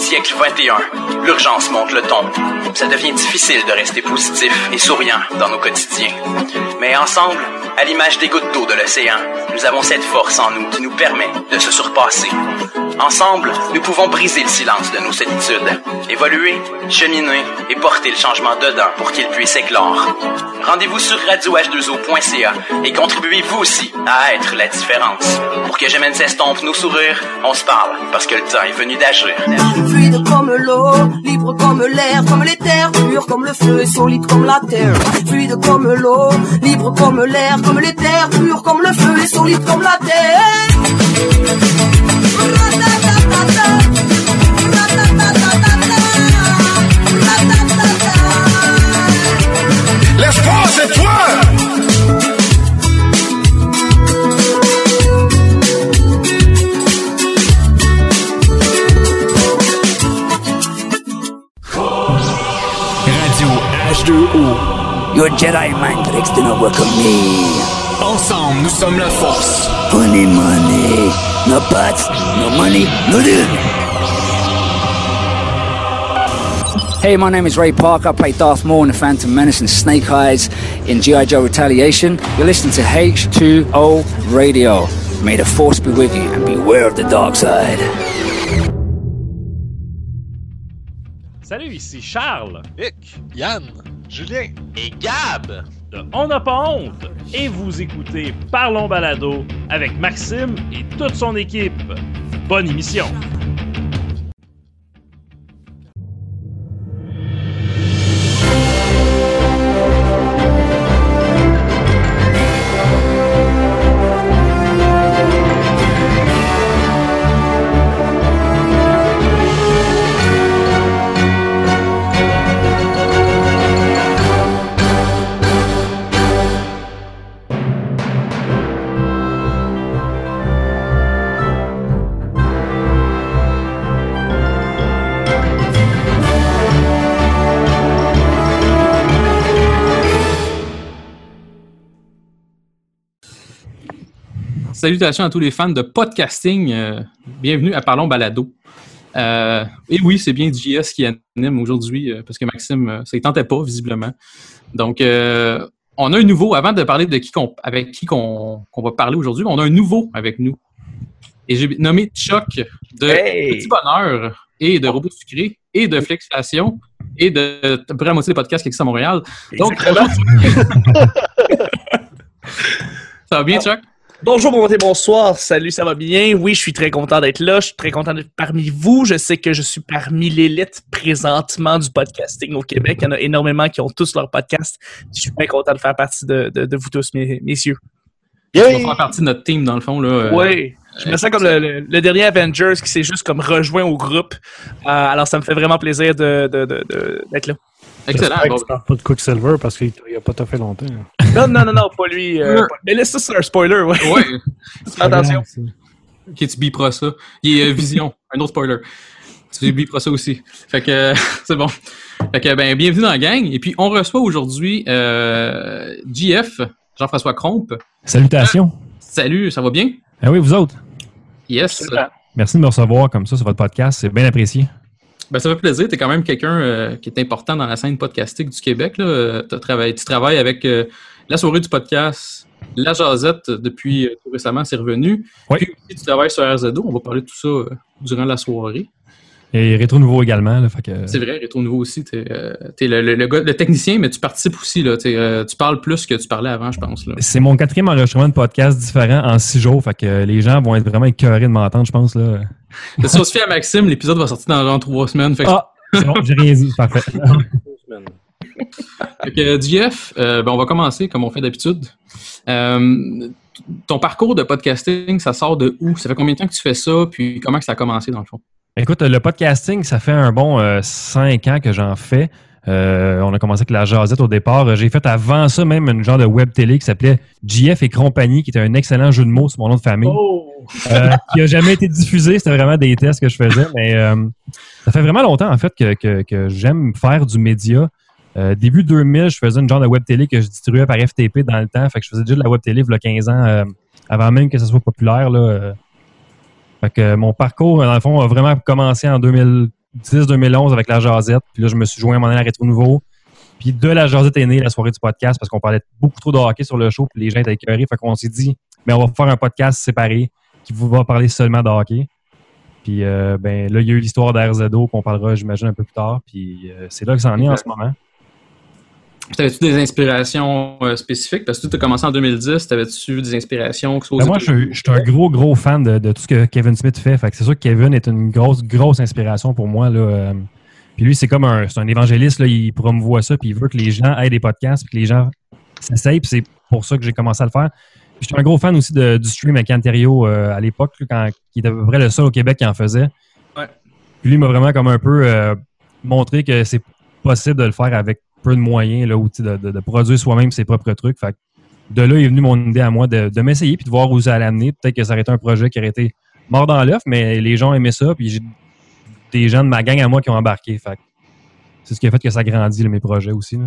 Siècle 21. L'urgence monte le ton. Ça devient difficile de rester positif et souriant dans nos quotidiens. Mais ensemble, à l'image des gouttes d'eau de l'océan, nous avons cette force en nous qui nous permet de se surpasser. Ensemble, nous pouvons briser le silence de nos solitudes, évoluer, cheminer et porter le changement dedans pour qu'il puisse éclore. Rendez-vous sur radioh2o.ca et contribuez vous aussi à être la différence. Pour que jamais ne s'estompe nos sourires, on se parle parce que le temps est venu d'agir. Fluide comme l'eau, libre comme l'air, comme les terres, pur comme le feu, solide comme la terre. Fluide comme l'eau, libre comme l'air, comme les terres, pur comme le feu, et solide comme la terre. Your Jedi mind tricks do not work on me. Ensemble, nous sommes la force. Money, money. No pots, no money, no deal. Hey, my name is Ray Parker. I play Darth Maul in The Phantom Menace and Snake Eyes in G.I. Joe Retaliation. You're listening to H2O Radio. May the Force be with you and beware of the dark side. Salut, ici Charles Vic, Yann, Julien. et Gab. de On n'a pas honte et vous écoutez Parlons Balado avec Maxime et toute son équipe. Bonne émission. Salutations à tous les fans de podcasting. euh, bienvenue à Parlons Balado. Euh, et oui, c'est bien JS qui anime aujourd'hui, euh, parce que Maxime, euh, ça ne tentait pas, visiblement. Donc, euh, on a un nouveau, avant de parler de qui qu'on- avec qui qu'on qu'on va parler aujourd'hui, on a un nouveau avec nous. Et j'ai nommé Chuck de Hey! Petit Bonheur et de Robot Sucré et de Flexation et de la moitié des podcasts qui existent à Montréal. Donc, ça va bien, Chuck? Bonjour, bon matin, bonsoir. Salut, ça va bien? Oui, je suis très content d'être là. Je suis très content d'être parmi vous. Je sais que je suis parmi l'élite présentement du podcasting au Québec. Il y en a énormément qui ont tous leur podcast. Je suis bien content de faire partie de, de- de vous tous, mes- messieurs. Tu vas faire partie de notre team, dans le fond. Là, euh, oui. Je me sens comme le, le- le dernier Avengers qui s'est juste comme rejoint au groupe. Euh, alors, ça me fait vraiment plaisir de, de- de- de- d'être là. Excellent. Bon, que tu parles pas de Quicksilver parce qu'il a pas tout fait longtemps. Non, non, non, non, pas lui. euh, pas- Mais là, ça, c'est un spoiler, ouais. ouais. Fais attention. Ok, tu biperas ça. Il y a Vision, un autre spoiler. Tu biperas ça aussi. Fait que euh, c'est bon. Fait que ben bienvenue dans la gang. Et puis on reçoit aujourd'hui euh, JF, Jean-François Crompe. Salutations. Salut, ça va bien? Ah oui, vous autres. Yes. Merci de me recevoir comme ça sur votre podcast. C'est bien apprécié. Ben, ça fait plaisir. Tu es quand même quelqu'un euh, qui est important dans la scène podcastique du Québec. Là. Euh, t'as travaillé- tu travailles avec euh, la soirée du podcast, la Jazette, euh, depuis euh, tout récemment, c'est revenu. Oui. Puis aussi, tu travailles sur RZO. On va parler de tout ça euh, durant la soirée. Et Rétro Nouveau également. Là, fait que... C'est vrai, Rétro Nouveau aussi. Tu es, le, le- le gars- le technicien, mais tu participes aussi. Là, T'es, euh, tu parles plus que tu parlais avant, je pense. Là. C'est mon quatrième enregistrement de podcast différent en six jours. Fait que euh, les gens vont être vraiment écœurés de m'entendre, je pense. Là. Si on se fie à Maxime, l'épisode va sortir dans genre trois semaines. Fait que, Ah, c'est bon, j'ai rien dit. Parfait. fait que, euh, euh, ben, on va commencer comme on fait d'habitude. Euh, ton parcours de podcasting, ça sort de où? Ça fait combien de temps que tu fais ça? Puis comment que ça a commencé dans le fond? Écoute, le podcasting, ça fait un bon euh, cinq ans que j'en fais. Euh, on a commencé avec la Jazette au départ. J'ai fait avant ça même une genre de web télé qui s'appelait JF et compagnie, qui était un excellent jeu de mots sur mon nom de famille. Euh, qui a jamais été diffusé. C'était vraiment des tests que je faisais. Mais euh, ça fait vraiment longtemps, en fait, que, que- que j'aime faire du média. Euh, début 2000, je faisais une genre de web télé que je distribuais par FTP dans le temps. Fait que je faisais déjà de la web télé il y a 15 ans, euh, avant même que ça soit populaire. Là, euh. Fait que mon parcours, dans le fond, a vraiment commencé en 2000, 2010-2011 avec la Jazette. Puis là, je me suis joint à mon année à Rétro Nouveau. Puis de la Jazette est née la soirée du podcast parce qu'on parlait beaucoup trop de hockey sur le show. Puis les gens étaient écœurés. Fait qu'on s'est dit, mais on va faire un podcast séparé qui vous va parler seulement de hockey. Puis euh, ben, là, il y a eu l'histoire d'RZO qu'on parlera, j'imagine, un peu plus tard. Puis euh, c'est là que ça en est en ce moment. T'avais-tu des inspirations euh, spécifiques? Parce que tu as commencé en 2010, t'avais-tu des inspirations? Ben moi, je suis, je suis un gros, gros fan de, de tout ce que Kevin Smith fait. C'est sûr que Kevin est une grosse, grosse inspiration pour moi. Là. Euh, Puis lui, c'est comme un, un évangéliste. Là. Il promouvoit ça, puis il veut que les gens aient des podcasts, puis que les gens s'essayent. Puis c'est pour ça que j'ai commencé à le faire. Puis je suis un gros fan aussi de- du stream avec Anterio euh, à l'époque, qui était à peu près le seul au Québec qui en faisait. Ouais. Puis lui il m'a vraiment comme un peu montré que c'est possible de le faire avec peu de moyens, là, de, de- de produire soi-même ses propres trucs. Fait de là est venue mon idée à moi de, de m'essayer puis de voir où ça allait amener. Peut-être que ça aurait été un projet qui aurait été mort dans l'œuf, mais les gens aimaient ça. Puis j'ai des gens de ma gang à moi qui ont embarqué. Fait c'est ce qui a fait que ça grandit, là, mes projets aussi. là.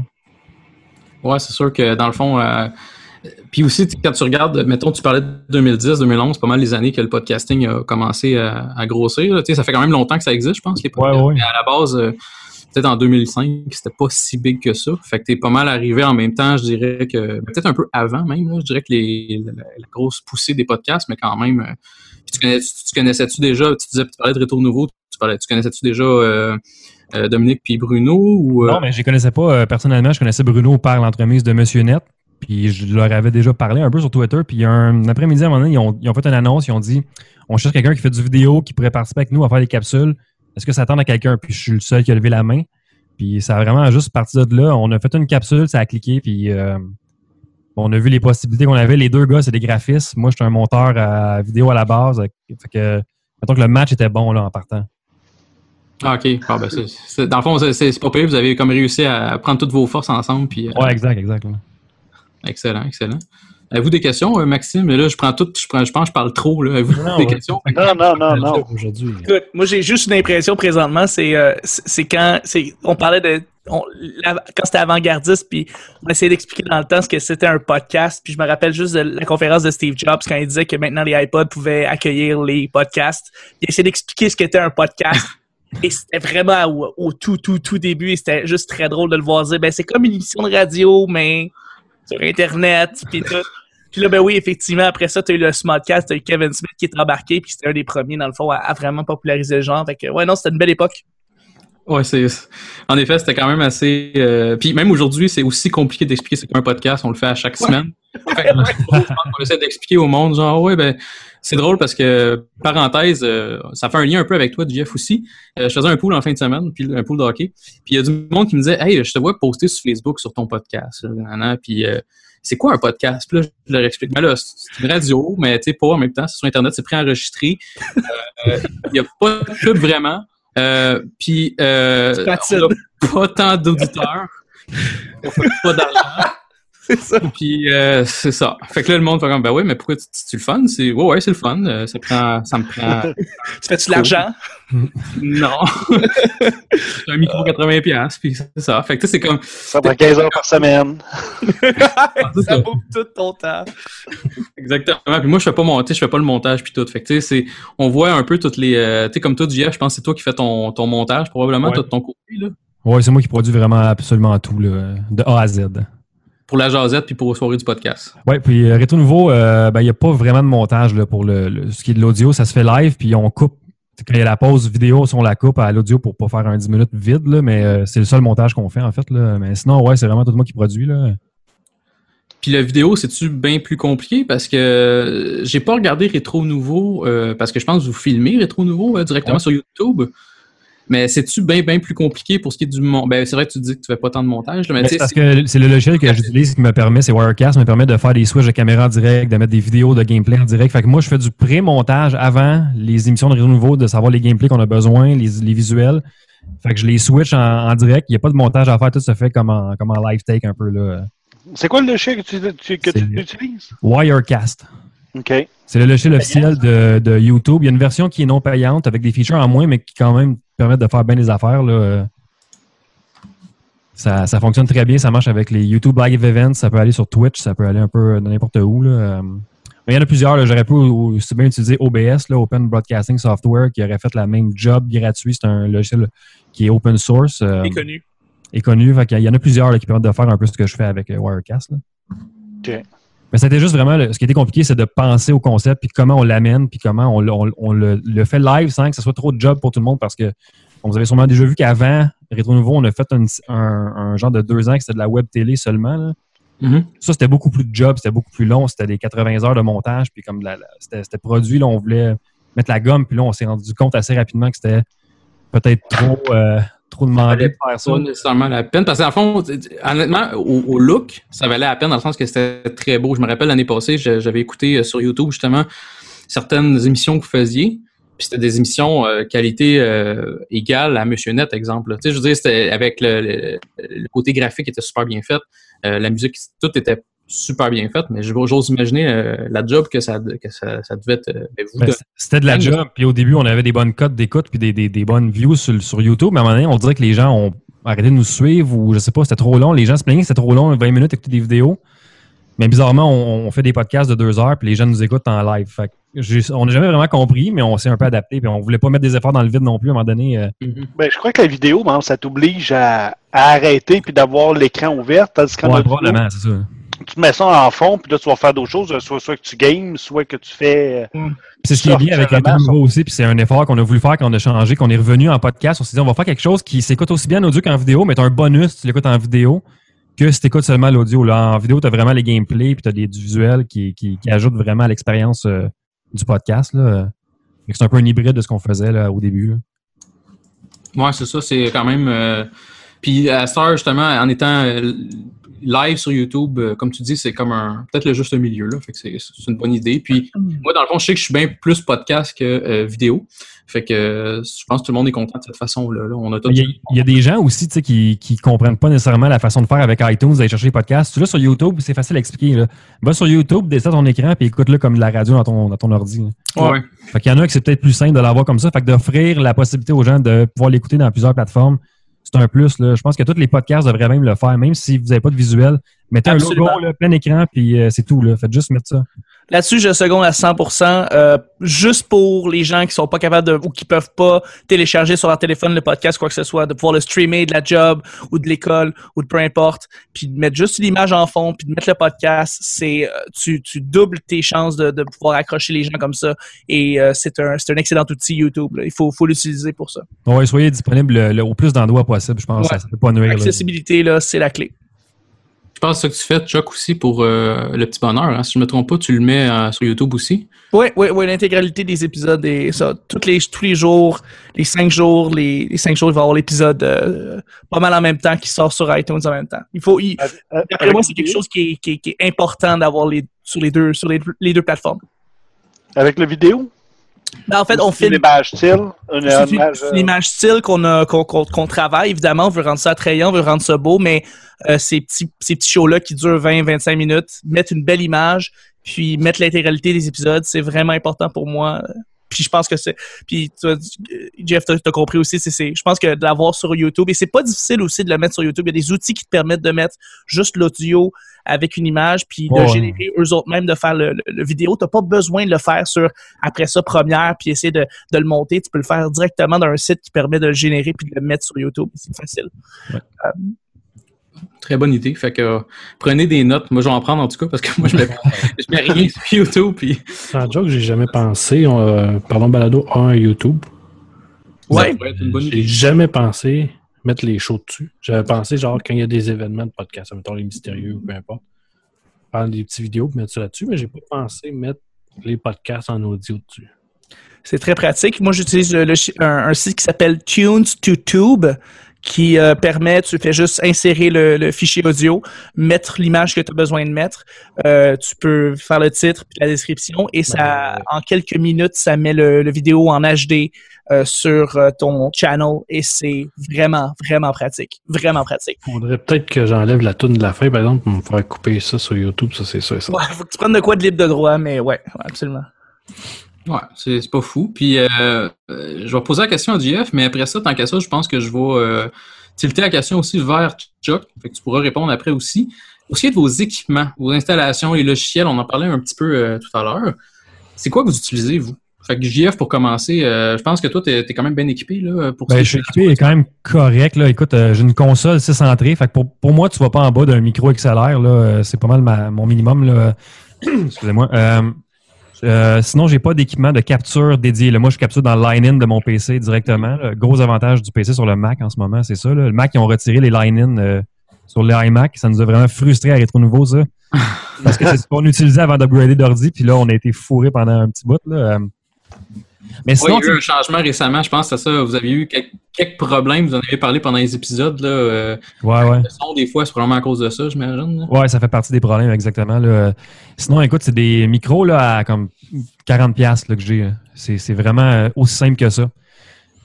Ouais, c'est sûr que dans le fond. euh, puis aussi, quand tu regardes, mettons, tu parlais de 2010, 2011, c'est pas mal les années que le podcasting a commencé à, à grossir. là. Ça fait quand même longtemps que ça existe, je pense, les podcasts. Ouais, ouais. Mais à la base, euh, peut-être en 2005, c'était pas si big que ça. Fait que t'es pas mal arrivé en même temps, je dirais que, peut-être un peu avant même, je dirais que les, la, grosse poussée des podcasts, mais quand même, euh, tu, connais, tu, tu connaissais-tu déjà, tu disais, tu parlais de Retour Nouveau, tu, parlais, tu connaissais-tu déjà euh, euh, Dominique puis Bruno Non, mais je les connaissais pas personnellement. Je connaissais Bruno par l'entremise de Monsieur Net. Puis je leur avais déjà parlé un peu sur Twitter. Puis un après-midi, à un moment donné, ils ont, ils ont fait une annonce. Ils ont dit on cherche quelqu'un qui fait du vidéo, qui pourrait participer avec nous à faire des capsules. Est-ce que ça tente à quelqu'un? Puis je suis le seul qui a levé la main. Puis ça a vraiment juste parti de là. On a fait une capsule, ça a cliqué. Puis euh, on a vu les possibilités qu'on avait. Les deux gars, c'est des graphistes. Moi, je suis un monteur à vidéo à la base. Fait que, mettons que le match était bon là en partant. Ah, ok. Ah, ben, dans le fond, c'est- pas pire. Vous avez comme réussi à prendre toutes vos forces ensemble. Puis, euh, Ouais, exact, exact. Excellent, excellent. Avez-vous des questions, euh, Maxime? Là, je prends tout, je, prends, je pense que je parle trop. Là. Avez-vous Non, des ouais. questions? Non, non, non, non. Aujourd'hui. Écoute, moi j'ai juste une impression présentement, c'est euh, c'est c'est quand c'est on parlait de on- la- quand c'était avant-gardiste, puis on essayait d'expliquer dans le temps ce que c'était un podcast, puis je me rappelle juste de la conférence de Steve Jobs quand il disait que maintenant les iPods pouvaient accueillir les podcasts. Il essayait d'expliquer ce qu'était un podcast. Et c'était vraiment au, au tout, tout, tout début, et c'était juste très drôle de le voir dire, ben c'est comme une émission de radio, mais sur Internet, puis tout. Puis là, ben oui, effectivement, après ça, t'as eu le Smodcast, t'as eu Kevin Smith qui est embarqué, puis c'était un des premiers, dans le fond, à, à vraiment populariser le genre. Fait que, ouais, non, c'était une belle époque. Ouais, c'est. En effet, c'était quand même assez. euh, Puis même aujourd'hui, c'est aussi compliqué d'expliquer c'est qu'un podcast. On le fait à chaque semaine. Je pense qu'on essaie d'expliquer au monde, genre, ouais, ben, c'est drôle parce que, parenthèse, euh, ça fait un lien un peu avec toi, Jeff aussi. Euh, je faisais un pool en fin de semaine, puis un pool de hockey. Puis il y a du monde qui me disait, hey, je te vois poster sur Facebook sur ton podcast. Puis euh, c'est quoi un podcast? Puis là, je leur explique, mais là, c'est une radio, mais tu sais, pas en même temps, c'est sur Internet, c'est préenregistré. Euh, Il n'y a pas de pub vraiment. Euh, puis euh, on n'a pas tant d'auditeurs. On fait pas d'argent. C'est ça. Puis euh, c'est ça. Fait que là, le monde fait comme, ben oui, mais pourquoi tu, tu le fun? C'est, ouais, ouais, c'est le fun. Euh, Ça prend, ça me prend, Tu fais-tu de l'argent? non. c'est un micro 80 pièces puis c'est ça. Fait que tu sais, c'est comme, Ça prend 15 heures par semaine. c'est ça bouffe tout ton temps. Exactement. Puis moi, je fais pas monter, je fais pas le montage puis tout. Fait que tu sais, c'est, on voit un peu toutes les, euh, tu sais, comme toi, JF, je pense que c'est toi qui fais ton, ton montage, probablement, Ouais. toi de ton côté, là. Ouais, c'est moi qui produis vraiment absolument tout, là, de A à Z. Pour la jasette puis pour la soirée du podcast. Ouais, puis euh, Rétro Nouveau, euh, ben, il n'y a pas vraiment de montage là, pour le, le- ce qui est de l'audio. Ça se fait live, puis on coupe. Quand il y a la pause vidéo, on la coupe à l'audio pour pas faire un 10 minutes vide, là, mais euh, c'est le seul montage qu'on fait, en fait. Là. Mais sinon, ouais, c'est vraiment tout moi qui produis. Là. Puis la vidéo, c'est-tu bien plus compliqué? Parce que euh, j'ai pas regardé Rétro Nouveau, parce que je pense que vous filmez Rétro Nouveau directement Ouais. sur YouTube. Mais c'est-tu bien, bien plus compliqué pour ce qui est du montage? Ben, c'est vrai que tu dis que tu fais pas tant de montage, là, mais c'est parce que c'est le logiciel que j'utilise qui me permet, c'est Wirecast, me permet de faire des switches de caméra en direct, de mettre des vidéos de gameplay en direct. Fait que moi, je fais du pré-montage avant les émissions de Rétro Nouveau, de savoir les gameplays qu'on a besoin, les, les visuels. Fait que je les switch en, en direct. Il n'y a pas de montage à faire, tout se fait comme en, comme en live take un peu. là. C'est quoi le logiciel que tu, tu- que tu utilises? Wirecast. OK. C'est le logiciel officiel de, de YouTube. Il y a une version qui est non payante avec des features en moins, mais qui quand même permettent de faire bien des affaires. Là. Ça, ça fonctionne très bien. Ça marche avec les YouTube Live Events. Ça peut aller sur Twitch. Ça peut aller un peu de n'importe où. Là. Euh, Mais il y en a plusieurs. J'aurais pu aussi bien utiliser OBS, là, Open Broadcasting Software, qui aurait fait la même job gratuit. C'est un logiciel qui est open source. euh, C'est connu. est connu. Fait qu'il y en a plusieurs là, qui permettent de faire un peu ce que je fais avec euh, Wirecast. là. OK. Mais c'était juste vraiment, le- ce qui était compliqué, c'est de penser au concept, puis comment on l'amène, puis comment on, le- on- on le, le fait live sans que ce soit trop de job pour tout le monde, parce que on vous avez sûrement déjà vu qu'avant Rétro Nouveau, on a fait un, un- un genre de deux ans que c'était de la web télé seulement. là. Mhm. Ça, c'était beaucoup plus de job, c'était beaucoup plus long, c'était des 80 heures de montage, puis comme c'était produit, là, on voulait mettre la gomme, puis là, on s'est rendu compte assez rapidement que c'était peut-être trop, euh, trop demandé de faire ça. pas nécessairement la peine. Parce que, dans le fond, honnêtement, au, au look, ça valait la peine dans le sens que c'était très beau. Je me rappelle l'année passée, j'avais écouté euh, sur YouTube justement certaines émissions que vous faisiez. Puis c'était des émissions euh, qualité euh, égale à Monsieur Net, exemple. Tu sais, je veux dire, c'était avec le, le- le côté graphique était super bien fait. Euh, la musique, tout était super bien fait, mais je- j'ose imaginer euh, la job que ça, que ça, ça devait être. euh, ben, vous, Ben, C'était de la job. Puis au début, on avait des bonnes cotes d'écoute puis des, des, des bonnes views sur, sur YouTube. Mais à un moment donné, on dirait que les gens ont arrêté de nous suivre ou je sais pas, c'était trop long. Les gens se plaignaient que c'était trop long, 20 minutes écouter des vidéos. Mais bizarrement, on, on fait des podcasts de deux heures puis les gens nous écoutent en live. Fait que on n'a jamais vraiment compris, mais on s'est un peu adapté. Puis on voulait pas mettre des efforts dans le vide non plus à un moment donné. euh. Ben, je crois que la vidéo, bon, ça t'oblige à, à arrêter puis d'avoir l'écran ouvert, tandis qu'en Ouais, probablement, c'est ça. Tu te mets ça en fond, puis là, tu vas faire d'autres choses, soit, soit que tu games, soit que tu fais... Puis c'est ce qui est bien avec le nouveau aussi, puis c'est un effort qu'on a voulu faire quand on a changé, qu'on est revenu en podcast. On s'est dit, on va faire quelque chose qui s'écoute aussi bien en audio qu'en vidéo, mais t'as un bonus, tu l'écoutes en vidéo, que si t'écoutes seulement l'audio. Là, en vidéo, t'as vraiment les gameplays, puis t'as des du visuel qui, qui, qui ajoutent vraiment à l'expérience euh, du podcast. C'est un peu un hybride de ce qu'on faisait là, au début. là. Ouais, c'est ça, c'est quand même. euh, Puis à Star, justement, en étant euh, live sur YouTube, euh, comme tu dis, c'est comme un peut-être le juste milieu là. Fait que c'est c'est une bonne idée. Puis moi, dans le fond, je sais que je suis bien plus podcast que euh, vidéo. Fait que euh, je pense que tout le monde est content de cette façon-là. là. On a tout Il y, a, il y a des gens aussi tu sais, qui qui comprennent pas nécessairement la façon de faire avec iTunes, d'aller chercher les podcasts. Tu là sur YouTube, c'est facile à expliquer. Là. Va sur YouTube, descends ton écran, puis écoute-le comme de la radio dans ton, dans ton ordi. là. Ouais. Fait qu'il y en a que c'est peut-être plus simple de l'avoir comme ça. Fait que d'offrir la possibilité aux gens de pouvoir l'écouter dans plusieurs plateformes, c'est un plus. Là. Je pense que tous les podcasts devraient même le faire, même si vous n'avez pas de visuel. Mettez Absolument. un logo, là, plein écran, puis euh, c'est tout. Là. Faites juste mettre ça. Là-dessus, je seconde à 100%. euh, juste pour les gens qui sont pas capables de, ou qui peuvent pas télécharger sur leur téléphone le podcast, quoi que ce soit, de pouvoir le streamer de la job ou de l'école ou de peu importe, puis de mettre juste l'image en fond, puis de mettre le podcast, c'est euh, tu, tu doubles tes chances de, de pouvoir accrocher les gens comme ça. Et euh, c'est un, c'est un excellent outil YouTube. là. Il faut, faut l'utiliser pour ça. Ouais, soyez disponible le, le- au plus d'endroits possible. Je pense Ouais. ça peut pas nuire. là. L'accessibilité, là, c'est la clé. Je pense que ce que tu fais, Chuck, aussi pour euh, le petit bonheur. hein. Si je ne me trompe pas, tu le mets euh, sur YouTube aussi. Oui, oui, oui, l'intégralité des épisodes et ça, toutes les, tous les jours, les cinq jours, les, les cinq jours, il va y avoir l'épisode euh, pas mal en même temps qui sort sur iTunes en même temps. Il faut, il- moi, c'est quelque chose qui est, qui est- qui est important d'avoir les, sur les deux, sur les, les deux plateformes. Avec la vidéo? Ben, en fait, on C'est une filme. image style, une, C'est une, image, euh, une style qu'on travaille. Évidemment, on veut rendre ça attrayant, on veut rendre ça beau, mais euh, ces petits ces petits shows là qui durent 20-25 minutes, mettre une belle image, puis mettre l'intégralité des épisodes, c'est vraiment important pour moi. Puis je pense que c'est puis tu vois, Jeff t'as t'as compris aussi c'est c'est je pense que de l'avoir sur YouTube et c'est pas difficile aussi de le mettre sur YouTube, il y a des outils qui te permettent de mettre juste l'audio avec une image puis de générer eux autres même de faire le, le- le vidéo, t'as pas besoin de le faire sur après ça première puis essayer de, de le monter, tu peux le faire directement dans un site qui permet de le générer puis de le mettre sur YouTube, c'est facile. Euh, Très bonne idée. Fait que euh, prenez des notes. Moi, je vais en prendre en tout cas parce que moi, je mets, je mets rien sur YouTube. Puis... Sans joke, j'ai jamais pensé. on, euh, pardon, Balado a un YouTube. Ouais. Ça pourrait être une bonne idée. J'ai jamais pensé mettre les shows dessus. J'avais pensé, genre, quand il y a des événements de podcast, mettons les mystérieux ou peu importe, faire des petites vidéos et mettre ça là-dessus, mais j'ai pas pensé mettre les podcasts en audio dessus. C'est très pratique. Moi, j'utilise un, un site qui s'appelle Tunes to Tube qui euh, permet, tu fais juste insérer le, le fichier audio, mettre l'image que tu as besoin de mettre. Euh, tu peux faire le titre puis la description et ça, en quelques minutes, ça met le, le vidéo en HD euh, sur euh, ton channel et c'est vraiment, vraiment pratique. Vraiment pratique. Faudrait peut-être que j'enlève la toune de la fin, par exemple, pour me faire couper ça sur YouTube, ça c'est ça. ça. Ouais, faut que tu prennes de quoi de libre de droit, mais ouais, ouais, absolument. Ouais, c'est c'est pas fou. Puis, euh, je vais poser la question à JF, mais après ça, tant qu'à ça, je pense que je vais euh, tilter la question aussi vers Chuck. Fait que tu pourras répondre après aussi. ce qui est de vos équipements, vos installations, les logiciels, on en parlait un petit peu euh, tout à l'heure. C'est quoi que vous utilisez, vous? Fait que JF, pour commencer, euh, je pense que toi, tu es, quand même bien équipé. Là, pour ben, je suis équipé, est quand même correct. Là. Écoute, euh, j'ai une console 6 entrées. Fait que pour, pour moi, tu vas pas en bas d'un micro XLR. Euh, C'est pas mal ma, mon minimum. Excusez-moi. Sinon, j'ai pas d'équipement de capture dédié. Là. Moi, je capture dans le line-in de mon PC directement. Gros avantage du PC sur le Mac en ce moment, c'est ça. Là. Le Mac, ils ont retiré les line-in sur les iMac. Ça nous a vraiment frustré à Rétro Nouveau, ça. Parce que c'est ce qu'on utilisait avant d'upgrader d'ordi. Puis là, on a été fourré pendant un petit bout. Là. Euh, mais sinon, il y a eu un changement récemment, je pense, c'est ça. Vous avez eu quelques, quelques, problèmes, vous en avez parlé pendant les épisodes. Là, euh, ouais, ouais. Le son, des fois, c'est probablement à cause de ça, j'imagine. Ouais, ça fait partie des problèmes, exactement. Là. Sinon, écoute, c'est des micros là, à comme 40$ là, que j'ai. C'est vraiment aussi simple que ça.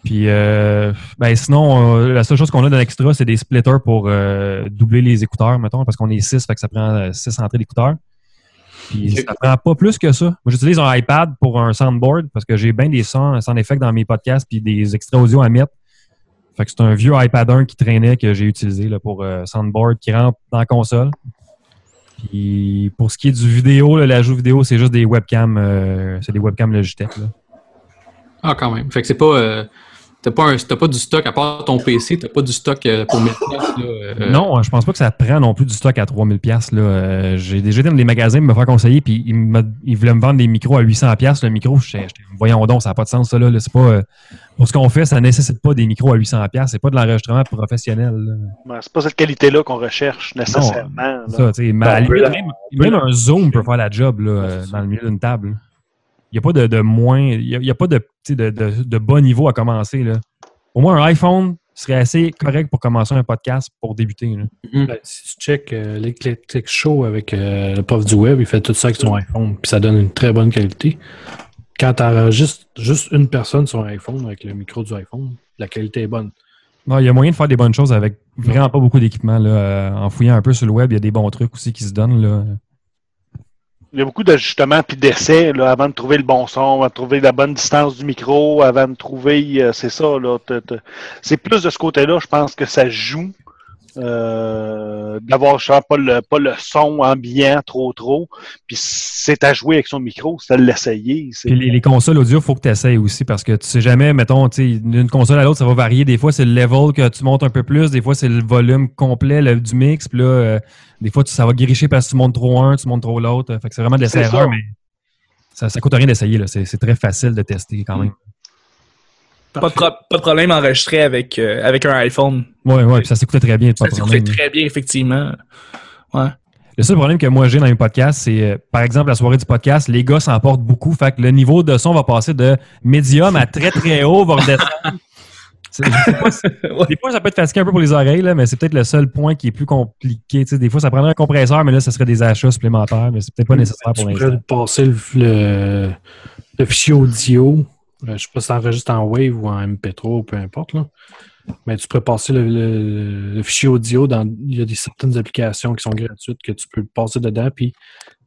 Puis, euh, ben, sinon, euh, la seule chose qu'on a dans l'extra, c'est des splitters pour euh, doubler les écouteurs, mettons, parce qu'on est 6, fait que ça prend 6 entrées d'écouteurs. Puis ça prend pas plus que ça. Moi, j'utilise un iPad pour un soundboard parce que j'ai bien des sons, sans effet dans mes podcasts puis des extraits audio à mettre. Fait que c'est un vieux iPad 1 qui traînait que j'ai utilisé là, pour euh, soundboard qui rentre dans la console. Puis pour ce qui est du vidéo, l'ajout vidéo, c'est juste des webcams, euh, c'est des webcams Logitech. Là. Ah, quand même. Fait que c'est pas. Euh, T'as pas, pas du stock, à part ton PC, t'as pas du stock euh, pour 1000 euh... Non, je pense pas que ça prend non plus du stock à 3000 pièces euh, J'ai déjà été dans des magasins me faire conseiller, puis ils, ils, voulaient me vendre des micros à 800 pièces Le micro, j'étais, voyons donc, ça n'a pas de sens, ça. Là, c'est pas, euh, pour ce qu'on fait, ça nécessite pas des micros à 800 pièces C'est pas de l'enregistrement professionnel. Ouais, c'est pas cette qualité-là qu'on recherche nécessairement. Non, ça, t'sais, même, même, un Zoom peut faire la job là, dans le milieu d'une table. Il n'y a pas de, de moins, il n'y a, a, pas de, de, de, de, bas niveau à commencer. Là. Au moins, un iPhone serait assez correct pour commencer un podcast pour débuter. Là. Mm -hmm. ben, si tu check euh, l'Eclectic Show avec euh, le prof du web, il fait tout ça avec son iPhone, puis ça donne une très bonne qualité. Quand tu enregistres juste une personne sur un iPhone avec le micro du iPhone, la qualité est bonne. Il y a moyen de faire des bonnes choses avec vraiment pas beaucoup d'équipement. Euh, en fouillant un peu sur le web, il y a des bons trucs aussi qui se donnent. Là. Il y a beaucoup d'ajustements puis d'essais là, avant de trouver le bon son, avant de trouver la bonne distance du micro, avant de trouver, euh, c'est ça, là. C'est plus de ce côté-là, je pense que ça joue. Euh, d'avoir pas le, pas le son ambiant trop trop. Puis c'est à jouer avec son micro, c'est à l'essayer. Puis les, les, consoles audio, il faut que tu essayes aussi parce que tu sais jamais, mettons, d'une console à l'autre, ça va varier. Des fois, c'est le level que tu montes un peu plus, des fois, c'est le volume complet le, du mix. Puis là, euh, des fois, tu, ça va guéricher parce que tu montes trop un, tu montes trop l'autre. Fait que c'est vraiment de l'essai-erreur, mais ça, ça coûte rien d'essayer. C'est très facile de tester quand même. Pas de, pas de, problème enregistré avec, euh, avec un iPhone. Oui, oui, ça s'écoutait très bien. Ça s'écoutait très bien, effectivement. Ouais. Le seul problème que moi j'ai dans mes podcasts, c'est euh, par exemple la soirée du podcast, les gars s'emportent beaucoup. Fait que le niveau de son va passer de médium à très très haut, va redescendre. Pas, des fois, ça peut être fatigué un peu pour les oreilles, là, mais c'est peut-être le seul point qui est plus compliqué. T'sais, des fois, ça prendrait un compresseur, mais là, ça serait des achats supplémentaires, mais c'est peut-être pas nécessaire pour l'instant. Tu pourrais passer le, le, le fichier audio je ne sais pas si ça enregistre en Wave ou en MP3 ou peu importe. Là. Mais tu peux passer le, le, le, fichier audio dans. Il y a des, certaines applications qui sont gratuites que tu peux passer dedans, puis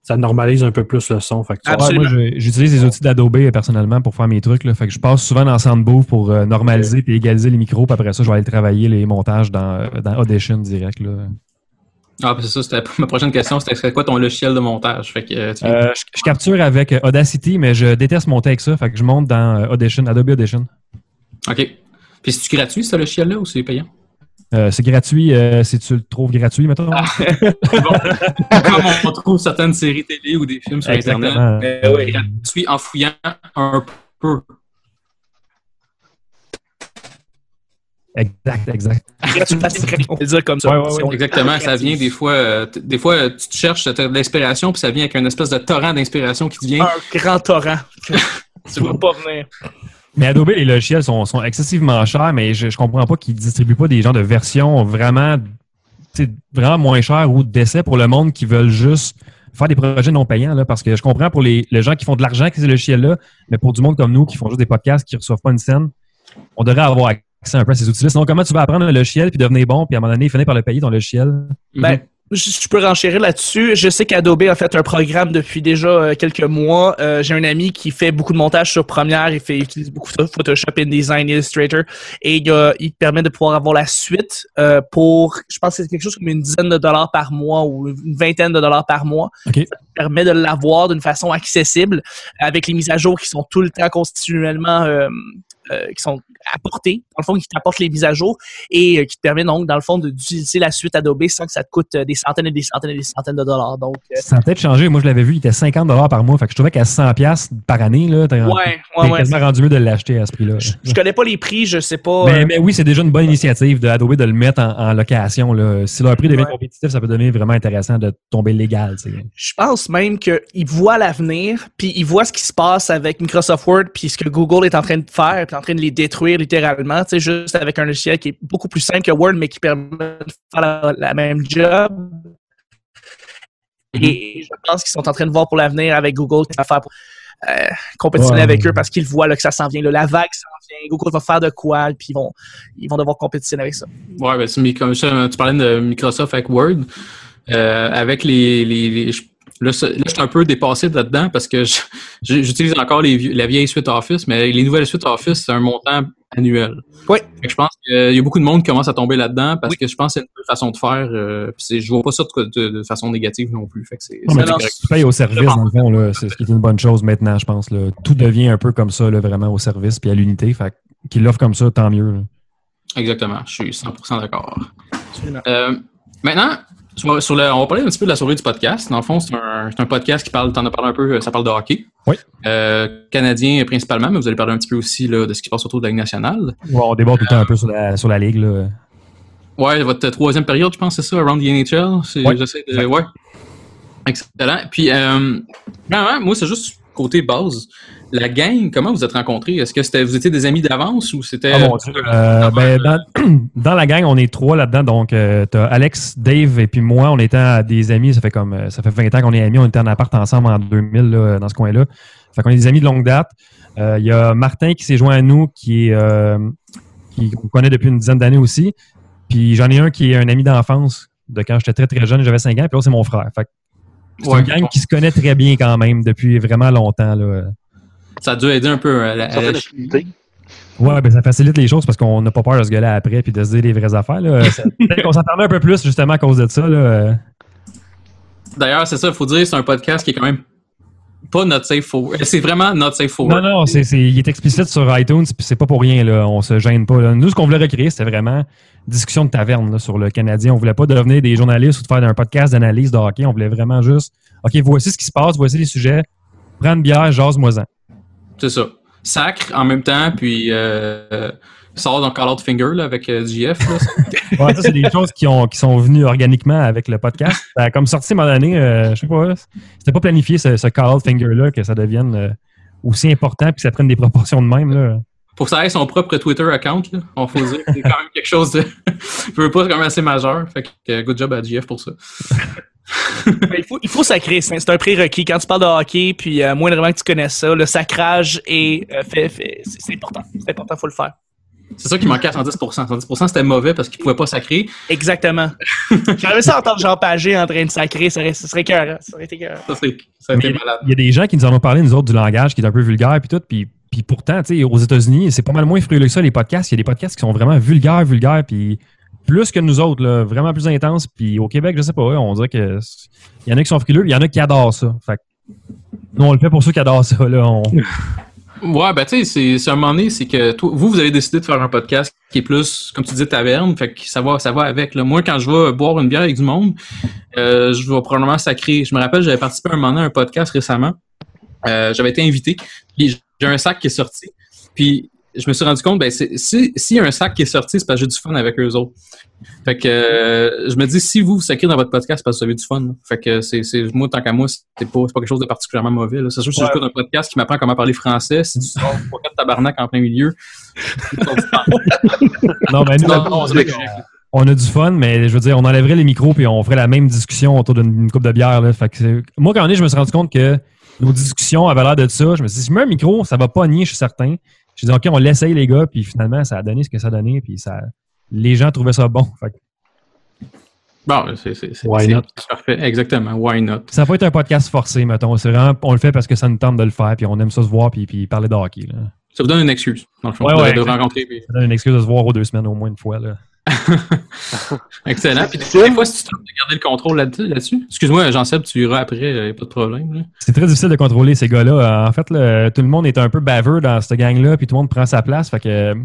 ça normalise un peu plus le son. Fait que ouais, moi, j'utilise les outils d'Adobe personnellement pour faire mes trucs. Là. Fait que je passe souvent dans Soundbooth pour euh, normaliser et égaliser les micros. Puis après ça, je vais aller travailler les montages dans, dans Audition direct. Là. Ah, c'est ça, c'était ma prochaine question, c'était quoi ton logiciel de montage? Fait que, euh, je, je, capture avec Audacity, mais je déteste monter avec ça, fait que je monte dans Audition, Adobe Audition. OK. Puis c'est-tu gratuit, ce logiciel-là, ou c'est payant? Euh, c'est gratuit euh, si tu le trouves gratuit, mettons. Ah. bon. Comme on trouve certaines séries télé ou des films sur Exactement. Internet, euh, ouais, gratuit en fouillant un peu. Exact, exact. on peut dire comme ça. Ouais, ouais, ouais. Exactement, ça vient des fois, euh, des fois tu te cherches de l'inspiration, puis ça vient avec un espèce de torrent d'inspiration qui te vient. Un grand torrent. tu vas pas venir. Mais Adobe, les logiciels sont, sont excessivement chers, mais je, je comprends pas qu'ils distribuent pas des genres de versions vraiment, vraiment moins chères ou d'essais pour le monde qui veulent juste faire des projets non payants, là, parce que je comprends pour les, les gens qui font de l'argent avec ces logiciels-là, mais pour du monde comme nous qui font juste des podcasts, qui reçoivent pas une scène, on devrait avoir accès un peu à ces outils-là. Sinon, comment tu vas apprendre un logiciel puis devenir bon, puis à un moment donné, finir par le payer ton logiciel? Ben, je, peux renchérir là-dessus. Je sais qu'Adobe a fait un programme depuis déjà euh, quelques mois. Euh, J'ai un ami qui fait beaucoup de montage sur Premiere. Il fait il utilise beaucoup de Photoshop, InDesign, Illustrator. Et il, a- il permet de pouvoir avoir la suite euh, pour, je pense que c'est quelque chose comme une dizaine de dollars par mois ou une vingtaine de dollars par mois. OK. Ça permet de l'avoir d'une façon accessible avec les mises à jour qui sont tout le temps continuellement euh, euh, qui sont apportées, dans le fond, qui t'apportent les mises à jour et euh, qui te permet donc, dans le fond, d'utiliser la suite Adobe sans que ça te coûte euh, des centaines et des centaines et des centaines de dollars. Donc, euh, Ça a peut-être changé. Moi, je l'avais vu, il était 50 par mois. Fait que je trouvais qu'à 100 par année, là, t'es Ouais, t'es ouais, ouais. quasiment rendu mieux de l'acheter à ce prix-là. je connais pas les prix, je sais pas. Mais, mais oui, c'est déjà une bonne initiative de Adobe de le mettre en, en location. Là. Si leur prix devient compétitif, ça peut devenir vraiment intéressant de tomber légal. je pense même qu'ils voient l'avenir, puis ils voient ce qui se passe avec Microsoft Word, puis ce que Google est en train de faire, puis en train de les détruire littéralement, tu sais, juste avec un logiciel qui est beaucoup plus simple que Word, mais qui permet de faire la, la même job. Et je pense qu'ils sont en train de voir pour l'avenir avec Google ce qu'il va faire pour euh, compétitionner Ouais. avec eux parce qu'ils voient là, que ça s'en vient. là, la vague s'en vient. Google va faire de quoi, puis ils vont, ils vont devoir compétitionner avec ça. Ouais, ben, ça, tu parlais de Microsoft avec Word. Euh, avec les. les, les- je- là, je suis un peu dépassé là-dedans parce que j'utilise encore les, vieux- la vieille suite Office, mais les nouvelles suites Office, c'est un montant annuel. Oui. Fait que je pense qu'il y a beaucoup de monde qui commence à tomber là-dedans parce que je pense que c'est une nouvelle façon de faire. Euh, je vois pas ça de, de- de façon négative non plus. Fait que c'est, Non, mais c'est tu, payes au service, dans le fond, là, c'est ce qui est une bonne chose maintenant, je pense. Là. Tout devient un peu comme ça, là, vraiment au service puis à l'unité. Fait qu'ils l'offrent comme ça, tant mieux. là. Exactement, je suis 100% d'accord. Euh, maintenant, sur, le, on va parler un petit peu de la survie du podcast. Dans le fond, c'est un, c'est un podcast qui parle, t'en as parlé un peu, ça parle de hockey. Oui. Euh, canadien principalement, mais vous allez parler un petit peu aussi là, de ce qui se passe autour de la Ligue nationale. Ouais, on déborde tout le temps un peu sur la, sur la ligue. Là. Ouais, votre troisième période, je pense, c'est ça, Around the NHL. C'est, Ouais. j'essaie de, ouais. Excellent. Puis, euh, moi, c'est juste côté base. La gang, comment vous êtes rencontrés? Est-ce que c'était, vous étiez des amis d'avance ou c'était. Ah, mon Dieu. Euh, ben, dans, dans la gang, on est trois là-dedans. Donc, euh, t'as Alex, Dave et puis moi. On était des amis. Ça fait comme ça fait 20 ans qu'on est amis. On était en appart ensemble en 2000 là, dans ce coin-là. Fait qu'on est des amis de longue date. Euh, Il y a Martin qui s'est joint à nous, qui est euh, qui qu'on connaît depuis une dizaine d'années aussi. Puis j'en ai un qui est un ami d'enfance de quand j'étais très très jeune, j'avais 5 ans. Puis l'autre, c'est mon frère. Fait c'est Ouais. une gang qui se connaît très bien quand même depuis vraiment longtemps. Là. Ça a dû aider un peu à la, à. Ouais, ben ça facilite les choses parce qu'on n'a pas peur de se gueuler après puis de se dire les vraies affaires. Ça- Peut-être qu'on s'entendait un peu plus justement à cause de ça. Là. Euh, D'ailleurs, c'est ça, il faut dire, c'est un podcast qui est quand même pas not safe for C'est vraiment not safe for Non, non, c'est, c'est- il est explicite sur iTunes puis c'est pas pour rien. Là. On se gêne pas. là. Nous, ce qu'on voulait recréer, c'était vraiment discussion de taverne là, sur le Canadien. On voulait pas devenir des journalistes ou de faire un podcast d'analyse de hockey. On voulait vraiment juste, OK, voici ce qui se passe, voici les sujets. Prends une bière, jase-moi-en. C'est ça. Sacre en même temps, puis euh, sort dans Call Out Finger là, avec euh, JF. Là. Ouais, ça, c'est des choses qui, ont, qui sont venues organiquement avec le podcast. Ça a comme sorti à un moment donné, euh, je sais pas, c'était pas planifié ce, ce call-out finger-là que ça devienne euh, aussi important puis que ça prenne des proportions de même. Là. Pour que ça ait son propre Twitter account, là, on faut dire que c'est quand même quelque chose de. Je veux pas, c'est quand même assez majeur. Fait que euh, good job à JF pour ça. Ben, il, faut, il faut sacrer, c'est un prérequis. Quand tu parles de hockey, puis euh, moindrement que tu connais ça, le sacrage est euh, fait, fait- c'est important. C'est important, faut le faire. C'est ça qui manquait à 110%. 110% c'était mauvais parce qu'il pouvait pas sacrer. Exactement. J'aimerais ça entendre Jean Pagé en train de sacrer, ça serait, ça serait cœur. Ça aurait été cœur. Ça, Il malade. il y a des gens qui nous en ont parlé, nous autres, du langage qui est un peu vulgaire puis tout. Puis, puis pourtant, tu sais, aux États-Unis, c'est pas mal moins frileux que ça, les podcasts. Il y a des podcasts qui sont vraiment vulgaires, vulgaires, puis plus que nous autres, là, vraiment plus intenses. Puis au Québec, je sais pas, on dirait que il y en a qui sont frileux, il y en a qui adorent ça. Fait nous, on le fait pour ceux qui adorent ça. Là, Ouais, ben tu sais, c'est- un moment donné, c'est que toi, vous, vous avez décidé de faire un podcast qui est plus, comme tu dis, taverne, fait que ça va, ça va avec. Moi, quand je vais boire une bière avec du monde, euh, je vais probablement sacrer. Je me rappelle, j'avais participé à un moment donné à un podcast récemment. Euh, j'avais été invité, puis j'ai un sac qui est sorti. Puis je me suis rendu compte, ben c'est- si s'il y a un sac qui est sorti, c'est parce que j'ai du fun avec eux autres. Fait que euh, je me dis, si vous vous sacrez dans votre podcast, c'est parce que vous avez du fun. là. Fait que c'est, c'est moi, tant qu'à moi, c'est pas, c'est pas quelque chose de particulièrement mauvais. C'est sûr que si Ouais. j'écoute un podcast qui m'apprend comment parler français, si tu sors pas quatre tabarnak en plein milieu, Non, ben, nous, on, c'est on a du fun, mais je veux dire, on enlèverait les micros puis on ferait la même discussion autour d'une coupe de bière. Là. Fait que c'est- moi, quand on est, je me suis rendu compte que nos discussions avaient l'air de ça. Je me suis dit, si je mets un micro, ça va pas nier, je suis certain. J'ai dit, OK, on l'essaye, les gars, puis finalement, ça a donné ce que ça a donné, puis ça, les gens trouvaient ça bon. Fait que- Bon, c'est parfait. Exactement. Why not? Ça peut être un podcast forcé, mettons. C'est vraiment, on le fait parce que ça nous tente de le faire, puis on aime ça se voir, puis, puis parler de hockey. Là. Ça vous donne une excuse, dans le fond, Ouais, de, ouais, de exact. rencontrer. puis- Ça donne une excuse de se voir aux deux semaines au moins une fois. Là. Excellent. Puis des fois, si tu tentes de garder le contrôle là-dessus, excuse-moi, Jean-Seb, tu iras après, euh, pas de problème. C'est très difficile de contrôler ces gars-là. Euh, En fait, là, tout le monde est un peu baveux dans cette gang-là, puis tout le monde prend sa place. Fait que euh,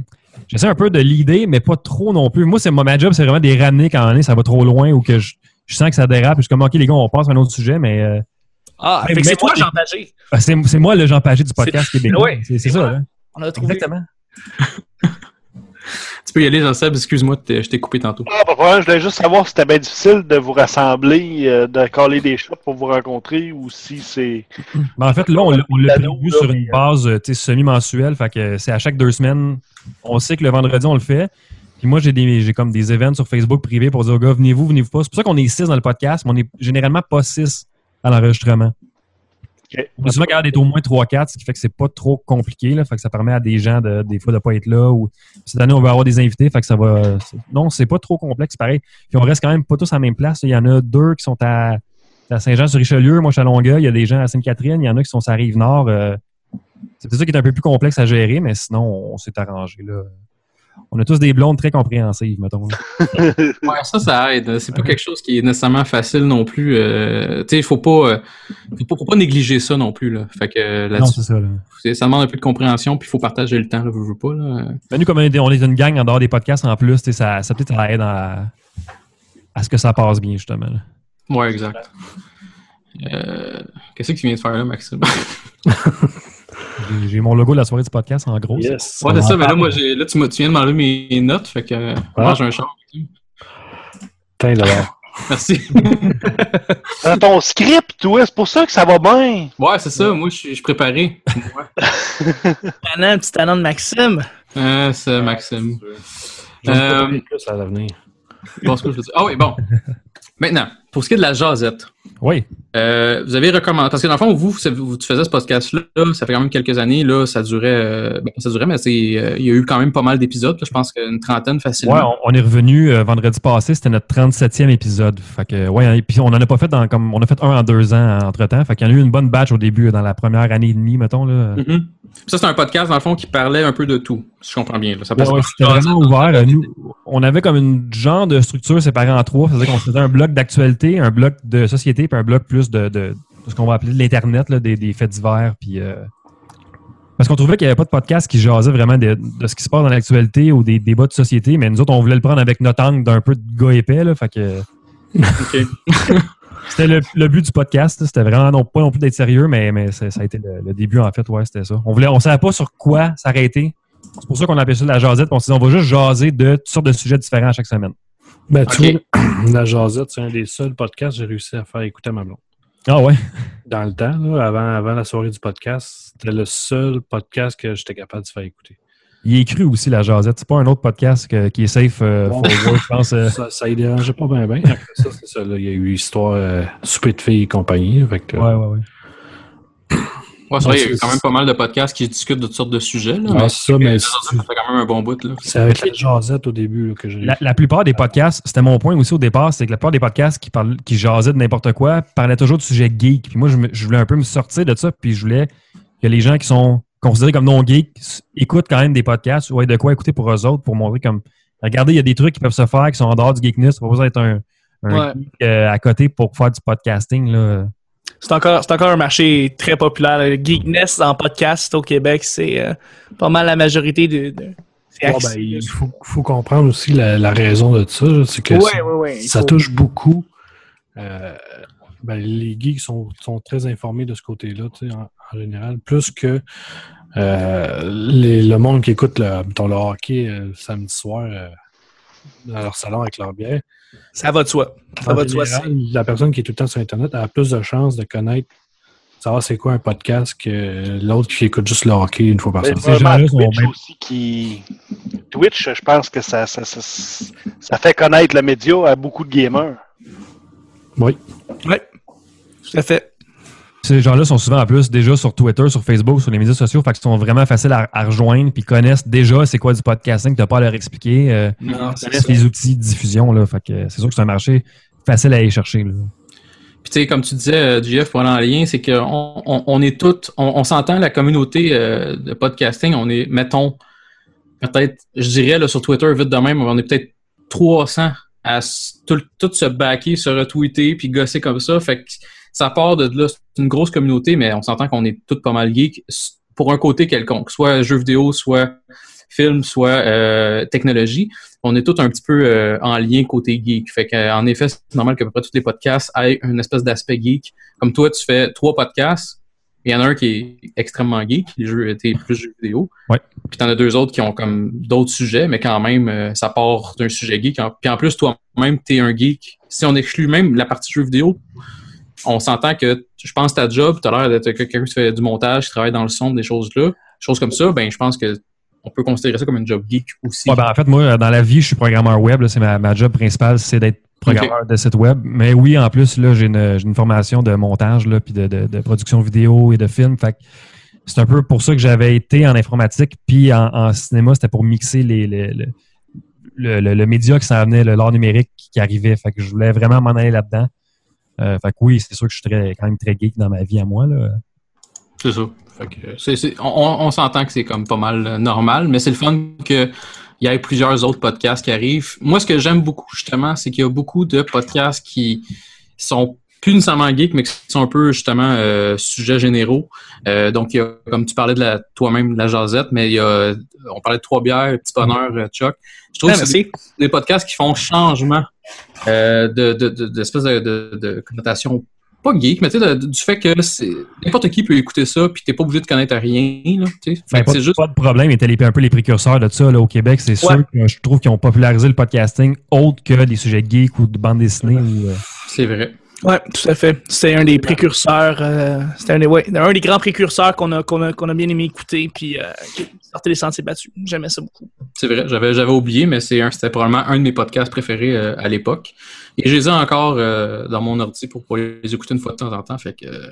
j'essaie un peu de l'idée, mais pas trop non plus. Moi, c'est mon ma job, c'est vraiment de les ramener quand on est, ça va trop loin ou que je, je sens que ça dérape. Puis Je suis comme, OK, les gars, on passe à un autre sujet, mais. euh, Ah, Mais- fait que c'est toi, moi, Jean Pagé. c'est moi le Jean Pagé du podcast québécois. Ouais, c'est ça. là. On a trouvé. Exactement. Tu peux y aller, Jean-Seb, excuse-moi, je t'ai coupé tantôt. Ah, pas de problème, je voulais juste savoir si c'était bien difficile de vous rassembler, euh, de caler des shots pour vous rencontrer ou si c'est. Ben, en fait, là, on, l'a- on l'a prévu sur une base euh, semi-mensuelle. Fait que c'est à chaque deux semaines. On sait que le vendredi, on le fait. Puis moi, j'ai des j'ai comme des événements sur Facebook privé pour dire aux gars, venez-vous, venez-vous pas. C'est pour ça qu'on est six dans le podcast, mais on est généralement pas six à l'enregistrement. Ok. On est souvent au moins 3-4, ce qui fait que c'est pas trop compliqué. Là, fait que ça permet à des gens de, des fois de pas être là. Ou cette année, on va avoir des invités. Fait que ça va. Non, c'est pas trop complexe, pareil. Puis on reste quand même pas tous à la même place. Il y en a deux qui sont à, à Saint-Jean-sur-Richelieu. Moi, je suis à Longueuil. Il y a des gens à Sainte-Catherine. Il y en a qui sont à Rive-Nord. Euh, c'est peut-être ça qui est un peu plus complexe à gérer, mais sinon, on s'est arrangé. Là. On a tous des blondes très compréhensives, mettons. Ouais, ça, ça aide. C'est pas quelque chose qui est nécessairement facile non plus. Euh, tu sais, il faut pas, euh, faut pas, faut pas négliger ça non plus. Là. Fait que euh, Non, c'est ça. Là. c'est- ça demande un peu de compréhension, puis il faut partager le temps, là, veux, veux pas. Là. Ben, nous, comme on est, on est une gang en dehors des podcasts en plus, ça, ça peut-être ça aide à, à ce que ça passe bien, justement. là. Ouais, exact. Euh, Qu'est-ce que tu viens de faire là, Maxime? J'ai- mon logo de la soirée du podcast en gros. Yes. Ouais, c'est ça, mais là, moi, j'ai, là, tu, tu viens de m'enlever mes notes, fait que euh, moi, j'ai un char. Tiens, d'abord. Merci. Dans ton script, ouais, c'est pour ça que ça va bien. Ouais, c'est ça, moi, je suis je préparé. Tannant, un petit talent de Maxime. Euh, c'est Maxime. J'en ai Euh, plus à l'avenir. Bon, ce que je veux dire. Ah oui, bon. Maintenant, pour ce qui est de la jasette, Oui. Euh, vous avez recommandé, parce que dans le fond, vous, vous, tu faisais ce podcast-là, là, ça fait quand même quelques années, là, ça durait, euh, ben, ça durait, mais c'est, euh, il y a eu quand même pas mal d'épisodes, je pense qu'une trentaine facilement. Ouais, on, on est revenu vendredi passé, c'était notre 37e épisode. Fait que, ouais, et puis on en a pas fait dans, comme, on a fait un en deux ans entre temps. Fait qu'il y en a eu une bonne batch au début, dans la première année et demie, mettons, là. Mhm. Ça, c'est un podcast, dans le fond, qui parlait un peu de tout, si je comprends bien. Là. Ça Ouais, passe ouais, par- c'était vraiment ouvert. Nous, on avait comme une genre de structure séparée en trois. C'est-à-dire qu'on faisait un bloc d'actualité, un bloc de société, puis un bloc plus de, de- de ce qu'on va appeler de l'Internet, des, des faits divers. Puis, euh, Parce qu'on trouvait qu'il n'y avait pas de podcast qui jasait vraiment de, de ce qui se passe dans l'actualité ou des débats de société, mais nous autres, on voulait le prendre avec notre angle d'un peu de gars épais. Là, fait que... C'était le, le but du podcast. C'était vraiment non, pas non plus d'être sérieux, mais, mais ça, a été le, le début, en fait. Ouais, c'était ça. On voulait, on savait pas sur quoi s'arrêter. C'est pour ça qu'on appelait ça la jasette. On s'est dit, on va juste jaser de toutes sortes de sujets différents chaque semaine. Ben, tu vois, la Jazette, c'est un des seuls podcasts que j'ai réussi à faire écouter à ma blonde. Ah ouais? Dans le temps, là, avant, avant la soirée du podcast, c'était le seul podcast que j'étais capable de faire écouter. Il est cru aussi, la jasette. C'est pas un autre podcast que- qui est safe euh, Bon. for work, je pense. euh. Ça, ça y dérangeait pas bien, bien. Après ça, c'est ça. là, Il y a eu histoire euh, souper de filles et compagnie. Fait que, Ouais, ouais, ouais. Ouais, c'est vrai, il y a quand même pas mal de podcasts qui discutent de toutes sortes de sujets. Là, mais ça, mais ça, ça fait quand même un bon bout. Là. c'est avec la Jazette au début là, que j'ai La, la plupart des podcasts, c'était mon point aussi au départ, c'est que la plupart des podcasts qui, parlent, qui jasaient de n'importe quoi parlaient toujours de sujets geek. Puis moi, je, me- je voulais un peu me sortir de ça, puis je voulais que les gens qui sont considérés comme non geeks écoutent quand même des podcasts ou aient de quoi écouter pour eux autres, pour montrer comme regardez, il y a des trucs qui peuvent se faire qui sont en dehors du geekness. Pas besoin d'être un, un Ouais. geek euh, à côté pour faire du podcasting. Là. C'est encore, c'est encore un marché très populaire. Le geekness en podcast au Québec, c'est euh, pas mal la majorité de. de c'est ben, il faut, faut comprendre aussi la, la raison de ça. C'est que Ouais, ça, ouais, ouais, il ça faut- touche beaucoup. euh, ben, les geeks sont, sont très informés de ce côté-là, en, en général. Plus que euh, les- le monde qui écoute le, mettons, le hockey samedi soir dans leur salon avec leur bière. Ça va de soi. Ça En va de soi. la personne qui est tout le temps sur Internet a plus de chances de connaître, savoir c'est quoi un podcast que l'autre qui écoute juste le hockey une fois par semaine. Ces gens-là vraiment, sont Twitch même- aussi qui. Twitch, je pense que ça, ça, ça, ça fait connaître le média à beaucoup de gamers. Oui. Ouais. Tout à fait. Ces gens-là sont souvent en plus déjà sur Twitter, sur Facebook, sur les médias sociaux, fait qu'ils sont vraiment faciles à, à rejoindre, puis connaissent déjà c'est quoi du podcasting, t'as pas à leur expliquer. euh, Non, ils connaissent les outils de diffusion, là, fait que c'est sûr que c'est un marché facile à aller chercher. Là. Puis tu sais, comme tu disais, euh, GF, pour aller en lien, c'est qu'on on, on est toutes, on, on s'entend la communauté euh, de podcasting, on est, mettons, peut-être, je dirais là, sur Twitter, vite de même, on est peut-être 300 à tout, tout se backer, se retweeter, puis gosser comme ça. Fait que ça part de là, c'est une grosse communauté, mais on s'entend qu'on est toutes pas mal geeks pour un côté quelconque, soit jeux vidéo, soit film, soit euh, technologie. On est tous un petit peu euh, en lien côté geek. Fait effet, c'est normal que à peu près tous les podcasts aient une espèce d'aspect geek. Comme toi, tu fais trois podcasts. Il y en a un qui est extrêmement geek, les jeux étaient plus jeux vidéo. Ouais. Puis t'en as deux autres qui ont comme d'autres sujets, mais quand même, euh, ça part d'un sujet geek. Puis en plus, toi-même, t'es un geek. Si on exclut même la partie jeux vidéo, on s'entend que je pense que ta job, tu as l'air d'être quelqu'un qui fait du montage, qui travaille dans le son, des choses-là, choses comme ça, ben je pense que on peut considérer ça comme une job geek aussi. Ouais, ben, en fait, moi, dans la vie, je suis programmeur web. là. C'est ma, ma job principale, c'est d'être programmeur de site web. Mais oui, en plus, là, j'ai une, formation de montage, là, puis de, de- de production vidéo et de film. Fait c'est un peu pour ça que j'avais été en informatique, puis en, en cinéma, c'était pour mixer les, les- le, le, le- le média qui s'en venait, l'art numérique qui, qui arrivait. Fait que je voulais vraiment m'en aller là-dedans. Euh, fait que oui, c'est sûr que je suis quand même très geek dans ma vie à moi. Là. C'est ça. Que on on s'entend que c'est comme pas mal euh, normal, mais c'est le fun qu'il y ait plusieurs autres podcasts qui arrivent. Moi, ce que j'aime beaucoup, justement, c'est qu'il y a beaucoup de podcasts qui sont plus nécessairement geeks, mais qui sont un peu, justement, euh, sujets généraux. Euh, donc, il y a, comme tu parlais de la toi-même de la jasette, mais il y a, on parlait de Trois Bières, Petit Bonheur, euh, Chuck. Je trouve Ah, que c'est des, des podcasts qui font changement euh, de, de, de, d'espèce de, de, de connotation pas geek, mais tu sais, du fait que c'est n'importe qui peut écouter ça, puis t'es pas obligé de connaître rien. Là, tu sais. Fait Ben, pas, c'est juste. pas de problème, étaient un peu les précurseurs de ça là, au Québec. C'est sûr que je trouve qu'ils ont popularisé le podcasting autre que des sujets geeks ou de bande dessinée. Ou, euh, C'est vrai. Ouais, tout à fait. C'est un des précurseurs. euh, C'était un des, ouais, un des grands précurseurs qu'on a, qu'on a, qu'on a bien aimé écouter, puis euh, qui sortait les sentiers battus. J'aimais ça beaucoup. C'est vrai, j'avais, j'avais oublié, mais c'est un, c'était probablement un de mes podcasts préférés euh, à l'époque. Et je les ai encore euh, dans mon ordi pour, pour les écouter une fois de temps en temps. Fait que euh, ça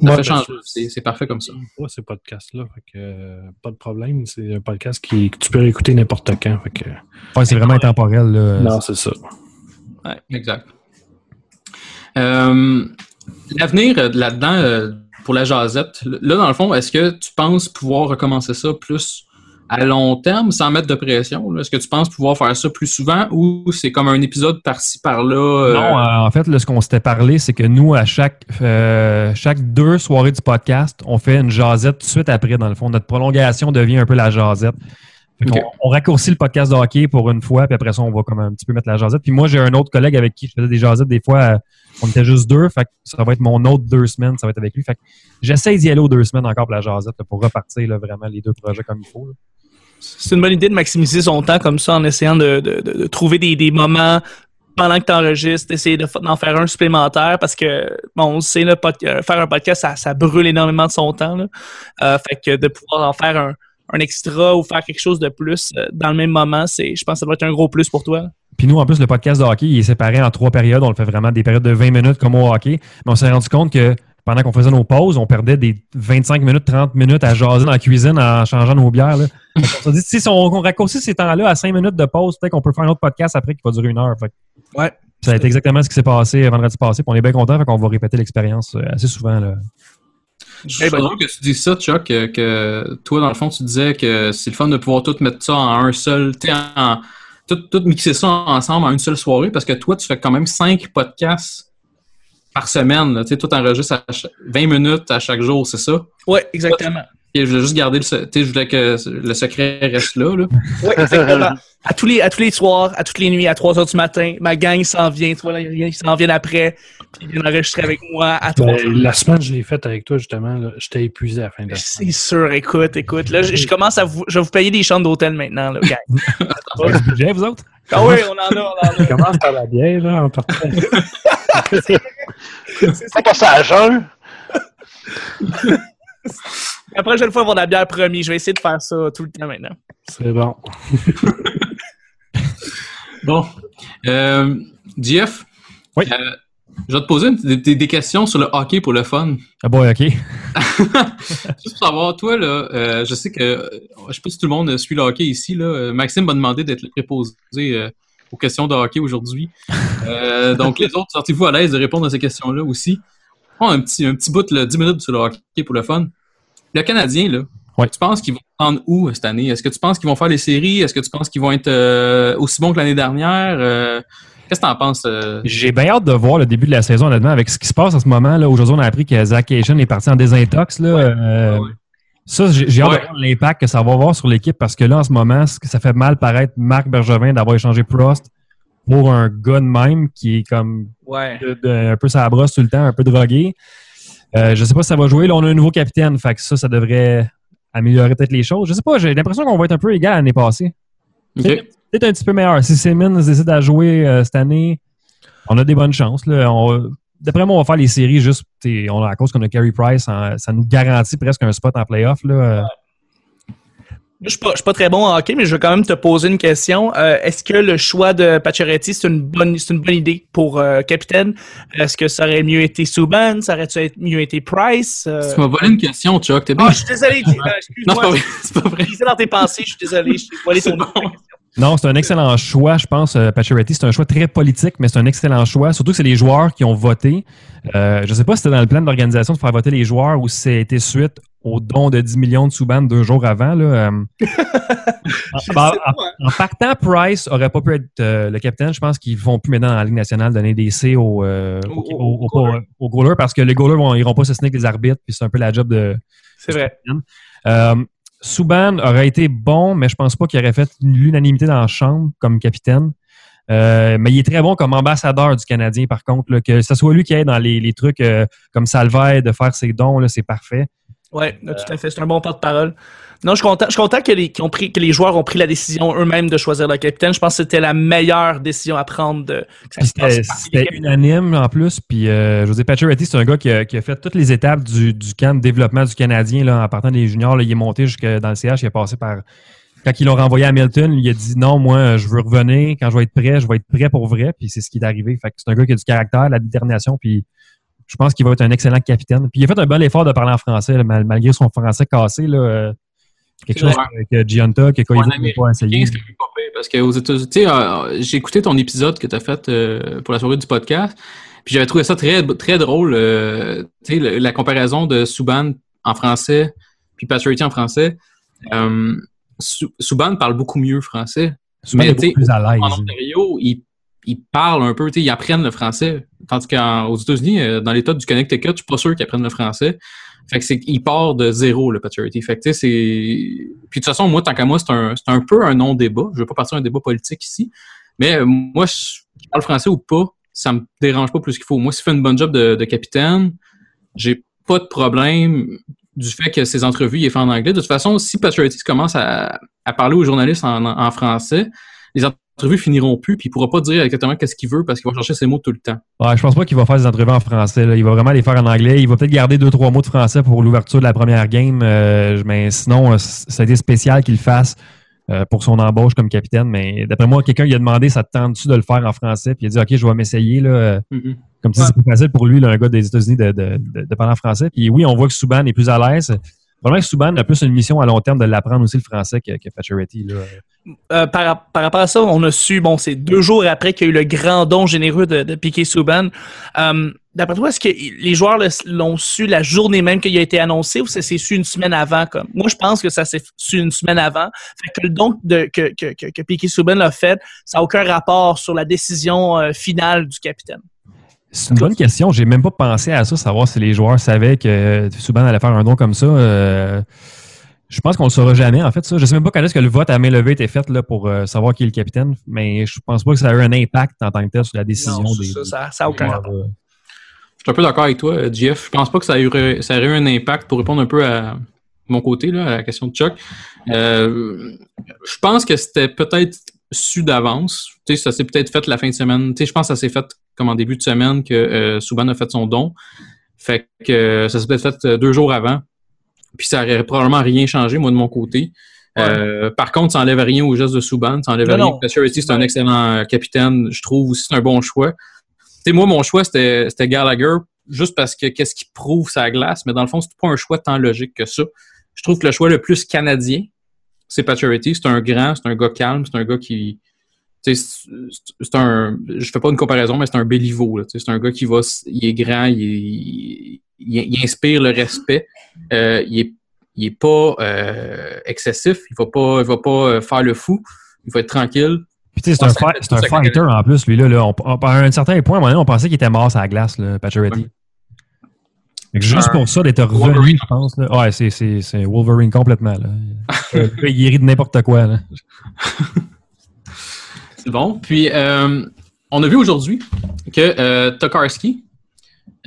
Ouais, fait ben, changer. c'est- C'est, c'est parfait comme ça. pas ces podcasts-là. Euh, pas de problème. C'est un podcast qui, que tu peux écouter n'importe quand. Fait que, ouais, c'est vraiment intemporel. Là. non, c'est ça. Ouais, exact. Euh, l'avenir euh, là-dedans, euh, pour la jasette, là, dans le fond, est-ce que tu penses pouvoir recommencer ça plus à long terme, sans mettre de pression? Est-ce que tu penses pouvoir faire ça plus souvent ou c'est comme un épisode par-ci, par-là? Non, en fait, là, ce qu'on s'était parlé, c'est que nous, à chaque, chaque deux soirées du podcast, on fait une jasette tout de suite après, dans le fond. Notre prolongation devient un peu la jasette. Fait qu'on- Ok. on, raccourcit le podcast de hockey pour une fois, puis après ça, on va comme un petit peu mettre la jasette. Puis moi, j'ai un autre collègue avec qui je faisais des jasettes. Des fois, euh, on était juste deux. Fait que ça va être mon autre deux semaines, ça va être avec lui. Fait que j'essaie d'y aller aux deux semaines encore pour la jasette, là, pour repartir là, vraiment les deux projets comme il faut. là. C'est une bonne idée de maximiser son temps comme ça en essayant de, de, de- de trouver des, des moments pendant que tu enregistres, d'essayer de fa- d'en faire un supplémentaire parce que, bon, on le sait, là, pod- euh, faire un podcast, ça, ça brûle énormément de son temps. Là. Euh, fait que de pouvoir en faire un, un extra ou faire quelque chose de plus euh, dans le même moment, c'est, je pense que ça doit être un gros plus pour toi. Puis nous, en plus, le podcast de hockey, il est séparé en trois périodes. On le fait vraiment des périodes de 20 minutes comme au hockey. Mais on s'est rendu compte que pendant qu'on faisait nos pauses, on perdait des 25 minutes, 30 minutes à jaser dans la cuisine en changeant nos bières. Là. Qu'on s'est dit, si on, on raccourcit ces temps-là à 5 minutes de pause, peut-être qu'on peut faire un autre podcast après qui va durer une heure. Fait Ouais. ça a été exactement ce qui s'est passé vendredi passé. Puis on est bien content. Fait qu'on va répéter l'expérience euh, assez souvent. Là. Je suis drôle que tu dises ça, Chuck, que, que toi, dans le fond, tu disais que c'est le fun de pouvoir tout mettre ça en un seul, en, tout, tout mixer ça ensemble en une seule soirée, parce que toi, tu fais quand même cinq podcasts par semaine. Tu sais, toi, t'enregistres à cha- 20 minutes à chaque jour, c'est ça? Ouais, exactement. Et je voulais juste garder le, je voulais que le secret reste là. là. Oui, exactement. à, tous les, à tous les soirs, à toutes les nuits, à 3 heures du matin, ma gang s'en vient. Tu vois, ils s'en viennent après. Puis ils viennent enregistrer avec moi à 3 Ben, la semaine, je l'ai faite avec toi, justement. J'étais épuisé à la fin de la semaine. C'est sûr, écoute, écoute. Là, je, je commence à vous. Je vais vous payer des chambres d'hôtel maintenant, là, gang. Vous avez du budget, vous autres? Ah oui, on en a, on en a. Je commence par la bière, là, en partant. Pas passer à jeun. La prochaine fois, on va la bière promis. Je vais essayer de faire ça tout le temps maintenant. C'est bon. Bon. Euh, Jeff, Oui. euh, je vais te poser une- des, questions sur le hockey pour le fun. Ah bon, OK. Juste pour savoir, toi, là, euh, je sais que, je sais pas si tout le monde suit le hockey ici, là. euh, Maxime m'a demandé d'être le préposé euh, aux questions de hockey aujourd'hui. Euh, donc, les autres, sortez-vous à l'aise de répondre à ces questions-là aussi. On a un petit, un petit bout, là, 10 minutes sur le hockey pour le fun. Le Canadien, là, tu penses qu'ils vont prendre où cette année? Est-ce que tu penses qu'ils vont faire les séries? Est-ce que tu penses qu'ils vont être aussi bons que l'année dernière? Qu'est-ce que tu en penses? euh? J'ai bien hâte de voir le début de la saison, honnêtement, avec ce qui se passe en ce moment. Là, aujourd'hui, on a appris que Zach Cation est parti en désintox. Là, Euh, Ça, j'ai hâte de voir l'impact que ça va avoir sur l'équipe parce que là, en ce moment, ce que ça fait mal paraître Marc Bergevin d'avoir échangé Prost pour un gars de même qui est comme Ouais. de- de- un peu sa brosse tout le temps, un peu drogué. Euh, je sais pas si ça va jouer. Là, on a un nouveau capitaine. Fait que ça, ça devrait améliorer peut-être les choses. Je sais pas, j'ai l'impression qu'on va être un peu égal l'année passée. Peut-être peut-être un petit peu meilleur. Si Simmons décide à jouer euh, cette année, on a des bonnes chances. là. On- D'après moi, on va faire les séries juste on, à cause qu'on a Carey Price. en- ça nous garantit presque un spot en playoff. Là. Je suis pas, je suis pas très bon en hockey, mais je veux quand même te poser une question. Euh, Est-ce que le choix de Pacioretty, c'est une bonne, c'est une bonne idée pour euh, capitaine? Est-ce que ça aurait mieux été Subban? Ça aurait-tu être- mieux été Price? Euh, Tu m'as volé une question, Chuck. T'es bien. Ah, je suis désolé. euh, Non, c'est pas excuse-moi. vrai. C'est pas vrai. Dans tes pensées, je suis désolé. Je t'ai volé ton Non, c'est un excellent choix, je pense. Euh, Pacioretty, c'est un choix très politique, mais c'est un excellent choix. Surtout que c'est les joueurs qui ont voté. Euh, je ne sais pas si c'était dans le plan d'organisation de faire voter les joueurs ou si c'était suite au don de 10 millions de Subban deux jours avant. Là. Euh, en, en- en- en partant, Price aurait pas pu être euh, le capitaine. Je pense qu'ils vont plus maintenant dans la Ligue nationale donner des C aux, euh, aux goalers parce que les goalers vont, iront pas se avec les arbitres, puis c'est un peu la job de. C'est vrai. Subban aurait été bon, mais je pense pas qu'il aurait fait l'unanimité dans la chambre comme capitaine. Euh, mais il est très bon comme ambassadeur du Canadien, par contre. que ce soit lui qui aide dans les, trucs euh, comme Salvaire, de faire ses dons, c'est parfait. Là, tout à fait. C'est un bon porte-parole. Non, je suis content, je suis content que, les, qu'ils ont pris, que les joueurs ont pris la décision eux-mêmes de choisir le capitaine. Je pense que c'était la meilleure décision à prendre. De, C'était unanime en plus. Puis euh, José Pacioretty, c'est un gars qui a, qui a fait toutes les étapes du, du camp de développement du Canadien. Là, en partant des juniors, là, il est monté jusque dans le CH. Il est passé par. Quand ils l'ont renvoyé à Hamilton, il a dit non, moi, je veux revenir. Quand je vais être prêt, je vais être prêt pour vrai. Puis c'est ce qui est arrivé. Fait que c'est un gars qui a du caractère, la détermination. Puis je pense qu'il va être un excellent capitaine. Puis il a fait un bon effort de parler en français, là, malgré son français cassé. Là, euh, quelque chose que, que Gianta, que Koivu n'a pas essayé. C'est Parce qu'aux États-Unis, tu sais, euh, j'ai écouté ton épisode que tu as fait euh, pour la soirée du podcast, puis j'avais trouvé ça très, très drôle, euh, le- la comparaison de Subban en français, puis Pacioretty en français. Euh, Su- Subban parle beaucoup mieux français. Subban est tu sais, beaucoup plus à l'aise. En Ontario, ils, ils parlent un peu, ils apprennent le français. Tandis qu'aux États-Unis, euh, dans l'État du Connecticut, je suis pas sûr qu'ils apprennent le français. Fait que c'est qu'il part de zéro, le Paturity. Fait que, c'est... Puis de toute façon, moi, tant qu'à moi, c'est un, c'est un peu un non-débat. Je veux pas partir un débat politique ici. Mais euh, moi, je parle français ou pas, ça me dérange pas plus qu'il faut. Moi, s'il fait une bonne job de, de capitaine, j'ai pas de problème du fait que ses entrevues, il est fait en anglais. De toute façon, si Paturity commence à, parler aux journalistes en, en français, les entrevues finiront plus, puis il pourra pas dire exactement qu'est-ce qu'il veut parce qu'il va chercher ses mots tout le temps. Ouais, je pense pas qu'il va faire des entrevues en français. là. Il va vraiment les faire en anglais. Il va peut-être garder deux, trois mots de français pour l'ouverture de la première game. euh, mais sinon, euh, ça a été spécial qu'il le fasse euh, pour son embauche comme capitaine. Mais d'après moi, quelqu'un lui a demandé ça te tente-tu de le faire en français? Puis il a dit OK, je vais m'essayer. là. Mhm. Comme si c'est plus facile pour lui, là, un gars des États-Unis, de, de, de, de parler en français. Puis oui, on voit que Subban est plus à l'aise. Probablement que Subban a plus une mission à long terme de l'apprendre aussi le français que, que. Euh, par, par rapport à ça, on a su, bon, c'est deux jours après qu'il y a eu le grand don généreux de, de Piquet Souban. Euh, D'après toi, est-ce que les joueurs l'ont su la journée même qu'il a été annoncé ou ça s'est su une semaine avant? Comme? Moi, je pense que ça s'est su une semaine avant. Fait que le don que, que, que, que Piquet Souban a fait, ça n'a aucun rapport sur la décision euh, finale du capitaine. C'est une bonne question. J'ai même pas pensé à ça, savoir si les joueurs savaient que Subban allait faire un don comme ça. Euh, je pense qu'on le saura jamais, en fait, ça. Je sais même pas quand est-ce que le vote à main levée était fait là, pour euh, savoir qui est le capitaine, mais je pense pas que ça a eu un impact en tant que tel sur la décision Non, des. ça, ça, ça a aucun. Je suis un peu d'accord avec toi, euh, Jeff. Je pense pas que ça aurait, ça eu un impact pour répondre un peu à mon côté, là, à la question de Chuck. Euh, je pense que c'était peut-être su d'avance. Ça s'est peut-être fait la fin de semaine. Je pense que ça s'est fait comme en début de semaine que euh, Subban a fait son don. Fait que euh, ça s'est peut-être fait euh, deux jours avant. Puis ça aurait probablement rien changé, moi, de mon côté. Euh, par contre, ça enlève rien au geste de Subban. Ça enlève Non, rien. c'est un excellent capitaine. Je trouve aussi c'est un bon choix. Sais, moi, mon choix, c'était Gallagher, juste parce que qu'est-ce qu'il prouve sa glace, mais dans le fond, c'est pas un choix tant logique que ça. Je trouve que le choix le plus canadien, c'est Pacioretty. C'est un grand, c'est un gars calme, c'est un gars qui, c'est un. Je fais pas une comparaison, mais c'est un Béliveau. C'est un gars qui va. Il est grand, il, est- il, il inspire le respect. Euh, il est, il est pas euh, excessif. Il va pas, il va pas euh, faire le fou. Il va être tranquille. Puis tu sais, c'est un, fighter en plus, lui. Là, là. On- on- à un certain point, à on pensait qu'il était mort sur la glace, là, Pacioretty. Juste Un pour ça, d'être revenu, Wolverine. je pense. Là. Ouais, c'est, Wolverine complètement. Là. Il rit de n'importe quoi. Là. C'est bon. Puis, euh, on a vu aujourd'hui que euh, Tokarski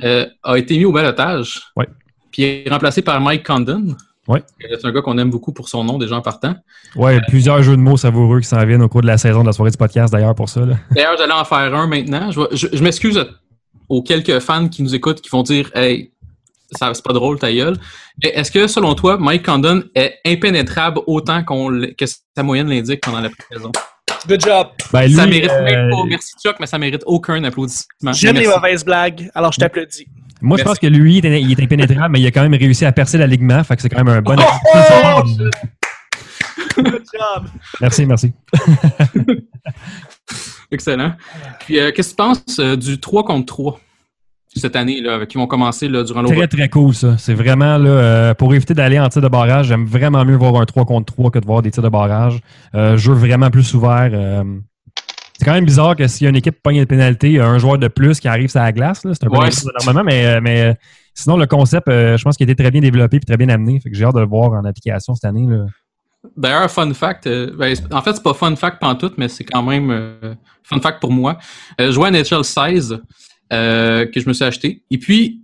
euh, a été mis au balotage. Ouais. Puis il est remplacé par Mike Condon. Ouais. Euh, C'est un gars qu'on aime beaucoup pour son nom, déjà en partant. Ouais, plusieurs jeux de mots savoureux qui s'en viennent au cours de la saison de la soirée du podcast, d'ailleurs, pour ça. D'ailleurs, j'allais en faire un maintenant. Je, vais- je- je m'excuse aux quelques fans qui nous écoutent qui vont dire Hey, ça c'est pas drôle ta gueule. Mais est-ce que selon toi, Mike Condon est impénétrable autant que sa moyenne l'indique pendant la pré-saison? Good job. Ben, ça mérite euh, même pas, merci Chuck, mais ça mérite aucun applaudissement. J'aime les mauvaises blagues, alors je t'applaudis. Moi, je pense que lui, il est, il est impénétrable, mais il a quand même réussi à percer l'alignement. Fait que c'est quand même un bon. Oh! Good job. Merci, merci. Excellent. Puis, euh, qu'est-ce que tu penses euh, du 3 contre 3 cette année, là, qui vont commencer là, durant Très, l'over? très cool, ça. C'est vraiment, là, euh, pour éviter d'aller en tir de barrage, j'aime vraiment mieux voir un 3 contre 3 que de voir des tirs de barrage. Euh, jeu vraiment plus ouvert. euh, c'est quand même bizarre que s'il y a une équipe pogne de pénalité, il y a un joueur de plus qui arrive sur la glace. C'est un peu Ouais, normalement, mais, euh, mais sinon, le concept, je pense qu'il a été très bien développé et très bien amené. Fait que j'ai hâte de le voir en application cette année. Là. D'ailleurs, fun fact, euh, ben, en fait, c'est pas fun fact pantoute, mais c'est quand même euh, fun fact pour moi. Euh, je jouais à NHL 16 euh, que je me suis acheté. Et puis,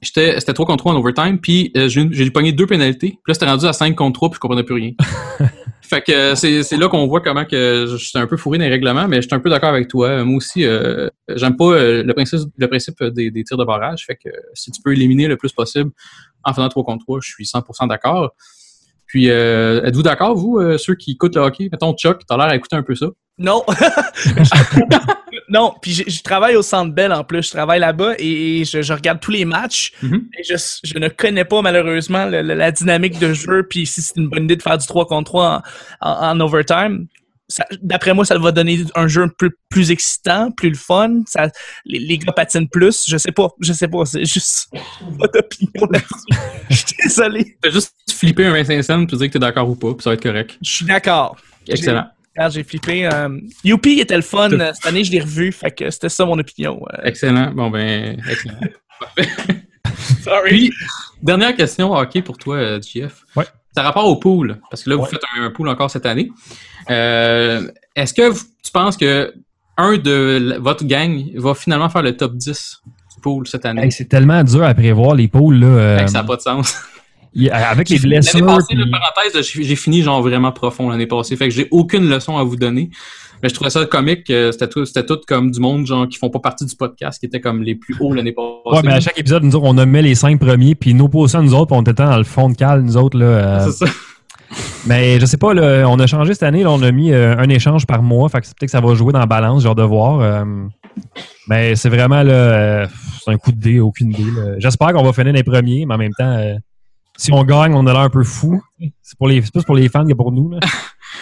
j'étais, c'était 3 contre 3 en overtime, puis euh, j'ai, j'ai pogné deux pénalités. Puis là, c'était rendu à 5 contre 3, puis je comprenais plus rien. fait que euh, c'est, c'est là qu'on voit comment que je suis un peu fourré dans les règlements, mais je suis un peu d'accord avec toi. Moi aussi, euh, j'aime pas le principe, le principe des, des tirs de barrage. Fait que si tu peux éliminer le plus possible en faisant 3 contre 3, je suis 100% d'accord. Puis, euh, êtes-vous d'accord, vous, euh, ceux qui écoutent le hockey? Mettons, Chuck, t'as l'air à écouter un peu ça. Non. non, puis je, je travaille au Centre Bell en plus. Je travaille là-bas et je, je regarde tous les matchs. Mhm. Et je, je ne connais pas malheureusement le- le- la dynamique de jeu. Puis si c'est une bonne idée de faire du 3 contre 3 en, en- en overtime, d'après moi, ça va donner un jeu un peu plus excitant, plus le fun. Ça, les, les gars patinent plus. Je sais pas. Je sais pas. C'est juste pas d'opinion là-dessus. Je suis désolé. Fais juste flipper un 25 cents pour dire que t'es d'accord ou pas, puis ça va être correct. Je suis d'accord. Excellent. Regarde, j'ai flippé. Euh, Youpi était le fun. Cette année, je l'ai revu. Fait que c'était ça mon opinion. euh. Excellent. Bon, ben, excellent. Sorry. Puis, dernière question hockey pour toi, euh, JF. Ouais. Ça rapport au pool, parce que là, vous Ouais. faites un, un pool encore cette année. Euh, Est-ce que vous- tu penses que un de votre gang va finalement faire le top 10 du pool cette année? Hey, c'est tellement dur à prévoir les poules. Là, euh, Hey, ça n'a pas de sens. Avec les blessures. L'année passée, puis- parenthèse, j'ai fini genre vraiment profond l'année passée. Fait que j'ai aucune leçon à vous donner. Mais je trouvais ça comique. que C'était tout, c'était tout comme du monde genre qui font pas partie du podcast, qui étaient comme les plus hauts l'année passée. Ouais, mais à chaque épisode, nous autres, on nommait les cinq premiers, puis nos positions, nous autres, puis on était dans le fond de cale, nous autres. Là, euh, C'est ça. mais je sais pas, là, on a changé cette année, là, on a mis euh, un échange par mois, fait que c'est peut-être que ça va jouer dans la balance, genre de voir. euh, mais c'est vraiment, là, euh, c'est un coup de dé, aucune idée. J'espère qu'on va finir les premiers, mais en même temps, si on gagne, on a l'air un peu fou. C'est pour les, c'est plus pour les fans que pour nous. Là.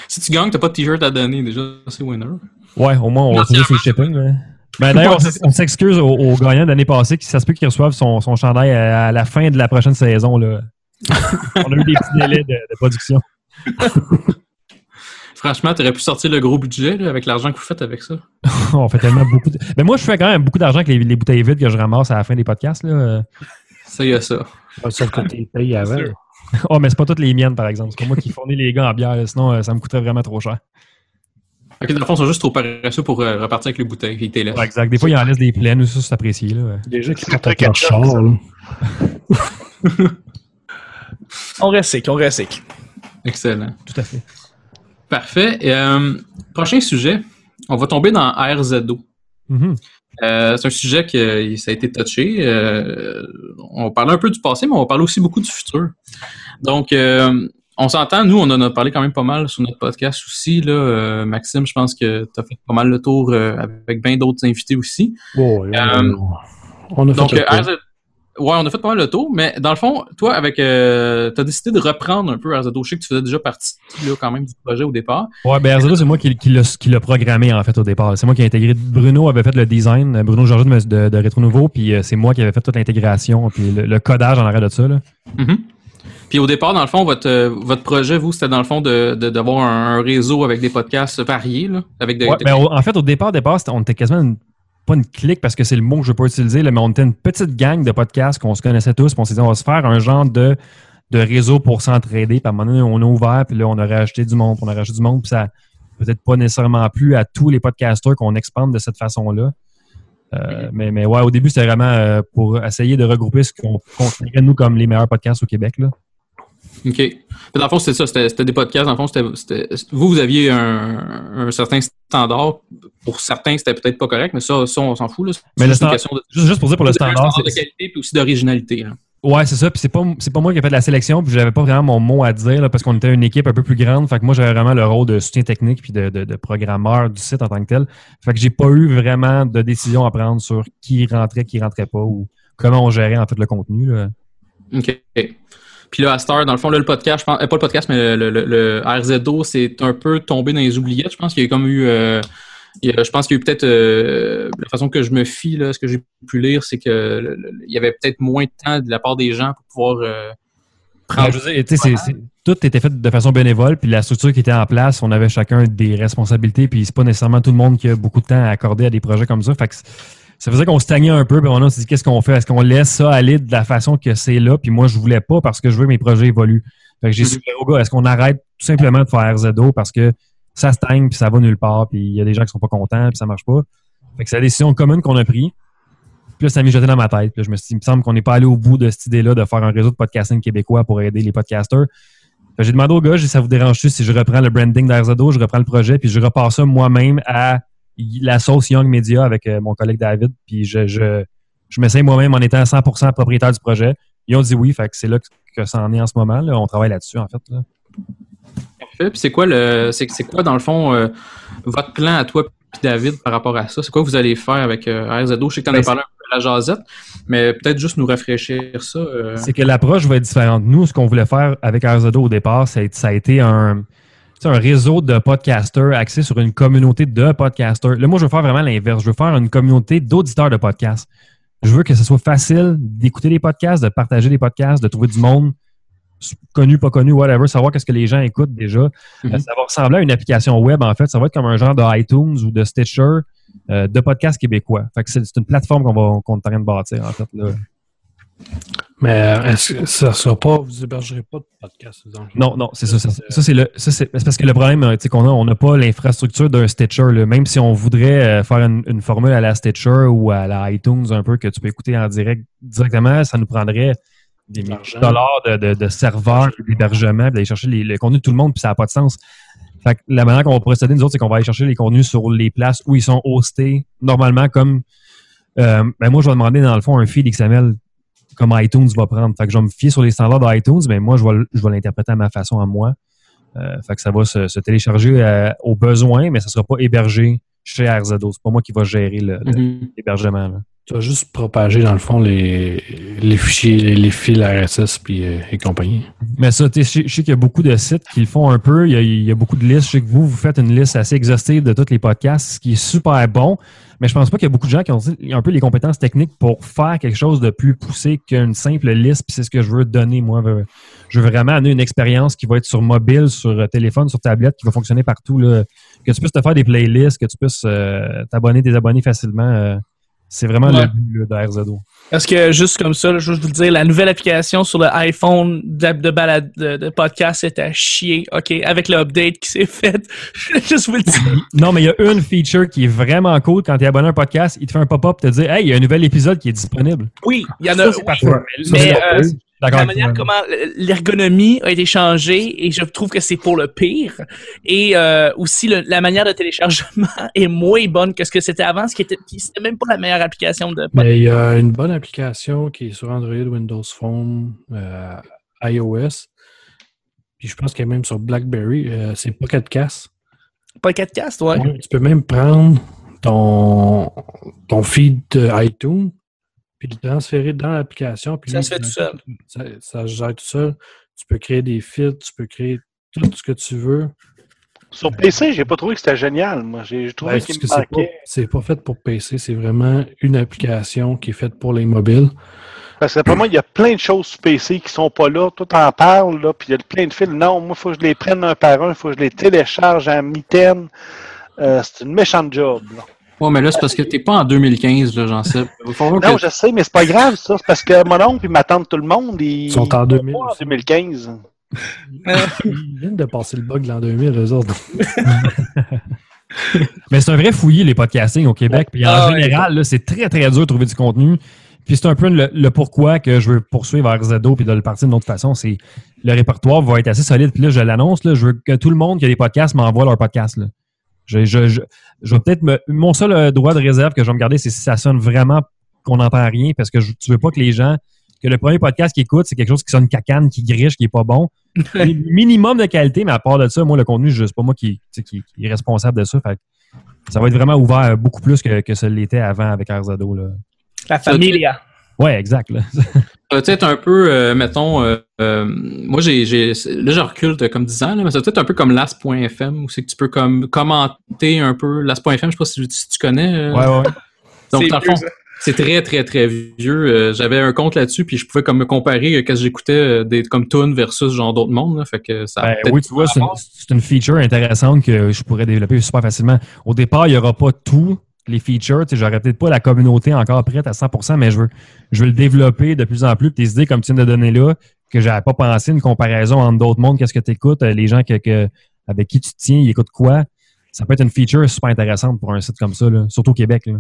Si tu gagnes, t'as pas de t-shirt à donner. Déjà, c'est winner. Ouais, au moins, on va Financièrement, trouver ses shipping. là. Ben, D'ailleurs, on s'excuse aux, aux gagnants de l'année passée qui ça se peut qu'ils reçoivent son, son chandail à, à la fin de la prochaine saison. Là. on a eu des petits délais de, de production. Franchement, t'aurais pu sortir le gros budget là, avec l'argent que vous faites avec ça. on fait tellement beaucoup de... Mais moi, je fais quand même beaucoup d'argent avec les, les bouteilles vides que je ramasse à la fin des podcasts. Là. Ça, il y a ça. Pas ça que tu payes avant. oh, mais c'est pas toutes les miennes, par exemple. C'est pas moi qui fournis les gars en bière. Sinon, euh, ça me coûterait vraiment trop cher. Ok, dans le fond, ils sont juste trop paresseux pour euh, repartir avec les bouteilles. Ils t'élaissent. Ouais, exact. Des fois, ils en laissent des pleines. Ça, c'est apprécié. Là. Déjà qu'ils partent avec leur char. On recycle, on recycle. Excellent. Tout à fait. Parfait. Et, euh, prochain sujet, on va tomber dans RZO. Mhm. Euh, c'est un sujet qui euh, ça a été touché. Euh, on va parler un peu du passé, mais on va parler aussi beaucoup du futur. Donc, euh, on s'entend, nous, on en a parlé quand même pas mal sur notre podcast aussi. Là, Euh, Maxime, je pense que tu as fait pas mal le tour euh, avec bien d'autres invités aussi. Euh, on, on a fait Donc, ouais, on a fait pas mal le tour, mais dans le fond, toi, avec, euh, t'as décidé de reprendre un peu RZO. Je sais que tu faisais déjà partie là, quand même du projet au départ. Ouais, ben RZO, c'est moi qui, qui l'a programmé en fait au départ. C'est moi qui ai intégré. Bruno avait fait le design, Bruno Georges de, de, de Rétro Nouveau, puis euh, c'est moi qui avais fait toute l'intégration, puis le, le codage en arrière de ça. Là. Mhm. Puis au départ, dans le fond, votre, euh, votre projet, vous, c'était dans le fond de, de- d'avoir un, un réseau avec des podcasts variés, là, avec des, Ouais, des- ben, en fait, au départ, départ on était quasiment une- pas une clique parce que c'est le mot que je veux pas utiliser, là, mais on était une petite gang de podcasts qu'on se connaissait tous, puis on s'est dit on va se faire un genre de, de réseau pour s'entraider. Puis à un moment donné, on a ouvert, puis là, on a rajouté du monde, puis on a rajouté du monde, puis ça peut-être pas nécessairement plus à tous les podcasters qu'on expande de cette façon-là. Euh, mais, mais ouais, au début, c'était vraiment euh, pour essayer de regrouper ce qu'on considérait nous comme les meilleurs podcasts au Québec. Là. OK. Dans le fond, c'était ça. C'était, des podcasts. Dans le fond, vous, vous aviez un, un certain standard. Pour certains, c'était peut-être pas correct, mais ça, ça on s'en fout. Là. C'est Mais le juste une stand- question de, juste, pour dire pour le c'est un standard, standard de c'est- qualité puis aussi d'originalité. Ouais, c'est ça. Puis c'est pas, c'est pas moi qui ai fait de la sélection, puis j'avais pas vraiment mon mot à dire là, parce qu'on était une équipe un peu plus grande. Fait que moi, j'avais vraiment le rôle de soutien technique puis de, de, de programmeur du site en tant que tel. Fait que j'ai pas eu vraiment de décision à prendre sur qui rentrait, qui rentrait pas ou comment on gérait en fait le contenu. Là. OK. Puis là, à Star, dans le fond, là, le podcast, je pense, euh, pas le podcast, mais le, RZO, c'est un peu tombé dans les oubliettes. Je pense qu'il y a comme eu. euh, je pense qu'il y a eu peut-être. euh, la façon que je me fie, là, ce que j'ai pu lire, c'est que il y avait peut-être moins de temps de la part des gens pour pouvoir prendre. Ben, tout était fait de façon bénévole, puis la structure qui était en place, on avait chacun des responsabilités, puis c'est pas nécessairement tout le monde qui a beaucoup de temps à accorder à des projets comme ça. Ça faisait qu'on stagnait un peu, puis on s'est dit qu'est-ce qu'on fait? Est-ce qu'on laisse ça aller de la façon que c'est là? Puis moi, je voulais pas parce que je veux que mes projets évoluent. Fait que j'ai Mhm. suggéré au gars, est-ce qu'on arrête tout simplement de faire RZO parce que ça stagne, puis ça va nulle part, puis il y a des gens qui sont pas contents, puis ça marche pas? Fait que c'est la décision commune qu'on a prise. Puis là, ça m'est jeté dans ma tête. Puis là, je me suis dit, il me semble qu'on n'est pas allé au bout de cette idée-là de faire un réseau de podcasting québécois pour aider les podcasters. J'ai demandé au gars, j'ai dit, ça vous dérange-tu si je reprends le branding d'RZO, je reprends le projet, puis je repars ça moi-même à la sauce Young Media avec euh, mon collègue David, puis je, je, je m'essaye moi-même en étant 100% propriétaire du projet. Ils ont dit oui, fait que c'est là que, ça en est en ce moment. Là. On travaille là-dessus, en fait. là. Parfait. Puis c'est quoi le c'est, c'est quoi dans le fond euh, votre plan à toi puis David par rapport à ça? C'est quoi que vous allez faire avec euh, RZO? Je sais que tu en Ben, as parlé un peu à la jasette, mais peut-être juste nous rafraîchir ça. euh. C'est que l'approche va être différente. Nous, ce qu'on voulait faire avec RZO au départ, ça a, ça a été un, un réseau de podcasters axé sur une communauté de podcasters. Là, moi, je veux faire vraiment l'inverse. Je veux faire une communauté d'auditeurs de podcasts. Je veux que ce soit facile d'écouter des podcasts, de partager des podcasts, de trouver du monde connu, pas connu, whatever, savoir qu'est-ce que les gens écoutent déjà. Mhm. Euh, ça va ressembler à une application web, en fait. Ça va être comme un genre de iTunes ou de Stitcher euh, de podcasts québécois. Fait que c'est c'est une plateforme qu'on va qu'on est en train de bâtir, en fait. Là. Mais euh, est-ce que ça sera pas, vous hébergerez pas de podcast? genre? Non, non, c'est ça. Ça, ça, c'est le. ça, c'est parce que le problème, euh, tu sais, qu'on a, on n'a pas l'infrastructure d'un Stitcher. là. Même si on voudrait euh, faire une, une formule à la Stitcher ou à la iTunes un peu que tu peux écouter en direct directement, ça nous prendrait des milliers de dollars de, de, de serveurs, d'hébergement, d'aller chercher les- le contenu de tout le monde, puis ça n'a pas de sens. Fait que la manière qu'on va procéder, nous autres, c'est qu'on va aller chercher les contenus sur les places où ils sont hostés, normalement, comme. euh, ben moi, je vais demander, dans le fond, un feed XML comme iTunes va prendre. Fait que je vais me fier sur les standards d'iTunes, mais moi, je vais, l- je vais l'interpréter à ma façon, à moi. Euh, fait que ça va se, se télécharger euh, au besoin, mais ça ne sera pas hébergé chez RZO. C'est pas moi qui va gérer Mhm. l'hébergement. là. Tu vas juste propager, dans le fond, les, les fichiers, les, les fils RSS puis, euh, et compagnie. Mais ça, je sais qu'il y a beaucoup de sites qui le font un peu. Il y, a, il y a beaucoup de listes. Je sais que vous, vous faites une liste assez exhaustive de tous les podcasts, ce qui est super bon. Mais je pense pas qu'il y a beaucoup de gens qui ont un peu les compétences techniques pour faire quelque chose de plus poussé qu'une simple liste. Puis c'est ce que je veux donner, moi. Je veux vraiment amener une expérience qui va être sur mobile, sur euh, téléphone, sur tablette, qui va fonctionner partout. Là. Que tu puisses te faire des playlists, que tu puisses euh, t'abonner, désabonner facilement. euh, c'est vraiment Ouais. le but de RZO. Parce que juste comme ça, là, je veux vous le dire, la nouvelle application sur le iPhone de, de, balade, de, de podcast est à chier. OK, avec l'update qui s'est fait, je vais juste vous le dire. Non, mais il y a une feature qui est vraiment cool. Quand tu es abonné à un podcast, il te fait un pop-up te dire Hey, il y a un nouvel épisode qui est disponible. Oui, il y en Ça, a. parfait. Mais, euh, la manière comment l'ergonomie a été changée et je trouve que c'est pour le pire. Et euh, aussi le- la manière de téléchargement est moins bonne que ce que c'était avant, ce qui était, c'était même pas la meilleure application de Mais il y a une bonne application qui est sur Android, Windows Phone, euh, iOS. Puis je pense qu'elle est même sur BlackBerry. euh, c'est Pocket Cast. Pocket Cast, ouais. Ouais, tu peux même prendre ton, ton feed de iTunes, puis le transférer dans l'application. Puis Ça lui, se fait tout seul. Ça, ça se gère tout seul. Tu peux créer des fils, tu peux créer tout ce que tu veux. Sur PC, j'ai pas trouvé que c'était génial. Moi, j'ai trouvé Ben, qu'il me c'est pas, manquait. c'est pas fait pour PC, c'est vraiment une application qui est faite pour les mobiles. Parce que pour moi, il y a plein de choses sur PC qui sont pas là. Toi, t'en parles, là, puis il y a plein de fils. Non, moi, il faut que je les prenne un par un, il faut que je les télécharge en mitaine. Euh, c'est une méchante job. là. Ouais, mais là, c'est parce que t'es pas en 2015, là, j'en sais. Non, que- je sais, mais c'est pas grave, ça. C'est parce que mon oncle et ma tante, tout le monde, ils, Ils sont en 2000 pas en 2015. Ils viennent de passer le bug l'an 2000, eux autres. Mais c'est un vrai fouillis, les podcasting au Québec. Puis en Ah, général, là, c'est très, très dur de trouver du contenu. Puis c'est un peu le, le pourquoi que je veux poursuivre RZO puis de le partir d'une autre façon. C'est le répertoire va être assez solide. Puis là, je l'annonce, là, je veux que tout le monde qui a des podcasts m'envoie leur podcast. Là. Je, je, je, je vais peut-être me. Mon seul euh, droit de réserve que je vais me garder, c'est si ça sonne vraiment qu'on n'entend rien, parce que je, tu veux pas que les gens. Que le premier podcast qu'ils écoutent, c'est quelque chose qui sonne cacane, qui griche, qui est pas bon. Mi- Minimum de qualité, mais à part de ça, moi, le contenu, je- c'est pas moi qui, qui, qui est responsable de ça. Fait ça va être vraiment ouvert beaucoup plus que, que ça l'était avant avec RZO. Là. La familia. Ouais, exact. Là. Ça va être un peu, euh, mettons, euh, euh, moi j'ai, j'ai, là je recule de comme 10 ans, là, mais ça va être un peu comme las.fm, où c'est que tu peux comme commenter un peu las.fm, je sais pas si, si tu connais. euh. Ouais, ouais. Donc, C'est dans le fond, c'est très, très, très vieux. Euh, J'avais un compte là-dessus, puis je pouvais comme me comparer euh, qu'est-ce que j'écoutais euh, des, comme Toon versus genre d'autres mondes. Là, fait que ça Ben, oui, tu vois, c'est une, c'est une feature intéressante que je pourrais développer super facilement. Au départ, il n'y aura pas tous les features. Tu sais, J'aurais peut-être pas la communauté encore prête à 100%, mais je veux, je veux le développer de plus en plus. Puis Tes idées, comme tu viens de donner là, que j'avais pas pensé, une comparaison entre d'autres mondes, qu'est-ce que tu écoutes, les gens que, que- avec qui tu te tiens, ils écoutent quoi? Ça peut être une feature super intéressante pour un site comme ça, là, surtout au Québec. Là.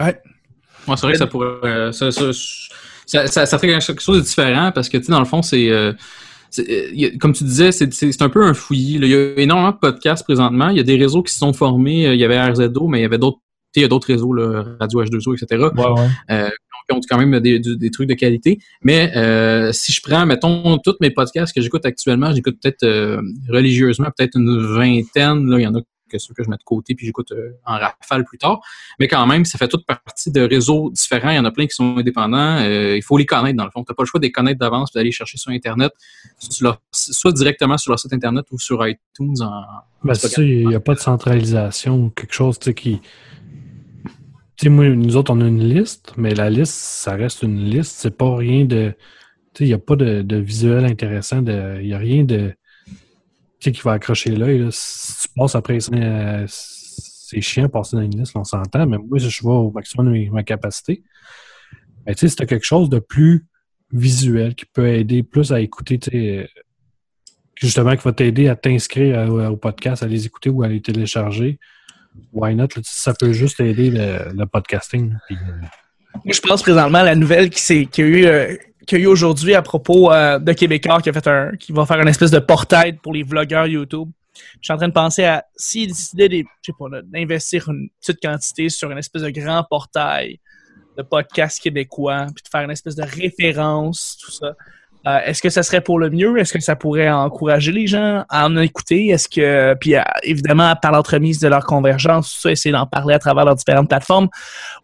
Ouais. Ouais, c'est vrai que ça pourrait. euh, ça, ça, ça, ça, ça ferait quelque chose de différent parce que, tu sais, dans le fond, c'est. euh, euh, comme tu disais, c'est un peu un fouillis. là. Il y a énormément de podcasts présentement. Il y a des réseaux qui se sont formés. Euh, Il y avait RZO, mais il y avait d'autres. Il y a d'autres réseaux, là, Radio H2O, etc. Ouais, ouais. euh, qui ont quand même des, trucs de qualité. Mais euh, si je prends, mettons, tous mes podcasts que j'écoute actuellement, j'écoute peut-être euh, religieusement, peut-être une vingtaine. Là, il y en a que ceux que je mets de côté, puis j'écoute euh, en rafale plus tard. Mais quand même, ça fait toute partie de réseaux différents. Il y en a plein qui sont indépendants. Euh, il faut les connaître, dans le fond. Tu n'as pas le choix de les connaître d'avance, puis d'aller chercher sur Internet, sur leur- soit directement sur leur site Internet ou sur iTunes. En, Ben, en il n'y a pas de centralisation ou quelque chose qui. Moi, nous autres, on a une liste, mais la liste, ça reste une liste. C'est pas rien de. Tu sais, il n'y a pas de, de visuel intéressant. Il n'y a rien de. Tu sais, qui va accrocher l'œil. Si tu passes après, c'est euh, c'est chiant passer dans une liste, on s'entend, mais moi, je vais au maximum de ma capacité. Mais tu sais, si tu as quelque chose de plus visuel qui peut aider plus à écouter, justement, qui va t'aider à t'inscrire au podcast, à les écouter ou à les télécharger. Why not? ça peut juste aider le, podcasting. Euh, je pense présentement à la nouvelle qui, euh, qui a eu aujourd'hui à propos euh, de Québécois qui a fait un, qui va faire une espèce de portail pour les vlogueurs YouTube. Je suis en train de penser à s'ils décidaient d'investir une petite quantité sur une espèce de grand portail de podcasts québécois, puis de faire une espèce de référence, tout ça. Euh, Est-ce que ça serait pour le mieux? Est-ce que ça pourrait encourager les gens à en écouter? Est-ce que, puis euh, évidemment, par l'entremise de leur convergence, tout ça, essayer d'en parler à travers leurs différentes plateformes?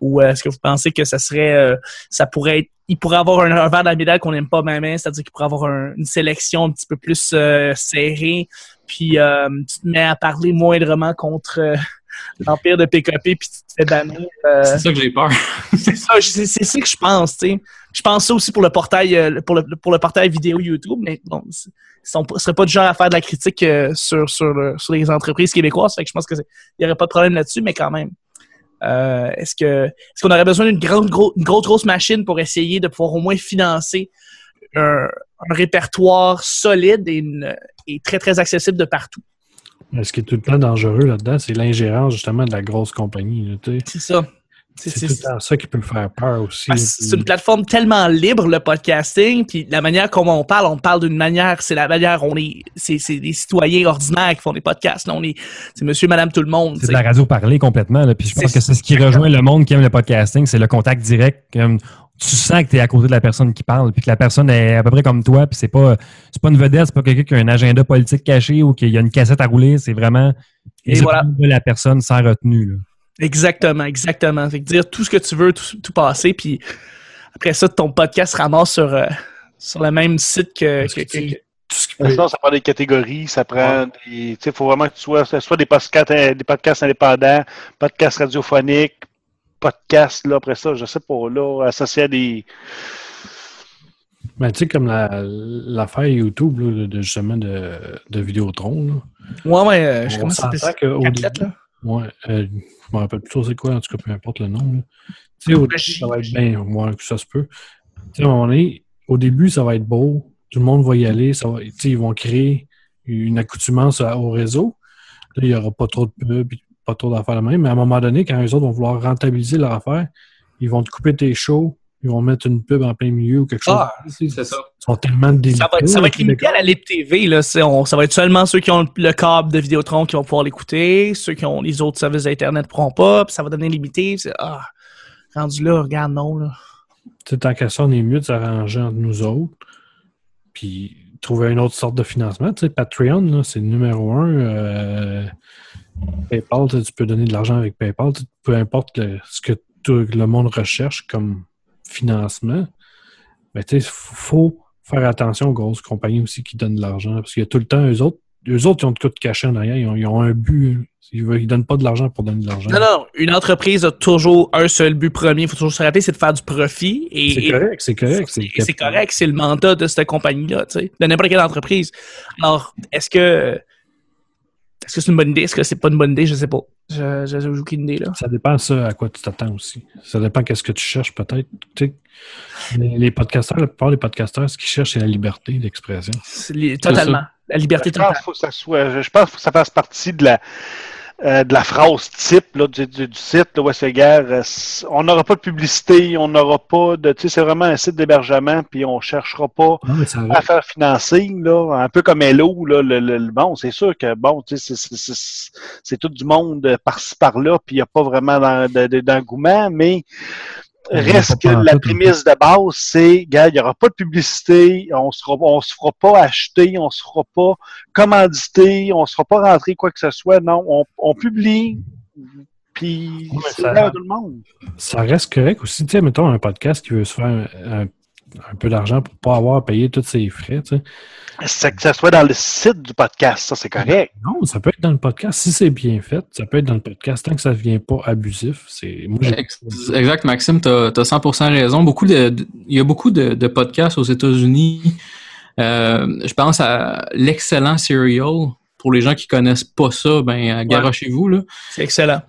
Ou euh, est-ce que vous pensez que ça serait, euh, ça pourrait être, il pourrait avoir un revers de la médaille qu'on n'aime pas même, c'est-à-dire qu'il pourrait avoir un- une sélection un petit peu plus euh, serrée, puis tu te mets à parler moindrement contre l'empire de PKP, puis tu te fais bannir. euh, C'est ça que j'ai peur. c'est ça, c'est ça que je pense, tu sais. Je pense ça aussi pour le portail, euh, pour le, pour le portail vidéo YouTube, mais bon, ils sont pas- du genre à faire de la critique euh, sur, sur, le- sur les entreprises québécoises, fait que je pense que c'est- il y aurait pas de problème là-dessus, mais quand même. Euh, est-ce que est-ce qu'on aurait besoin d'une grande gros, une grosse grosse machine pour essayer de pouvoir au moins financer un, un répertoire solide et, une- et très très accessible de partout? ce qui est tout le temps dangereux là-dedans, c'est l'ingérence justement de la grosse compagnie. là, tu sais. C'est ça. C'est ça qui peut faire peur aussi. Que c'est une plateforme tellement libre, le podcasting, puis la manière comment on parle, on parle d'une manière, c'est la manière, on est, c'est, des citoyens ordinaires qui font des podcasts, là, on est, c'est monsieur, madame, tout le monde. C'est de la radio parlée complètement. là. Puis je pense que c'est ce qui rejoint le monde qui aime le podcasting, c'est le contact direct. Comme tu sens que tu es à côté de la personne qui parle, puis que la personne est à peu près comme toi, puis c'est pas c'est pas une vedette, c'est pas quelqu'un qui a un agenda politique caché ou qu'il y a une cassette à rouler, c'est vraiment Et voilà. de la personne sans retenue. là. Exactement, exactement. Fait que dire tout ce que tu veux, tout, tout passer, puis après ça, ton podcast se ramasse sur, euh, sur le même site que. que- que- que- Sinon, ça prend des catégories, ça prend des. Tu sais, il faut vraiment que tu sois, soit des podcasts, euh, des podcasts indépendants, podcasts radiophoniques, podcasts, là, après ça, je sais pas, là, associés à des. Ben, tu sais, comme la- l'affaire YouTube, là, de, de- justement, de, de Vidéotron, là. Ouais, ouais, euh, je ça ça. qu'au Quatre début- lettres, là. Ouais, euh, je me rappelle plus trop c'est quoi, en tout cas, peu importe le nom. là. Tu sais, au début, ça va être bien, ouais, que ça se peut. Tu sais, on est, au début, ça va être beau, tout le monde va y aller, ça va, tu sais, ils vont créer une accoutumance à- au réseau. Là, il n'y aura pas trop de pubs, pas trop d'affaires de même, mais à un moment donné, quand les autres vont vouloir rentabiliser leur affaire, ils vont te couper tes shows, ils vont mettre une pub en plein milieu ou quelque chose. Ah, c'est ça. Ils sont tellement délicat. Ça va être, ça va être limité à la Lib TV. Là. C'est- on- ça va être seulement ceux qui ont le câble de Vidéotron qui vont pouvoir l'écouter. Ceux qui ont les autres services d'Internet ne pourront pas. Puis ça va donner limité. C'est- Ah, rendu là, regarde, non. Là. Tant qu'à ça, on est mieux de s'arranger entre nous autres. Puis trouver une autre sorte de financement. Tu sais, Patreon, c'est le numéro un. Euh, PayPal, tu peux donner de l'argent avec PayPal. Peu importe le- ce que tout le monde recherche comme financement. Mais tu sais, il faut faire attention aux grosses compagnies aussi qui donnent de l'argent. Parce qu'il y a tout le temps, eux autres, eux autres, ils ont de quoi de cacher en arrière. Ils ont, ils ont un but. Ils ne donnent pas de l'argent pour donner de l'argent. Non, non, une entreprise a toujours un seul but premier. Il faut toujours se rappeler, c'est de faire du profit. C'est correct, c'est correct. c'est correct, c'est le mandat de cette compagnie-là, tu sais, de n'importe quelle entreprise. Alors, est-ce que est-ce que c'est une bonne idée? Est-ce que c'est pas une bonne idée? Je sais pas. Je j'ai aucune idée, là. Ça dépend ça à quoi tu t'attends aussi. Ça dépend qu'est-ce que tu cherches peut-être. Tu sais, les, les podcasteurs, la plupart des podcasteurs, ce qu'ils cherchent, c'est la liberté d'expression. Totalement. La liberté Je pense totale. Je pense qu'il faut que ça fasse partie de la. Euh, de la phrase type là, du, du- du site, là, où est-ce que, euh, on n'aura pas de publicité, on n'aura pas de. Tu sais, c'est vraiment un site d'hébergement, puis on cherchera pas Non, ça à faire financer, là, un peu comme Hello, là, le, le- le- bon, c'est sûr que bon, tu sais, c'est- c'est- c'est c'est tout du monde euh, par-ci par-là, puis il n'y a pas vraiment d'en- de- de- d'engouement, mais reste que la prémisse de base, c'est, gars, il n'y aura pas de publicité, on sera, on se fera pas acheter, on se fera pas commanditer, on se fera pas rentrer quoi que ce soit, non, on, on publie, puis Ouais, c'est ça- à tout le monde. Ça reste correct aussi. Tu sais, mettons un podcast qui veut se faire un, un peu d'argent pour pas avoir à payer tous ses frais, tu sais. C'est que ça soit dans le site du podcast, ça, c'est correct. Non, ça peut être dans le podcast. Si c'est bien fait, ça peut être dans le podcast tant que ça ne devient pas abusif. C'est Exact, Maxime, tu as, 100% raison. Beaucoup de, de- il y a beaucoup de, de podcasts aux États-Unis. Euh, je pense à l'excellent Serial. Pour les gens qui connaissent pas ça, ben, garochez-vous. là. C'est excellent.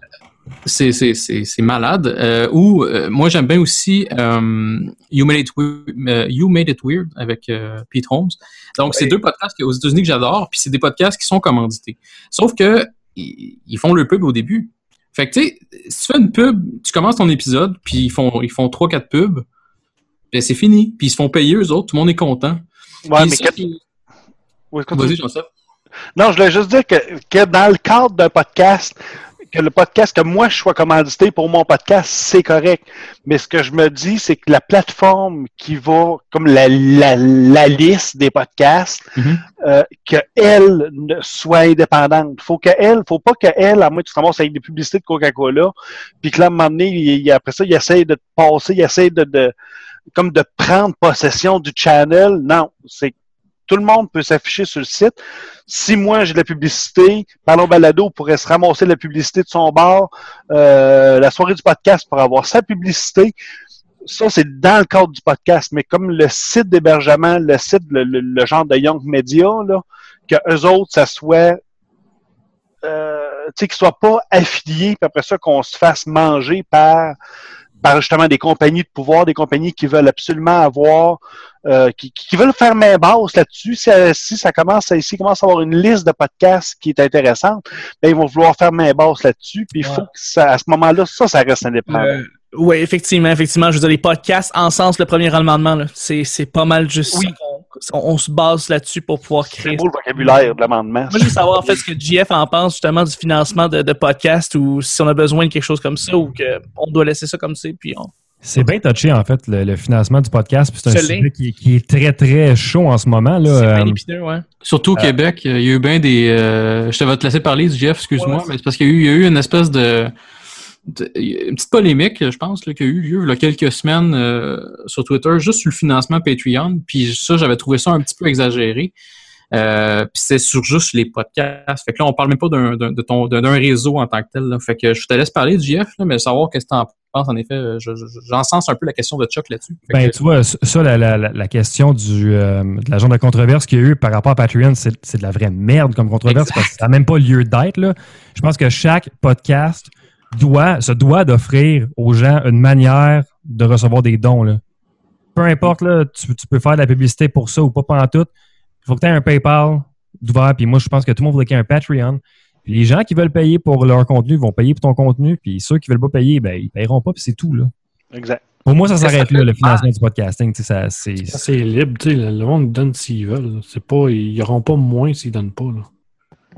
C'est, malade. Euh, ou euh, moi j'aime bien aussi euh, you, Made It Weird, you Made It Weird avec Pete Holmes. Donc c'est deux podcasts aux États-Unis que j'adore, puis c'est des podcasts qui sont commandités. Sauf que ils, ils font le pub au début. Fait que tu sais, si tu fais une pub, tu commences ton épisode, puis ils font ils font trois quatre pubs, ben c'est fini. Puis ils se font payer eux autres, tout le monde est content. Ouais, mais ça, que- puis- Oui. Vas-y, Jean-Seb. Non, je voulais juste dire que, que dans le cadre d'un podcast, que le podcast, que moi je sois commandité pour mon podcast, c'est correct. Mais ce que je me dis, c'est que la plateforme qui va, comme la, la, la liste des podcasts, Mhm. euh, qu'elle ne soit indépendante. Faut qu'elle, faut pas qu'elle, à moins que tu te ramasses avec des publicités de Coca-Cola, puis que là, à un moment donné, il- il- après ça, il essaie de te passer, il essaie de, de comme de prendre possession du channel. Non, c'est tout le monde peut s'afficher sur le site. Si moi j'ai de la publicité, Parlons Balado pourrait se ramasser de la publicité de son bar, euh, la soirée du podcast pour avoir sa publicité. Ça, c'est dans le cadre du podcast, mais comme le site d'hébergement, le site, le, genre de Young Media, là, que eux autres, ça soit euh, tu sais, qu'ils soient pas affiliés, puis après ça, qu'on se fasse manger par par justement des compagnies de pouvoir, des compagnies qui veulent absolument avoir, euh, qui, qui veulent faire main basse là-dessus. Si, euh, si ça commence, à, s'il commence à avoir une liste de podcasts qui est intéressante, ben, ils vont vouloir faire main basse là-dessus. Puis il faut que ça, à ce moment-là, ça, ça reste indépendant. Euh, oui, effectivement, effectivement. Je veux dire, les podcasts en sens le premier rendement, là, c'est, c'est pas mal juste ça qu'on- on, on se base là-dessus pour pouvoir créer. C'est beau le vocabulaire de l'amendement. Moi, je veux savoir en fait ce que JF en pense justement du financement de, de podcasts ou si on a besoin de quelque chose comme ça ou qu'on doit laisser ça comme c'est puis on... C'est bien touché, en fait, le, le financement du podcast. puis C'est un sujet qui, qui est très, très chaud en ce moment. Là. C'est bien Euh, épineux, ouais. Surtout au Québec, il y a eu bien des. euh, je te vais te laisser parler, Jeff, excuse-moi, Ouais, mais c'est parce qu'il y a eu une espèce de une petite polémique, je pense, là, qui a eu lieu il y a quelques semaines euh, sur Twitter, juste sur le financement Patreon. Puis ça, j'avais trouvé ça un petit peu exagéré. Euh, puis c'est sur juste les podcasts. Fait que là, on parle même pas d'un, d'un, de ton, d'un réseau en tant que tel. Là. Fait que je te laisse parler du GF, là, mais savoir qu'est-ce que tu en penses, en effet, je, je, j'en sens un peu la question de Chuck là-dessus. Fait Ben, que- tu vois, ça, la, la, la- la question du, euh, de la genre de controverse qu'il y a eu par rapport à Patreon, c'est c'est de la vraie merde comme controverse parce que ça n'a même pas lieu d'être. là. Je pense que chaque podcast doit, se doit d'offrir aux gens une manière de recevoir des dons. Là. Peu importe, là, tu, tu peux faire de la publicité pour ça ou pas, pas en tout. Il faut que tu aies un PayPal d'ouvert. Puis moi, je pense que tout le monde voudrait qu'il y ait un Patreon. Puis les gens qui veulent payer pour leur contenu vont payer pour ton contenu. Puis ceux qui veulent pas payer, ben, ils paieront pas. Puis c'est tout. Là. Exact. Pour moi, ça s'arrête là, le financement du podcasting. Tu sais, Ça, c'est, libre, tu sais, le monde donne s'ils veulent. C'est pas, ils n'auront pas moins s'ils donnent pas. Là.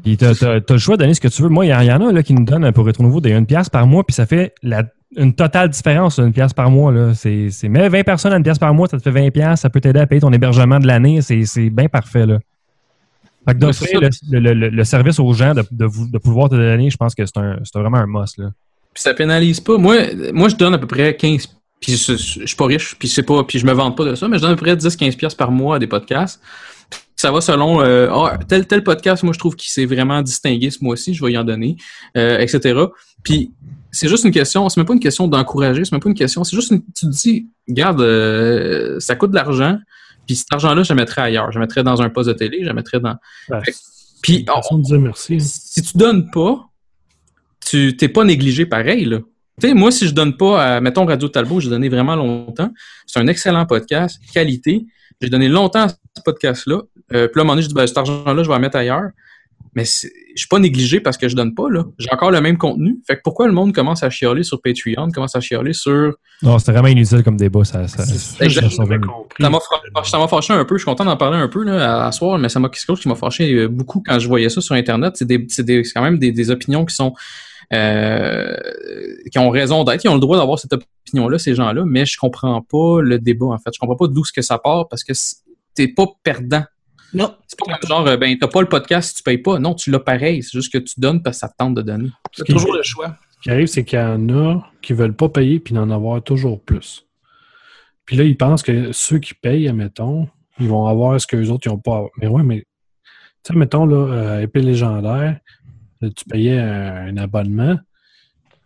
Puis t'as, t'as- t'as le choix de donner ce que tu veux. Moi, il y, en- il y en a là, qui nous donnent pour Rétro Nouveau des 1 pièce par mois, puis ça fait la, une totale différence, une pièce par mois. Là. C'est, c'est, mais 20 personnes à une pièce par mois, ça te fait 20 pièces, ça peut t'aider à payer ton hébergement de l'année. C'est, c'est bien parfait. Là. Fait que d'offrir le, le- le- le service aux gens, de, de, pouvoir te donner, je pense que c'est, un, c'est vraiment un must. Là. Puis ça pénalise pas. Moi, moi je donne à peu près 15 puis je, je suis pas riche, puis c'est pas puis je me vante pas de ça, mais je donne à peu près 10 15 pièces par mois à des podcasts. Ça va selon euh, Ah, tel tel podcast, moi je trouve qu'il s'est vraiment distingué ce mois-ci, je vais y en donner, euh, etc. Puis c'est juste une question, c'est même pas une question d'encourager, c'est même pas une question, c'est juste une, tu te dis, regarde, euh, ça coûte de l'argent, puis cet argent-là, je le mettrais ailleurs, je le mettrais dans un poste de télé, je le mettrais dans. Fait- puis façon de dire merci. si tu donnes pas, tu t'es pas négligé pareil, là. Tu sais, moi, si je donne pas à, mettons, Radio Talbot, j'ai donné vraiment longtemps. C'est un excellent podcast, qualité. J'ai donné longtemps à ce podcast-là. Euh, puis là, à un moment donné, je dis, ben, cet argent-là, je vais le mettre ailleurs. Mais c'est- je suis pas négligé parce que je donne pas, là. J'ai encore le même contenu. Fait que pourquoi le monde commence à chialer sur Patreon, commence à chialer sur Non, c'était vraiment inutile comme débat. Ça, ça, ça- m'a fâché un peu. Je suis content d'en parler un peu là, à, à soir, mais ça m'a quelque chose qui m'a fâché euh, beaucoup quand je voyais ça sur Internet. C'est des, c'est des- c'est quand même des, des opinions qui sont euh, qui ont raison d'être. Ils ont le droit d'avoir cette opinion-là, ces gens-là, mais je comprends pas le débat, en fait. Je comprends pas d'où ce que ça part parce que c'est- t'es pas perdant. Non. C'est pas comme genre, euh, ben, t'as pas le podcast si tu payes pas. Non, tu l'as pareil. C'est juste que tu donnes parce que ça te tente de donner. C'est toujours le choix. Ce qui arrive, c'est qu'il y en a qui veulent pas payer puis d'en avoir toujours plus. Puis là, ils pensent que ceux qui payent, admettons, ils vont avoir ce que les autres n'ont pas. Mais ouais, mais tu sais, mettons, là, euh, épée légendaire, là, tu payais un, un abonnement,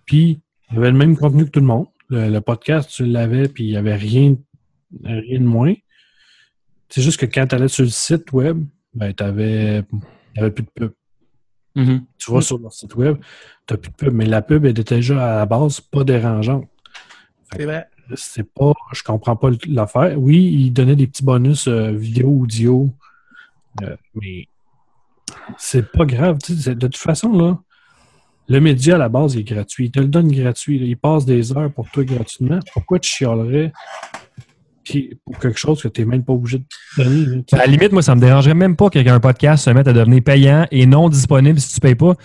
puis il y avait le même contenu que tout le monde. Le, le podcast, tu l'avais, puis il n'y avait rien, rien de moins. C'est juste que quand tu allais sur le site web, ben, n'y avait plus de pub. Mm-hmm. Tu vas sur leur site web, tu n'as plus de pub, mais la pub elle était déjà à la base pas dérangeante. C'est vrai. C'est pas, je comprends pas l'affaire. Oui, ils donnaient des petits bonus euh, vidéo, audio, euh, mais c'est pas grave. tu De toute façon, là, le média à la base il est gratuit. Il te le donne gratuit. là. Il passe des heures pour toi gratuitement. Pourquoi tu chialerais pour quelque chose que tu n'es même pas obligé de donner? À la limite, moi, ça me dérangerait même pas qu'un podcast se mette à devenir payant et non disponible si tu payes pas.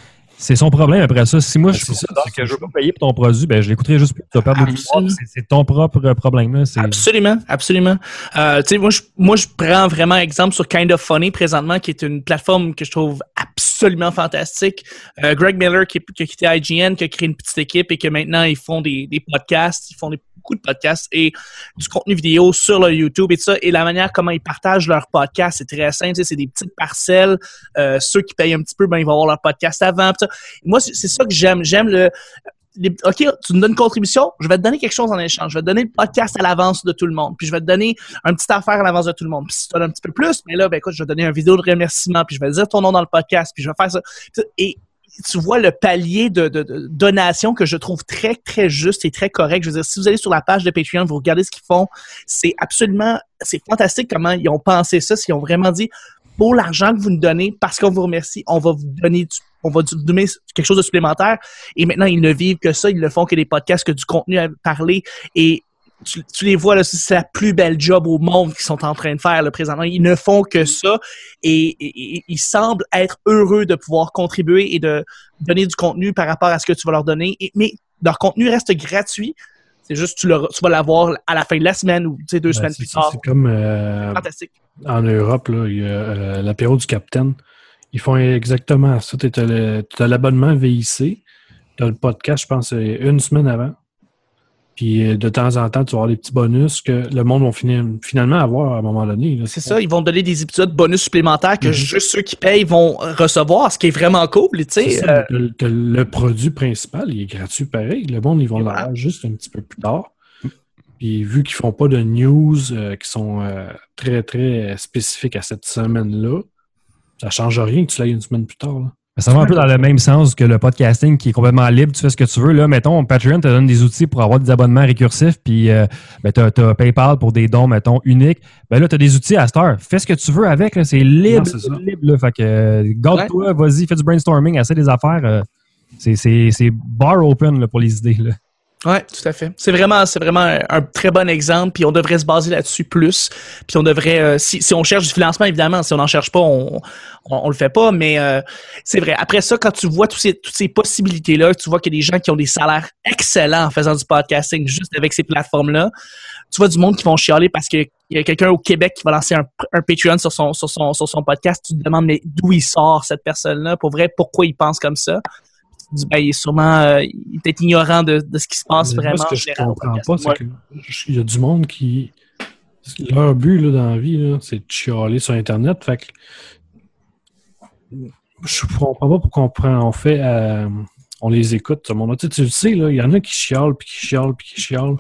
C'est son problème après ça. Si moi, je suis que je veux pas payer pour ton produit, ben, je l'écouterai juste plus. Tu vas perdre de pouvoir, c'est- C'est ton propre problème. Là. C'est- Absolument, absolument. Euh, tu sais, moi, je, moi, je prends vraiment exemple sur Kind of Funny présentement, qui est une plateforme que je trouve absolument fantastique. Euh, Greg Miller, qui, qui a quitté IGN, qui a créé une petite équipe et que maintenant, ils font des, des podcasts, ils font des, beaucoup de podcasts et du contenu vidéo sur leur YouTube et tout ça. Et la manière comment ils partagent leurs podcasts, c'est très simple. C'est des petites parcelles. Euh, ceux qui payent un petit peu, ben, ils vont avoir leur podcast avant. pis ça. Moi, c'est ça que j'aime. J'aime le OK, tu me donnes une contribution, je vais te donner quelque chose en échange. Je vais te donner le podcast à l'avance de tout le monde. Puis je vais te donner un petit affaire à l'avance de tout le monde. Puis si tu donnes un petit peu plus, mais là, ben écoute, je vais te donner une vidéo de remerciement, puis je vais dire ton nom dans le podcast, puis je vais faire ça. Et tu vois le palier de donation que je trouve très, très juste et très correct. Je veux dire, si vous allez sur la page de Patreon, vous regardez ce qu'ils font, c'est absolument, c'est fantastique comment ils ont pensé ça, s'ils ont vraiment dit, pour l'argent que vous nous donnez, parce qu'on vous remercie, on va vous donner du on va donner quelque chose de supplémentaire. Et maintenant, ils ne vivent que ça. Ils ne font que des podcasts, que du contenu à parler. Et tu, tu les vois, c'est la plus belle job au monde qu'ils sont en train de faire là, présentement. Ils ne font que ça. Et, et- et ils semblent être heureux de pouvoir contribuer et de donner du contenu par rapport à ce que tu vas leur donner. Et- mais leur contenu reste gratuit. C'est juste tu, le- tu vas l'avoir à la fin de la semaine ou deux Ben, semaines plus tard. C'est comme euh, Fantastique. en Europe, là, il y a euh, l'apéro du capitaine. Ils font exactement ça. Tu as l'abonnement VIC, tu as le podcast, je pense, c'est une semaine avant. Puis euh, de temps en temps, tu vas avoir des petits bonus que le monde va finir- finalement avoir à un moment donné. C'est ça, ils vont donner des épisodes bonus supplémentaires que Mhm. juste ceux qui payent vont recevoir, ce qui est vraiment cool, tu sais. euh, le, le- le produit principal, il est gratuit pareil. Le monde, ils vont l'avoir juste un petit peu plus tard. Puis vu qu'ils font pas de news euh, qui sont euh, très, très spécifiques à cette semaine-là, ça change rien que tu l'aies une semaine plus tard. là. Ça va un peu dans le même sens que le podcasting qui est complètement libre, tu fais ce que tu veux. Là, mettons, Patreon te donne des outils pour avoir des abonnements récursifs, puis euh, ben, tu as, PayPal pour des dons, mettons, uniques. Ben là, tu as des outils à cette heure. Fais ce que tu veux avec, c'est libre, Non, c'est ça. libre, là. Fait que euh, garde-toi, vas-y, fais du brainstorming, essaie des affaires. euh, c'est- c'est c'est bar open là, pour les idées. Là. Ouais, tout à fait. C'est vraiment, c'est vraiment un, très bon exemple, puis on devrait se baser là-dessus plus. Puis on devrait, euh, si, si on cherche du financement, évidemment, si on n'en cherche pas, on, on, le fait pas. Mais euh, c'est vrai. Après ça, quand tu vois ces, toutes ces possibilités-là, tu vois qu'il y a des gens qui ont des salaires excellents en faisant du podcasting juste avec ces plateformes-là. Tu vois du monde qui vont chialer parce qu'il y a quelqu'un au Québec qui va lancer un, un Patreon sur son, sur son, sur son podcast. Tu te demandes mais d'où il sort cette personne-là, pour vrai, pourquoi il pense comme ça? Tu dis, ben, il est sûrement euh, il est ignorant de, de ce qui se passe vraiment. ce que je comprends pas, c'est que il y a du monde qui. Leur but là, dans la vie, c'est de chialer sur Internet. Fait que je comprends pas pourquoi on, prend, on fait. euh, on les écoute, ce monde-là. Tu, sais, tu le sais, là, il y en a qui chialent, puis qui chialent, puis qui chialent.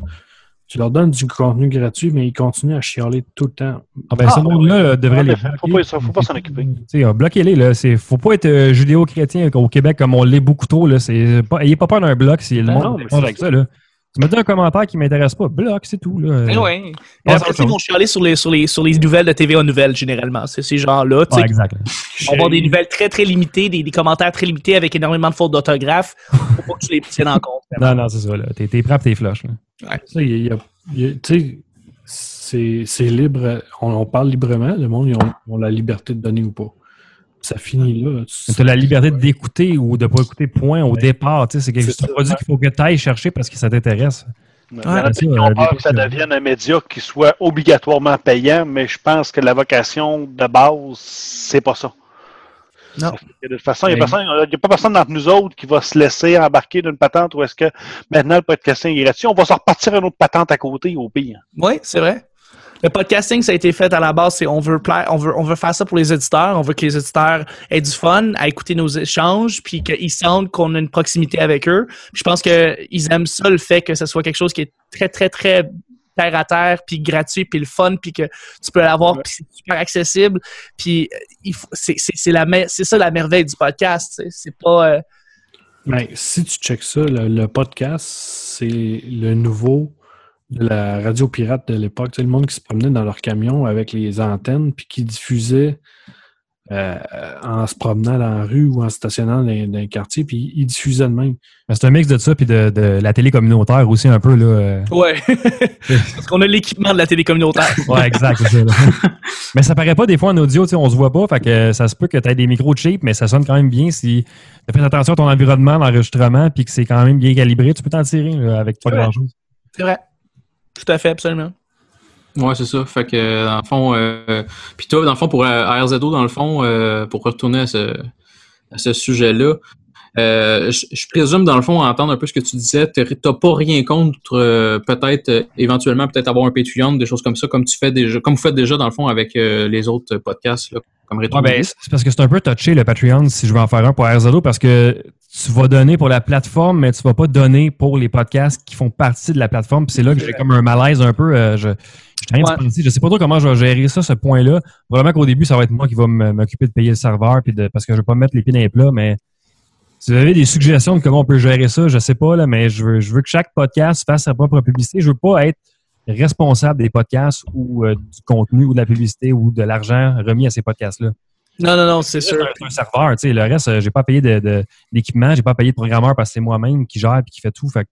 Tu leur donnes du contenu gratuit, mais ils continuent à chialer tout le temps. Ah ben, ce monde-là euh, devrait Ouais, les faut pas, faut pas s'en occuper. Euh, bloquez-les, là. C'est, faut pas être euh, judéo-chrétien au Québec comme on l'est beaucoup trop, là. C'est pas, ayez pas peur d'un bloc si le Ben monde non, mais c'est avec ça, là. Tu me dis un commentaire qui m'intéresse pas, bloc, c'est tout, là. Eh ouais. Et après, ils vont chialer sur les, sur, les, sur les nouvelles de TVA Nouvelles, généralement. C'est ces gens-là. Ouais, exact. vont avoir des nouvelles très, très limitées, des, des commentaires très limités avec énormément de fautes d'orthographe. Faut pas que tu les tiennes en compte. Non, non, c'est ça, là. T'es, t'es prêt pis t'es flush, là. Tu sais, c'est c'est libre. On, on parle librement. Le monde, ils ont, ont la liberté de donner ou pas. Ça finit là. Tu as la liberté d'écouter ou de pas écouter, point, au départ. Tu sais, c'est quelque chose, c'est un ça. produit qu'il faut que tu ailles chercher parce que ça t'intéresse. Ça, euh, peur que ça devienne un média qui soit obligatoirement payant, mais je pense que la vocation de base, c'est pas ça. Non. De toute façon, il n'y Ben, a, pas personne d'entre nous autres qui va se laisser embarquer d'une patente où est-ce que maintenant le podcasting est gratuit. On va se repartir une autre patente à côté au pire. Oui, c'est vrai. Le podcasting, ça a été fait à la base, c'est on veut plaire, on veut, on veut faire ça pour les éditeurs, on veut que les éditeurs aient du fun à écouter nos échanges, puis qu'ils sentent qu'on a une proximité avec eux. Puis je pense qu'ils aiment ça, le fait que ce soit quelque chose qui est très, très, très terre à terre, puis gratuit, puis le fun, puis que tu peux l'avoir, puis c'est super accessible. Puis euh, c'est c'est- c'est la mer- c'est ça la merveille du podcast. C'est pas euh, Ben, si tu checks ça, le, le podcast, c'est le nouveau de la radio pirate de l'époque. Tu sais, le monde qui se promenait dans leur camion avec les antennes puis qui diffusait euh, en se promenant dans la rue ou en stationnant dans, dans un quartier, puis ils diffusaient de même. Mais c'est un mix de ça puis de, de la télé communautaire aussi un peu, là. euh. ouais. Parce qu'on a l'équipement de la télé communautaire. Ouais, exact, c'est ça. mais ça paraît pas des fois en audio, on se voit pas, fait que ça se peut que tu aies des micros cheap, mais ça sonne quand même bien si tu fais attention à ton environnement d'enregistrement puis que c'est quand même bien calibré, tu peux t'en tirer là, avec pas C'est vrai. grand chose. C'est vrai. Tout à fait, absolument. Ouais, c'est ça. Fait que, dans le fond, euh, puis toi, dans le fond, pour euh, RZO, dans le fond, euh, pour retourner à ce, à ce sujet-là, euh, je, je présume, dans le fond, à entendre un peu ce que tu disais, t'as pas rien contre, euh, peut-être, euh, éventuellement, peut-être avoir un Patreon, des choses comme ça, comme tu fais déjà, comme vous faites déjà, dans le fond, avec euh, les autres podcasts, là, comme Rétro Ouais, ben, c'est parce que c'est un peu touché le Patreon si je veux en faire un pour RZO parce que tu vas donner pour la plateforme, mais tu vas pas donner pour les podcasts qui font partie de la plateforme. Puis c'est là que j'ai comme un malaise un peu. euh, je, je, rien de Ouais. penser. je sais pas trop comment je vais gérer ça, ce point-là. Vraiment qu'au début, ça va être moi qui va m'occuper de payer le serveur puis de, parce que je vais pas mettre les pieds dans les plats, mais si vous avez des suggestions de comment on peut gérer ça, je sais pas, là, mais je veux, je veux que chaque podcast fasse sa propre publicité. Je veux pas être responsable des podcasts ou euh, du contenu ou de la publicité ou de l'argent remis à ces podcasts-là. Non, non, non, c'est sûr. C'est un serveur, tu sais. Le reste, euh, j'ai pas payé de- de- d'équipement, j'ai pas payé de programmeur parce que c'est moi-même qui gère et qui fait tout. Fait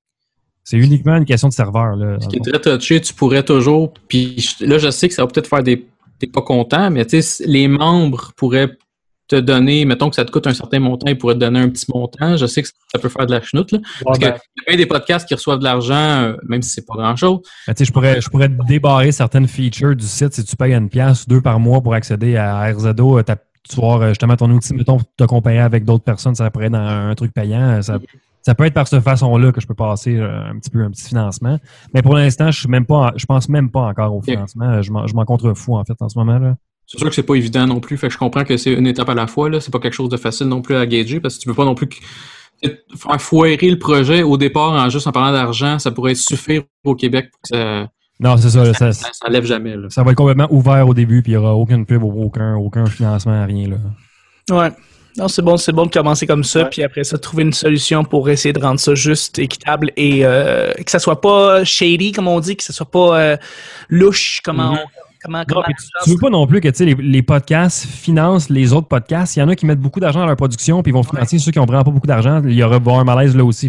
c'est uniquement une question de serveur. Là, Ce qui est très touché, tu pourrais toujours. Puis là, je sais que ça va peut-être faire des. T'es pas content, mais tu sais, les membres pourraient te donner, mettons que ça te coûte un certain montant, ils pourraient te donner un petit montant. Je sais que ça peut faire de la chenoute, là. Parce ben- qu'il y a bien des podcasts qui reçoivent de l'argent, euh, même si c'est pas grand-chose. Ben, tu sais, je pourrais, je pourrais débarrer certaines features du site si tu payes une pièce deux par mois pour accéder à RZO. euh, Tu voir euh, justement ton outil, mettons, te comparer avec d'autres personnes, ça pourrait être dans un truc payant. euh, Ça, Ça peut être par cette façon-là que je peux passer euh, un petit peu un petit financement. Mais pour l'instant, je suis même pas, je pense même pas encore au financement. Je m'en, je m'en contrefous en fait en ce moment là. C'est sûr que c'est pas évident non plus. Fait que je comprends que c'est une étape à la fois. Là. C'est pas quelque chose de facile non plus à gager parce que tu peux pas non plus faire foirer le projet au départ en juste en parlant d'argent. Ça pourrait suffire au Québec pour que ça, Non, c'est ça. ça, ça, ça lève jamais. Là. ça va être complètement ouvert au début, puis il y aura aucune pub, aucun, aucun financement, rien là. Ouais. Non, c'est bon, c'est bon de commencer comme ça, puis après ça, trouver une solution pour essayer de rendre ça juste, équitable et euh, que ça soit pas shady, comme on dit, que ça soit pas euh, louche, comment Mhm. on- comment, Non, comment puis tu, tu veux pas non plus que tu sais, les, les podcasts financent les autres podcasts. Il y en a qui mettent beaucoup d'argent dans leur production, puis ils vont financer ceux qui ont vraiment pas beaucoup d'argent. Il y aura bon, un malaise là aussi.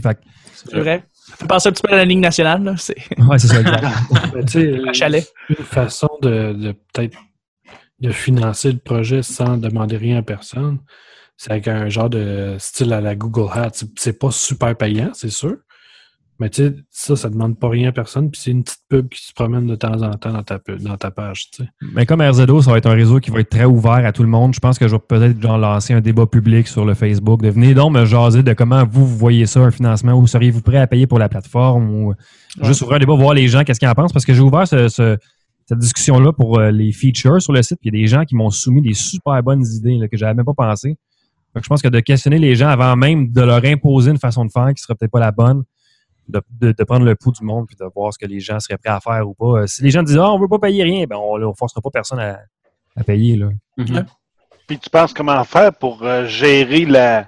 C'est vrai. Fait penser un petit peu à la Ligue nationale, là. C'est Ouais, c'est ça, exact. Ben, tu sais, un chalet. une façon de, de peut-être de financer le projet sans demander rien à personne, c'est avec un genre de style à la Google Hat. C'est- C'est pas super payant, c'est sûr. Mais tu sais, ça, ça demande pas rien à personne, puis c'est une petite pub qui se promène de temps en temps dans ta, dans ta page. Mais comme RZO, ça va être un réseau qui va être très ouvert à tout le monde. Je pense que je vais peut-être genre lancer un débat public sur le Facebook. De venez donc me jaser de comment vous, vous voyez ça, un financement, ou seriez-vous prêt à payer pour la plateforme, ou juste ouvrir un débat, voir les gens qu'est-ce qu'ils en pensent, parce que j'ai ouvert ce- ce- cette discussion-là pour euh, les features sur le site, puis il y a des gens qui m'ont soumis des super bonnes idées là, que j'avais même pas pensé. Donc, je pense que de questionner les gens avant même de leur imposer une façon de faire qui serait peut-être pas la bonne, de, de- de prendre le pouls du monde puis de voir ce que les gens seraient prêts à faire ou pas. Euh, Si les gens disent Ah, on veut pas payer rien, ben on ne forcera pas personne à, à payer. Là. Puis tu penses comment faire pour euh, gérer la,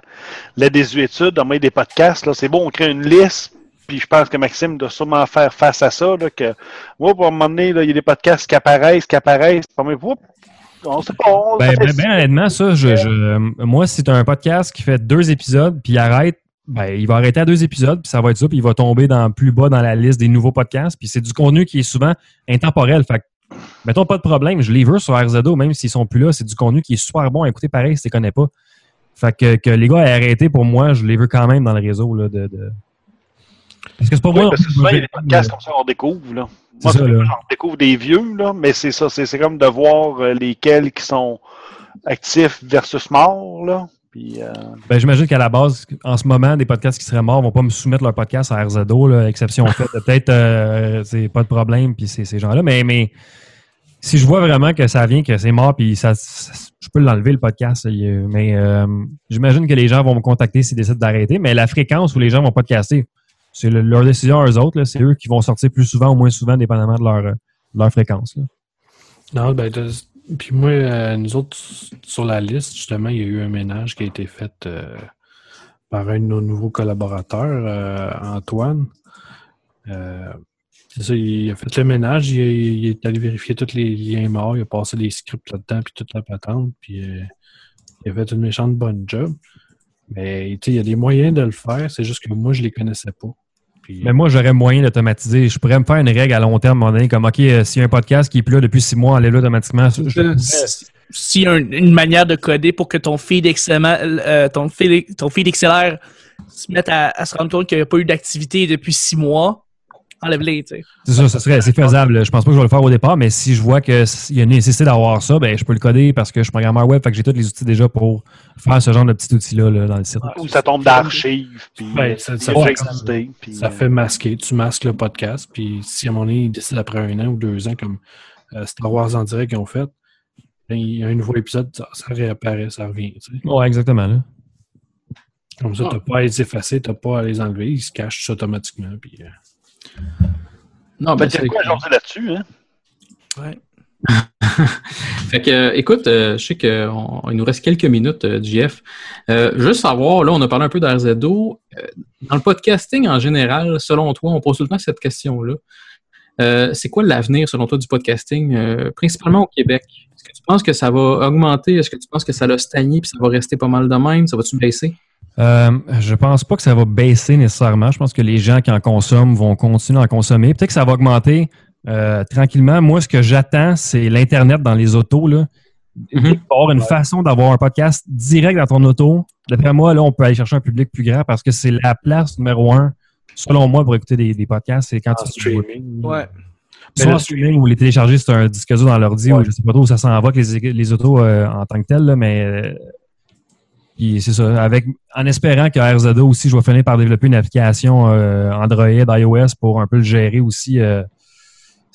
la désuétude le des podcasts? Là? C'est bon, on crée une liste, puis je pense que Maxime doit sûrement faire face à ça. Là, que, ouais, pour un moment donné, il y a des podcasts qui apparaissent, qui apparaissent. Puis, mais, oups, on sait pas. On Ben, ben, ça. ben, honnêtement, ça, je, je- moi, si c'est un podcast qui fait deux épisodes puis il arrête, ben, il va arrêter à deux épisodes, puis ça va être ça, puis il va tomber dans plus bas dans la liste des nouveaux podcasts. Puis c'est du contenu qui est souvent intemporel. Fait que, mettons pas de problème, je les veux sur RZO, même s'ils sont plus là, c'est du contenu qui est super bon à écouter pareil si tu les connais pas. Fait que, que les gars aient arrêté pour moi, je les veux quand même dans le réseau. Là, de, de- Parce que c'est pas Oui, moi. parce que souvent, il y a des podcasts comme ça qu'on découvre. Là. Moi, ça, là. j'en découvre des vieux, là, mais c'est ça. C'est c'est comme de voir euh, lesquels qui sont actifs versus morts. Là. Puis, euh, Ben, j'imagine qu'à la base, en ce moment, des podcasts qui seraient morts vont pas me soumettre leur podcast à RZO, là, exception faite. Peut-être, euh, c'est pas de problème, puis c'est ces gens-là. Mais, mais si je vois vraiment que ça vient, que c'est mort, puis ça, ça- je peux l'enlever, le podcast. Mais euh, j'imagine que les gens vont me contacter s'ils décident d'arrêter. Mais la fréquence où les gens vont podcaster, c'est le- leur décision à eux autres. là. C'est eux qui vont sortir plus souvent ou moins souvent, dépendamment de leur, euh, de leur fréquence. là. Non, ben, puis moi, euh, nous autres, sur la liste, justement, il y a eu un ménage qui a été fait euh, par un de nos nouveaux collaborateurs, euh, Antoine. C'est ça, il a fait le ménage, il, est allé vérifier tous les liens morts, il a passé les scripts là-dedans, puis toute la patente, puis il a fait une méchante bonne job. Mais il y a des moyens de le faire, c'est juste que moi, je les connaissais pas. Puis, Mais moi, j'aurais moyen d'automatiser. Je pourrais me faire une règle à long terme, à un moment donné, comme, OK, euh, s'il y a un podcast qui est plus là depuis six mois, enlève-le automatiquement. Je- je- S'il y a un- une manière de coder pour que ton feed euh, ton feed, ton feed XLR se mette à, à se rendre compte qu'il n'y a pas eu d'activité depuis six mois, enlève-les, tu sais. C'est ça, ce serait, c'est faisable. Je pense pas que je vais le faire au départ, mais si je vois qu'il y a une nécessité d'avoir ça, ben, je peux le coder parce que je suis programmeur web, fait que j'ai tous les outils déjà pour faire ce genre de petits outils-là là, dans le site. ou ça tombe d'archives. Puis, Ben, ça, ça fait, déjà existé, puis, ça euh, fait masquer. Tu masques le podcast, puis si à un moment donné, ils décident après un an ou deux ans, comme euh, Star Wars en direct qu'ils ont fait, ben, il y a un nouveau épisode, ça, ça réapparaît, ça revient. tu sais. Ouais, exactement. Là. Comme ça, tu n'as pas à les effacer, tu n'as pas à les enlever, ils se cachent automatiquement. Puis, euh, Non, Ben, c'est quoi aujourd'hui là-dessus, hein? Ouais. Fait que, euh, écoute, euh, je sais qu'il nous reste quelques minutes, euh, JF. Euh, juste savoir, là, on a parlé un peu d'RZO. Euh, dans le podcasting en général, selon toi, on pose tout le temps cette question-là. Euh, c'est quoi l'avenir, selon toi, du podcasting, euh, principalement au Québec? Est-ce que tu penses que ça va augmenter? Est-ce que tu penses que ça va stagner puis ça va rester pas mal de même? Ça va-tu baisser? Euh, je pense pas que ça va baisser nécessairement. Je pense que les gens qui en consomment vont continuer à en consommer. Peut-être que ça va augmenter euh, tranquillement. Moi, ce que j'attends, c'est l'Internet dans les autos. Là. Y avoir une façon d'avoir un podcast direct dans ton auto. D'après moi, là, on peut aller chercher un public plus grand parce que c'est la place numéro un, selon moi, pour écouter des, des podcasts. C'est quand en tu streaming. Ouais. Soit en streaming ou les télécharger sur un disque dur dans l'ordi ou je sais pas trop où ça s'en va que les, les autos euh, en tant que tel, là, mais euh, c'est ça, avec, en espérant que RZA aussi, je vais finir par développer une application euh, Android, iOS pour un peu le gérer aussi. euh,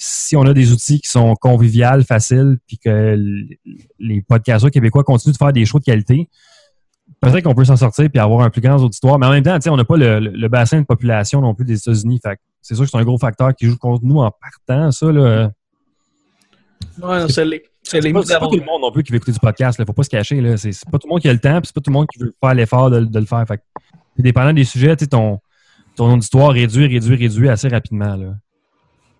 si on a des outils qui sont conviviales, faciles, puis que les podcasteurs québécois continuent de faire des shows de qualité, peut-être qu'on peut s'en sortir puis avoir un plus grand auditoire. Mais en même temps, on n'a pas le, bassin de population non plus des États-Unis. C'est sûr que c'est un gros facteur qui joue contre nous en partant, ça. Là. Ouais, non, c'est pas, pas tout le monde non plus qui veut écouter du podcast. Il faut pas se cacher. Là. C'est, pas tout le monde qui a le temps, puis c'est pas tout le monde qui veut faire l'effort de, de le faire. Fait dépendant des sujets, ton, ton auditoire réduit, réduit, réduit assez rapidement. Là.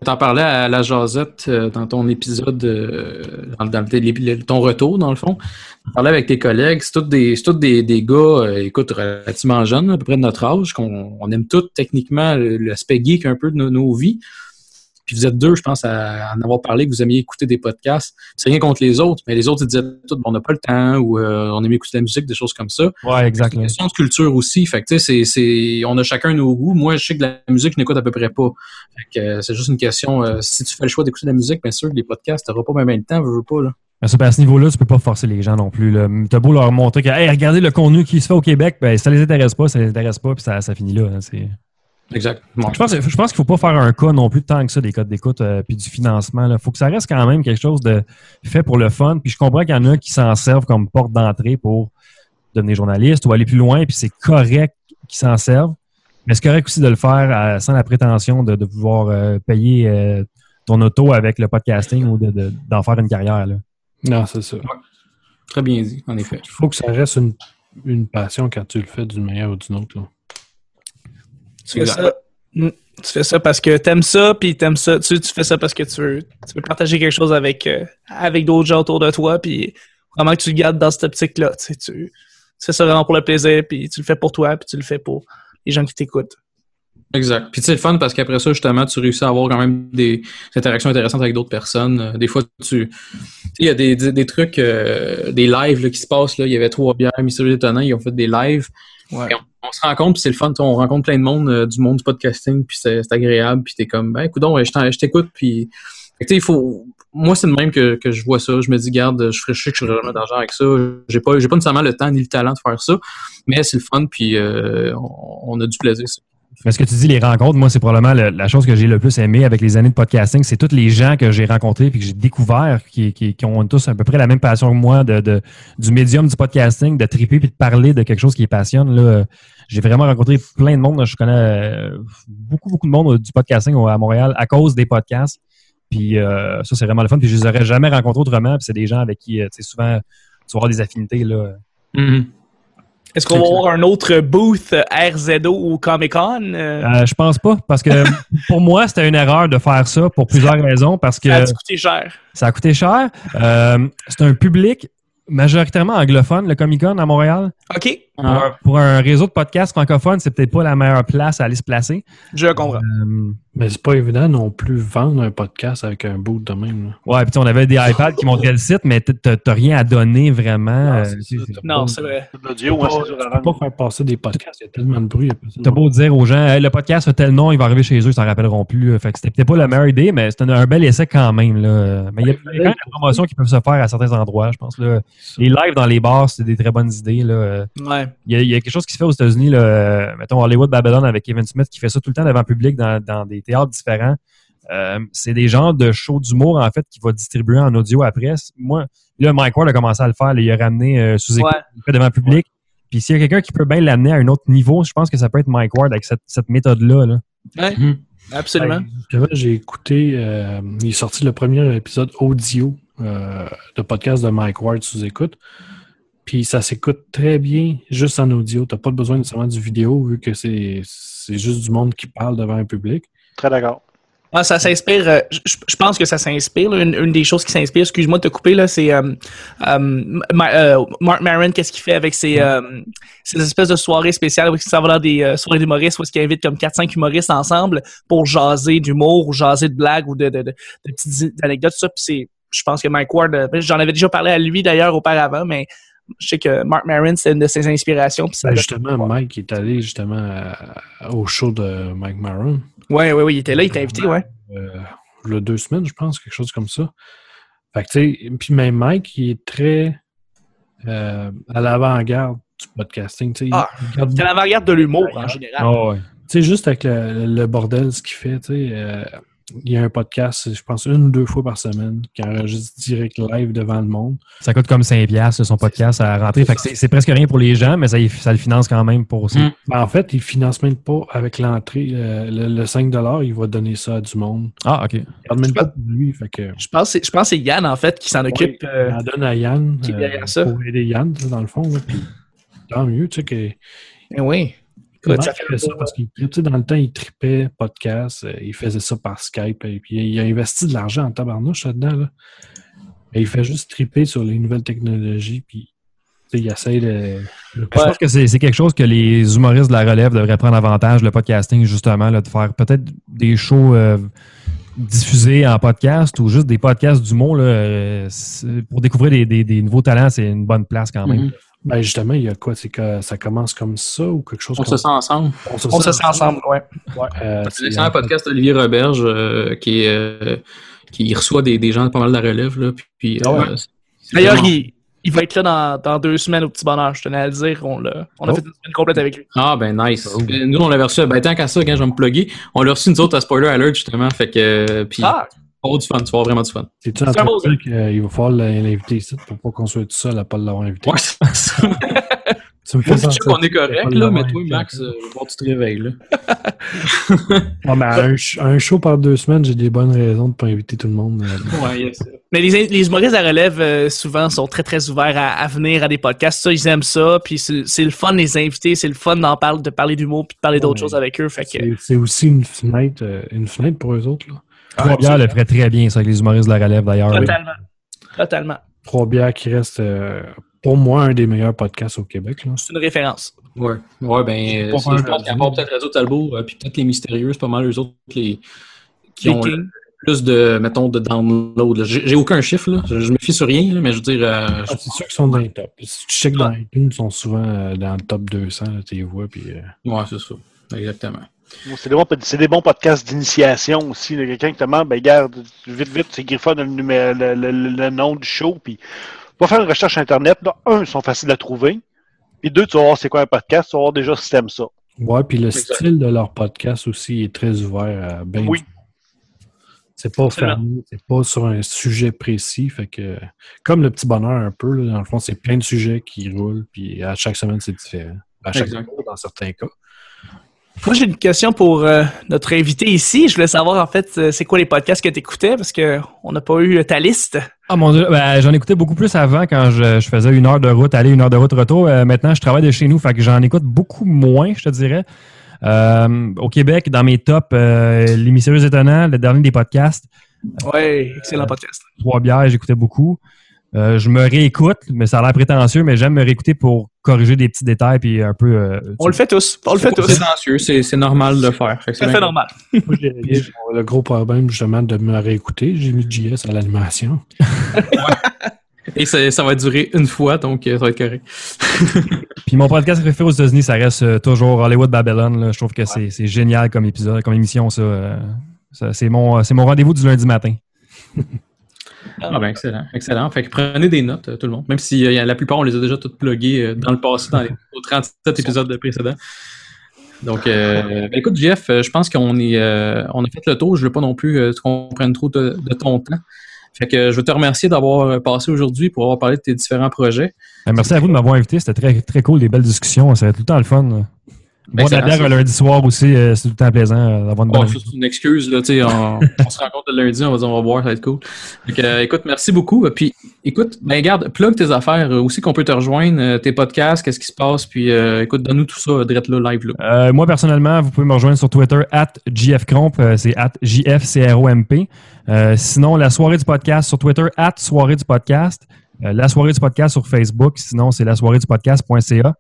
T'en parlais à la jasette euh, dans ton épisode, euh, dans, dans le- le- ton retour, dans le fond. Tu parlais avec tes collègues. C'est tous des, des, des gars, euh, écoute, relativement jeunes, à peu près de notre âge, qu'on on aime tous techniquement l'aspect geek un peu de nos, nos vies. Puis vous êtes deux, je pense, à en avoir parlé, que vous aimiez écouter des podcasts. C'est rien contre les autres, mais les autres, ils disaient tout, bon, on n'a pas le temps, ou euh, on aime écouter de la musique, des choses comme ça. Ouais, exact. C'est une question de culture aussi. Fait que, tu sais, c'est, c'est, on a chacun nos goûts. Moi, je sais que la musique, je n'écoute à peu près pas. Fait que, euh, c'est juste une question. euh, si tu fais le choix d'écouter de la musique, bien sûr, les podcasts, t'auras pas même le temps, veux, veux pas, là. Ben, à ce niveau-là, tu peux pas forcer les gens non plus. T'as beau leur montrer que, hey, regardez le contenu qui se fait au Québec, ben, ça les intéresse pas, ça les intéresse pas, puis ça, ça finit là. hein, Exact. Je pense, je pense qu'il faut pas faire un cas non plus tant que ça des codes d'écoute euh, puis du financement. Il faut que ça reste quand même quelque chose de fait pour le fun. Puis je comprends qu'il y en a qui s'en servent comme porte d'entrée pour devenir journaliste ou aller plus loin, puis c'est correct qu'ils s'en servent. Mais c'est correct aussi de le faire euh, sans la prétention de, de pouvoir euh, payer euh, ton auto avec le podcasting ou de- de- d'en faire une carrière. Là. Non, c'est ça. Très bien dit, en effet. Il faut que ça reste une, une passion quand tu le fais d'une manière ou d'une autre. là. Tu fais ça. Mm. Tu fais ça parce que t'aimes ça, puis t'aimes ça. Tu, tu fais ça parce que tu veux, tu veux partager quelque chose avec, euh, avec d'autres gens autour de toi, puis vraiment que tu le gardes dans cette optique-là. Tu, sais, tu, tu fais ça vraiment pour le plaisir, puis tu le fais pour toi, puis tu le fais pour les gens qui t'écoutent. Exact. Puis sais, le fun parce qu'après ça, justement, tu réussis à avoir quand même des interactions intéressantes avec d'autres personnes. Euh, Des fois, tu. Il y a des, des, des trucs, euh, des lives là, qui se passent. Là. Il y avait trois bières, Mystérieux Étonnant, ils ont fait des lives. Ouais. Et on, on se puis c'est le fun. On rencontre plein de monde, euh, du monde du podcasting, puis c'est agréable. Puis t'es comme, ben, écoute, je t'en- je t'écoute. Puis, il faut. Moi, c'est de même que, que je vois ça. Je me dis, garde, je ferais sais que je jamais d'argent avec ça. J'ai pas, pas nécessairement le temps ni le talent de faire ça, mais c'est le fun, puis euh, on, on a du plaisir. Mais ce que tu dis, les rencontres, moi, c'est probablement le- la chose que j'ai le plus aimé avec les années de podcasting. C'est tous les gens que j'ai rencontrés et que j'ai découverts qui, qui, ont tous à peu près la même passion que moi de, de- du médium du podcasting, de triper puis de parler de quelque chose qui les passionne. Là. J'ai vraiment rencontré plein de monde. Je connais euh, beaucoup, beaucoup de monde du podcasting à Montréal à cause des podcasts. Puis euh, ça, c'est vraiment le fun. Puis je les aurais jamais rencontrés autrement. Puis c'est des gens avec qui, euh, tu sais, souvent, tu vas avoir des affinités. Là. Est-ce qu'on va avoir un autre booth euh, RZO ou Comic-Con? euh? Euh, je pense pas, parce que pour moi, c'était une erreur de faire ça pour plusieurs raisons. Parce que Ça a dû coûter cher. ça a coûté cher. Euh, c'est un public majoritairement anglophone, le Comic Con à Montréal. OK. Pour, un, pour un réseau de podcasts francophones, c'est peut-être pas la meilleure place à aller se placer. Je comprends. Mais c'est pas évident non plus vendre un podcast avec un boot de même. là. Ouais, puis tu sais, on avait des iPads qui montraient le site, mais t'as rien à donner vraiment. euh, Non, c'est vrai. Peux pas- peux pas faire passer des podcasts, il y a tellement de bruit. T'as beau dire aux gens, Hey, le podcast a tel nom, il va arriver chez eux, ils s'en rappelleront plus. Fait que c'était peut-être pas la meilleure idée, mais c'était un, bel essai quand même. Là. Mais il y a il y a quand même des promotions qui peuvent se faire à certains endroits, je pense. Là. Les lives dans les bars, c'est des très bonnes idées. Là. Ouais. Il y, a, il y a quelque chose qui se fait aux États-Unis, mettons Hollywood Babylon avec Kevin Smith, qui fait ça tout le temps devant le public dans, dans des théâtres différents. Euh, c'est des genres de shows d'humour, en fait, qu'il va distribuer en audio après. Moi, là, Mike Ward a commencé à le faire. là, il a ramené euh, sous écoute Ouais. devant le public. Puis s'il y a quelqu'un qui peut bien l'amener à un autre niveau, je pense que ça peut être Mike Ward avec cette, cette méthode-là. là. Ouais. Absolument. J'avais- J'ai écouté, euh, il est sorti le premier épisode audio euh, de podcast de Mike Ward sous écoute. Puis ça s'écoute très bien juste en audio. Tu n'as pas besoin nécessairement du vidéo vu que c'est c'est juste du monde qui parle devant un public. Très d'accord. Ah, ça s'inspire. euh, je, je pense que ça s'inspire. Une, une des choses qui s'inspire, excuse-moi de te couper, là, c'est euh, euh, Ma- Mark Maron, qu'est-ce qu'il fait avec ses, ces espèces de soirées spéciales où s'en va dans des euh, soirées d'humoristes où il invite comme 4-5 humoristes ensemble pour jaser d'humour ou jaser de blagues ou de, de, de, de petites anecdotes, tout ça. Puis c'est, je pense que Mike Ward, j'en avais déjà parlé à lui d'ailleurs auparavant, mais je sais que Mark Maron, c'est une de ses inspirations. Ça Ben, justement, Mike est allé justement à- au show de Mike Maron. Ouais, ouais, ouais, il était là, il t'a invité, ouais. Euh, il y a deux semaines, je pense, quelque chose comme ça. Fait que, tu sais, puis même Mike, il est très euh, à l'avant-garde du podcasting. tu sais. Ah, regarde C'est l'avant-garde de l'humour en général. Ouais. Tu sais, juste avec le, le bordel, ce qu'il fait, tu sais, euh, il y a un podcast, je pense, une ou deux fois par semaine, qui enregistre direct live devant le monde. Ça coûte comme 5$ piastres, son podcast à rentrer. Fait que c'est presque rien pour les gens, mais ça, ça le finance quand même pour aussi. Mm. Ben, en fait, il finance même pas avec l'entrée. euh, le, le 5 il va donner ça à du monde. Ah, OK. Il garde même pas pour lui. Fait que, Je pense, que c'est- je pense que c'est Yann, en fait, qui s'en occupe. euh, il en donne à Yann qui est euh, ça. pour aider Yann, dans le fond. là, puis tant mieux, tu sais, que eh oui. Comment ça il fait ça? Parce sais, dans le temps, il tripait podcast, euh, il faisait ça par Skype, et puis il a investi de l'argent en tabarnouche là-dedans. Là. Et il fait juste triper sur les nouvelles technologies, puis il essaie de. de- Je pense que c'est c'est quelque chose que les humoristes de la relève devraient prendre avantage, le podcasting, justement, là, de faire peut-être des shows euh, diffusés en podcast ou juste des podcasts d'humour. là, euh, Pour découvrir des, des- des nouveaux talents, c'est une bonne place quand même. Mhm. Ben justement, il y a quoi? C'est que ça commence comme ça ou quelque chose On comme se sent ensemble. On se On se sent ensemble, ouais. Ouais, euh, C'est l'excellent podcast d'Olivier Roberge euh, qui, est, euh, qui reçoit des, des gens de pas mal de la relève. Là, puis, puis, Ah ouais. euh, D'ailleurs, vraiment- il, il va être là dans, dans deux semaines au petit bonheur. Je tenais à le dire. On, on a Oh. fait une semaine complète avec lui. Ah, ben nice. Euh, Nous, on l'avait reçu. Ben, tant qu'à ça, quand je vais me plugger, on l'a reçu nous autres à Spoiler Alert, justement. Fait que. euh, Puis, Ah, oh, du fun. Tu vas avoir vraiment du fun. C'est-tu en C'est un train de dire qu'il va falloir l'inviter ici pour pas qu'on soit tout seul à pas l'avoir invité? Ouais, c'est ça. Tu me Moi, fais je qu'on est correct, là, mais toi. Max, euh, que tu te réveilles, là. Mais un, show par deux semaines, j'ai des bonnes raisons de pas inviter tout le monde. euh. Ouais, yes. Mais les, les humoristes à relève, euh, souvent, sont très, très ouverts à, à venir à des podcasts. Ça, ils aiment ça. Puis c'est le fun de les inviter. C'est le fun d'en parler, de parler d'humour puis de parler d'autres choses avec eux. Fait que, C'est c'est aussi une fenêtre, euh, une fenêtre pour eux autres. Là. Trois bières le ferait très bien, ça, avec les humoristes de la relève, d'ailleurs. totalement. Totalement. Trois bières qui restent, euh, pour moi, un des meilleurs podcasts au Québec. Là. C'est une référence. Ouais, ouais, ben, euh, je pense qu'à part peut-être Radio Talbot, euh, puis peut-être les Mystérieux, c'est pas mal eux autres les, qui Les ont le plus de, mettons, de download. J'ai aucun chiffre, là. Je, je me fie sur rien, là, mais je veux dire, euh, Ah, c'est sûr qu'ils sont dans les tops. Si tu checkes dans iTunes, ils sont souvent euh, dans le top 200, là, tu les vois. Puis, euh, ouais, c'est ça. Exactement. C'est des, bons, c'est des bons podcasts d'initiation aussi. Quelqu'un qui te demande, ben, garde, vite, vite, c'est Griffon le, le, le- le- le nom du show, puis va faire une recherche Internet. Là, un, ils sont faciles à trouver. Puis deux, tu vas voir c'est quoi un podcast, tu vas voir déjà si t'aimes ça. Ouais, puis le style de leur podcast aussi est très ouvert à bien. Oui. C'est pas fermé, c'est pas sur un sujet précis. Fait que, comme le petit bonheur un peu, là, dans le fond, c'est plein de sujets qui roulent, puis à chaque semaine, c'est différent. À chaque jour, dans certains cas. Moi, j'ai une question pour euh, notre invité ici. Je voulais savoir, en fait, euh, c'est quoi les podcasts que tu écoutais parce qu'on n'a pas eu ta liste. Ah mon dieu, ben, j'en écoutais beaucoup plus avant quand je, je faisais une heure de route, aller une heure de route retour. Euh, maintenant, je travaille de chez nous, fait que j'en écoute beaucoup moins, je te dirais. Euh, au Québec, dans mes tops, euh, Les Mystérieux Étonnants, le dernier des podcasts, Ouais, excellent podcast. Trois bières, j'écoutais beaucoup. Euh, je me réécoute, mais ça a l'air prétentieux, mais j'aime me réécouter pour corriger des petits détails puis un peu. euh, On le fait tous. On le fait C'est tous. prétentieux, c'est c'est normal de le faire. C'est bien. normal. Moi, j'ai j'ai le gros problème, justement, de me réécouter. J'ai mis JS à l'animation. Et ça, ça va durer une fois, donc euh, ça va être correct. Puis mon podcast préféré aux États-Unis, ça reste toujours Hollywood Babylon. là. Je trouve que c'est c'est génial comme épisode, comme émission, ça. ça, c'est mon, c'est mon rendez-vous du lundi matin. Ah ben excellent, excellent. Fait que prenez des notes, euh, tout le monde. Même si euh, la plupart, on les a déjà toutes pluguées euh, dans le passé, dans les aux 37 épisodes précédents. Donc, euh, ben, écoute, Jeff, je pense qu'on est, euh, on a fait le tour. Je veux pas non plus euh, qu'on prenne trop de, de ton temps. Fait que je veux te remercier d'avoir passé aujourd'hui pour avoir parlé de tes différents projets. Euh, merci à vous de m'avoir invité. C'était très, très cool, des belles discussions. Ça va être tout le temps le fun. Boire de la bière un lundi soir aussi, euh, c'est tout le temps plaisant euh, d'avoir une bonne Oh, invité. c'est une excuse, là, tu sais, on, on se rencontre le lundi, on va dire on va boire, ça va être cool. Euh, écoute, merci beaucoup. Puis, écoute, ben, garde, plug tes affaires, aussi qu'on peut te rejoindre, tes podcasts, qu'est-ce qui se passe, puis, euh, écoute, donne-nous tout ça, direct là, live, là. Moi, personnellement, vous pouvez me rejoindre sur Twitter, at JFCromp, c'est at JFCROMP. Sinon, la soirée du podcast sur Twitter, at soirée du podcast. La soirée du podcast sur Facebook, sinon, c'est la soirée du podcast.ca.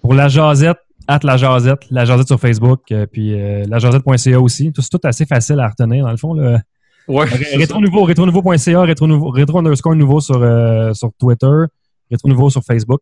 Pour la jasette, at la jasette, la jasette sur Facebook, euh, puis euh, la jasette.ca aussi. Tout- C'est tout assez facile à retenir, dans le fond. Là. Ouais. Rétro nouveau, rétro nouveau.ca, rétro nouveau, rétro underscore nouveau sur, euh, sur Twitter, rétro nouveau sur Facebook.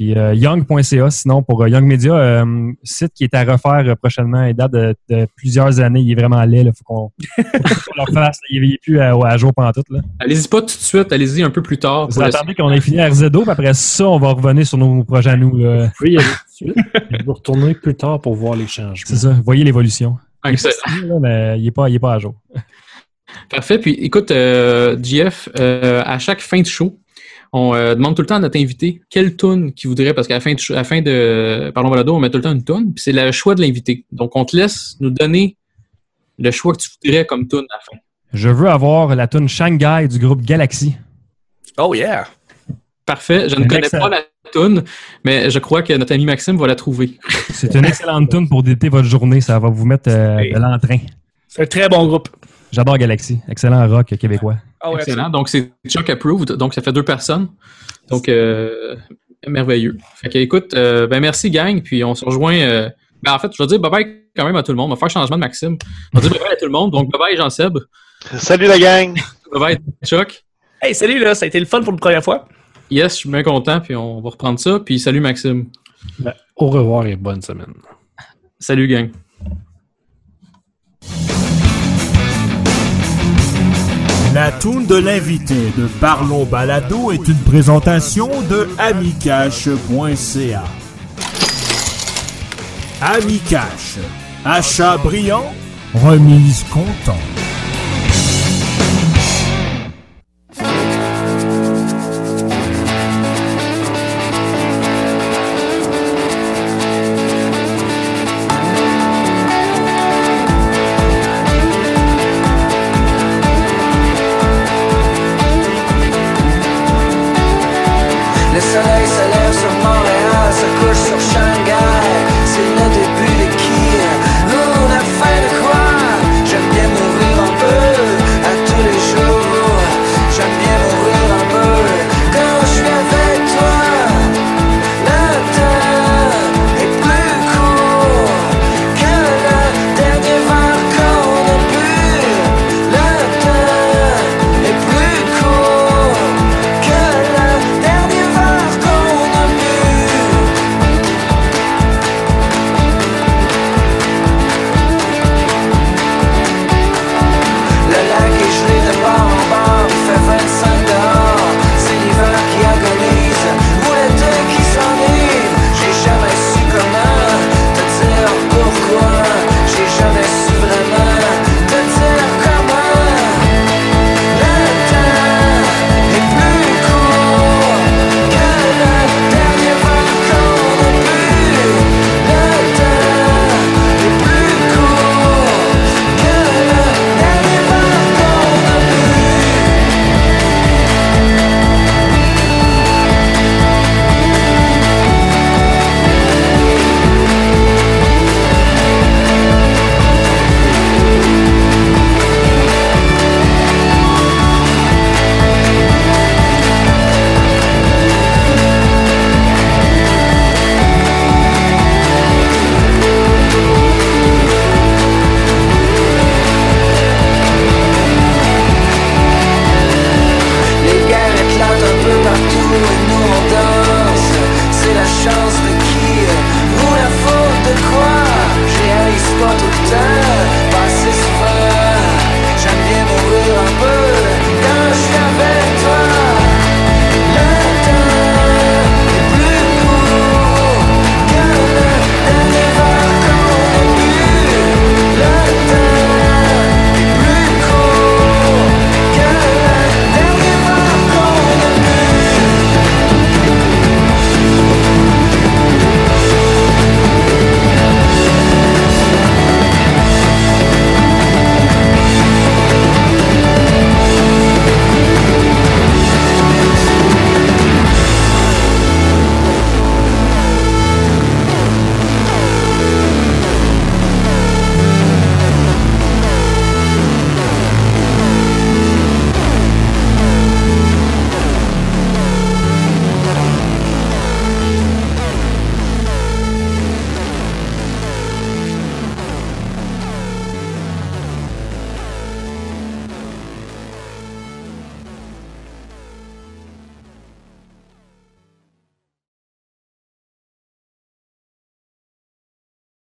Puis euh, young.ca, sinon pour euh, Young Media, euh, site qui est à refaire prochainement, il date de, de plusieurs années, il est vraiment laid, il faut qu'on le fasse, il n'est plus à, à jour pendant tout. Là. Allez-y pas tout de suite, allez-y un peu plus tard. Vous attendez qu'on ait fini RZO, puis après ça, on va revenir sur nos projets à nous. là. Vous suite. Je vais retourner plus tard pour voir les changements. C'est ça, voyez l'évolution. Il n'est pas, pas à jour. Parfait. Puis écoute, euh, JF, euh, à chaque fin de show, on euh, demande tout le temps à notre invité quelle tune qu'il voudrait, parce qu'à la fin de, à la fin de Parlons Balado, on met tout le temps une tune, puis c'est le choix de l'invité. Donc, on te laisse nous donner le choix que tu voudrais comme tune à la fin. Je veux avoir la tune Shanghai du groupe Galaxy. Oh yeah! Parfait. Je ne connais excellent. pas la tune, mais je crois que notre ami Maxime va la trouver. C'est une excellente tune pour déter votre journée. Ça va vous mettre euh, de l'entrain. C'est un très bon groupe. J'adore Galaxy. Excellent rock québécois. Ah ouais, Excellent. Donc, c'est Chuck Approved. Donc, ça fait deux personnes. Donc, euh, merveilleux. Fait que, écoute, euh, ben merci, gang. Puis, on se rejoint. euh, ben, en fait, je vais dire bye-bye quand même à tout le monde. On va faire un changement de Maxime. On va dire bye-bye à tout le monde. Donc, bye-bye, Jean-Seb. Salut la gang! Bye-bye, Chuck. Hey, salut là, ça a été le fun pour la première fois. Yes, je suis bien content. Puis, on va reprendre ça. Puis, salut, Maxime. Ben, au revoir et bonne semaine. Salut, gang. La toune de l'invité de Parlons Balado est une présentation de amicache.ca. Amicache, achat brillant, remise content.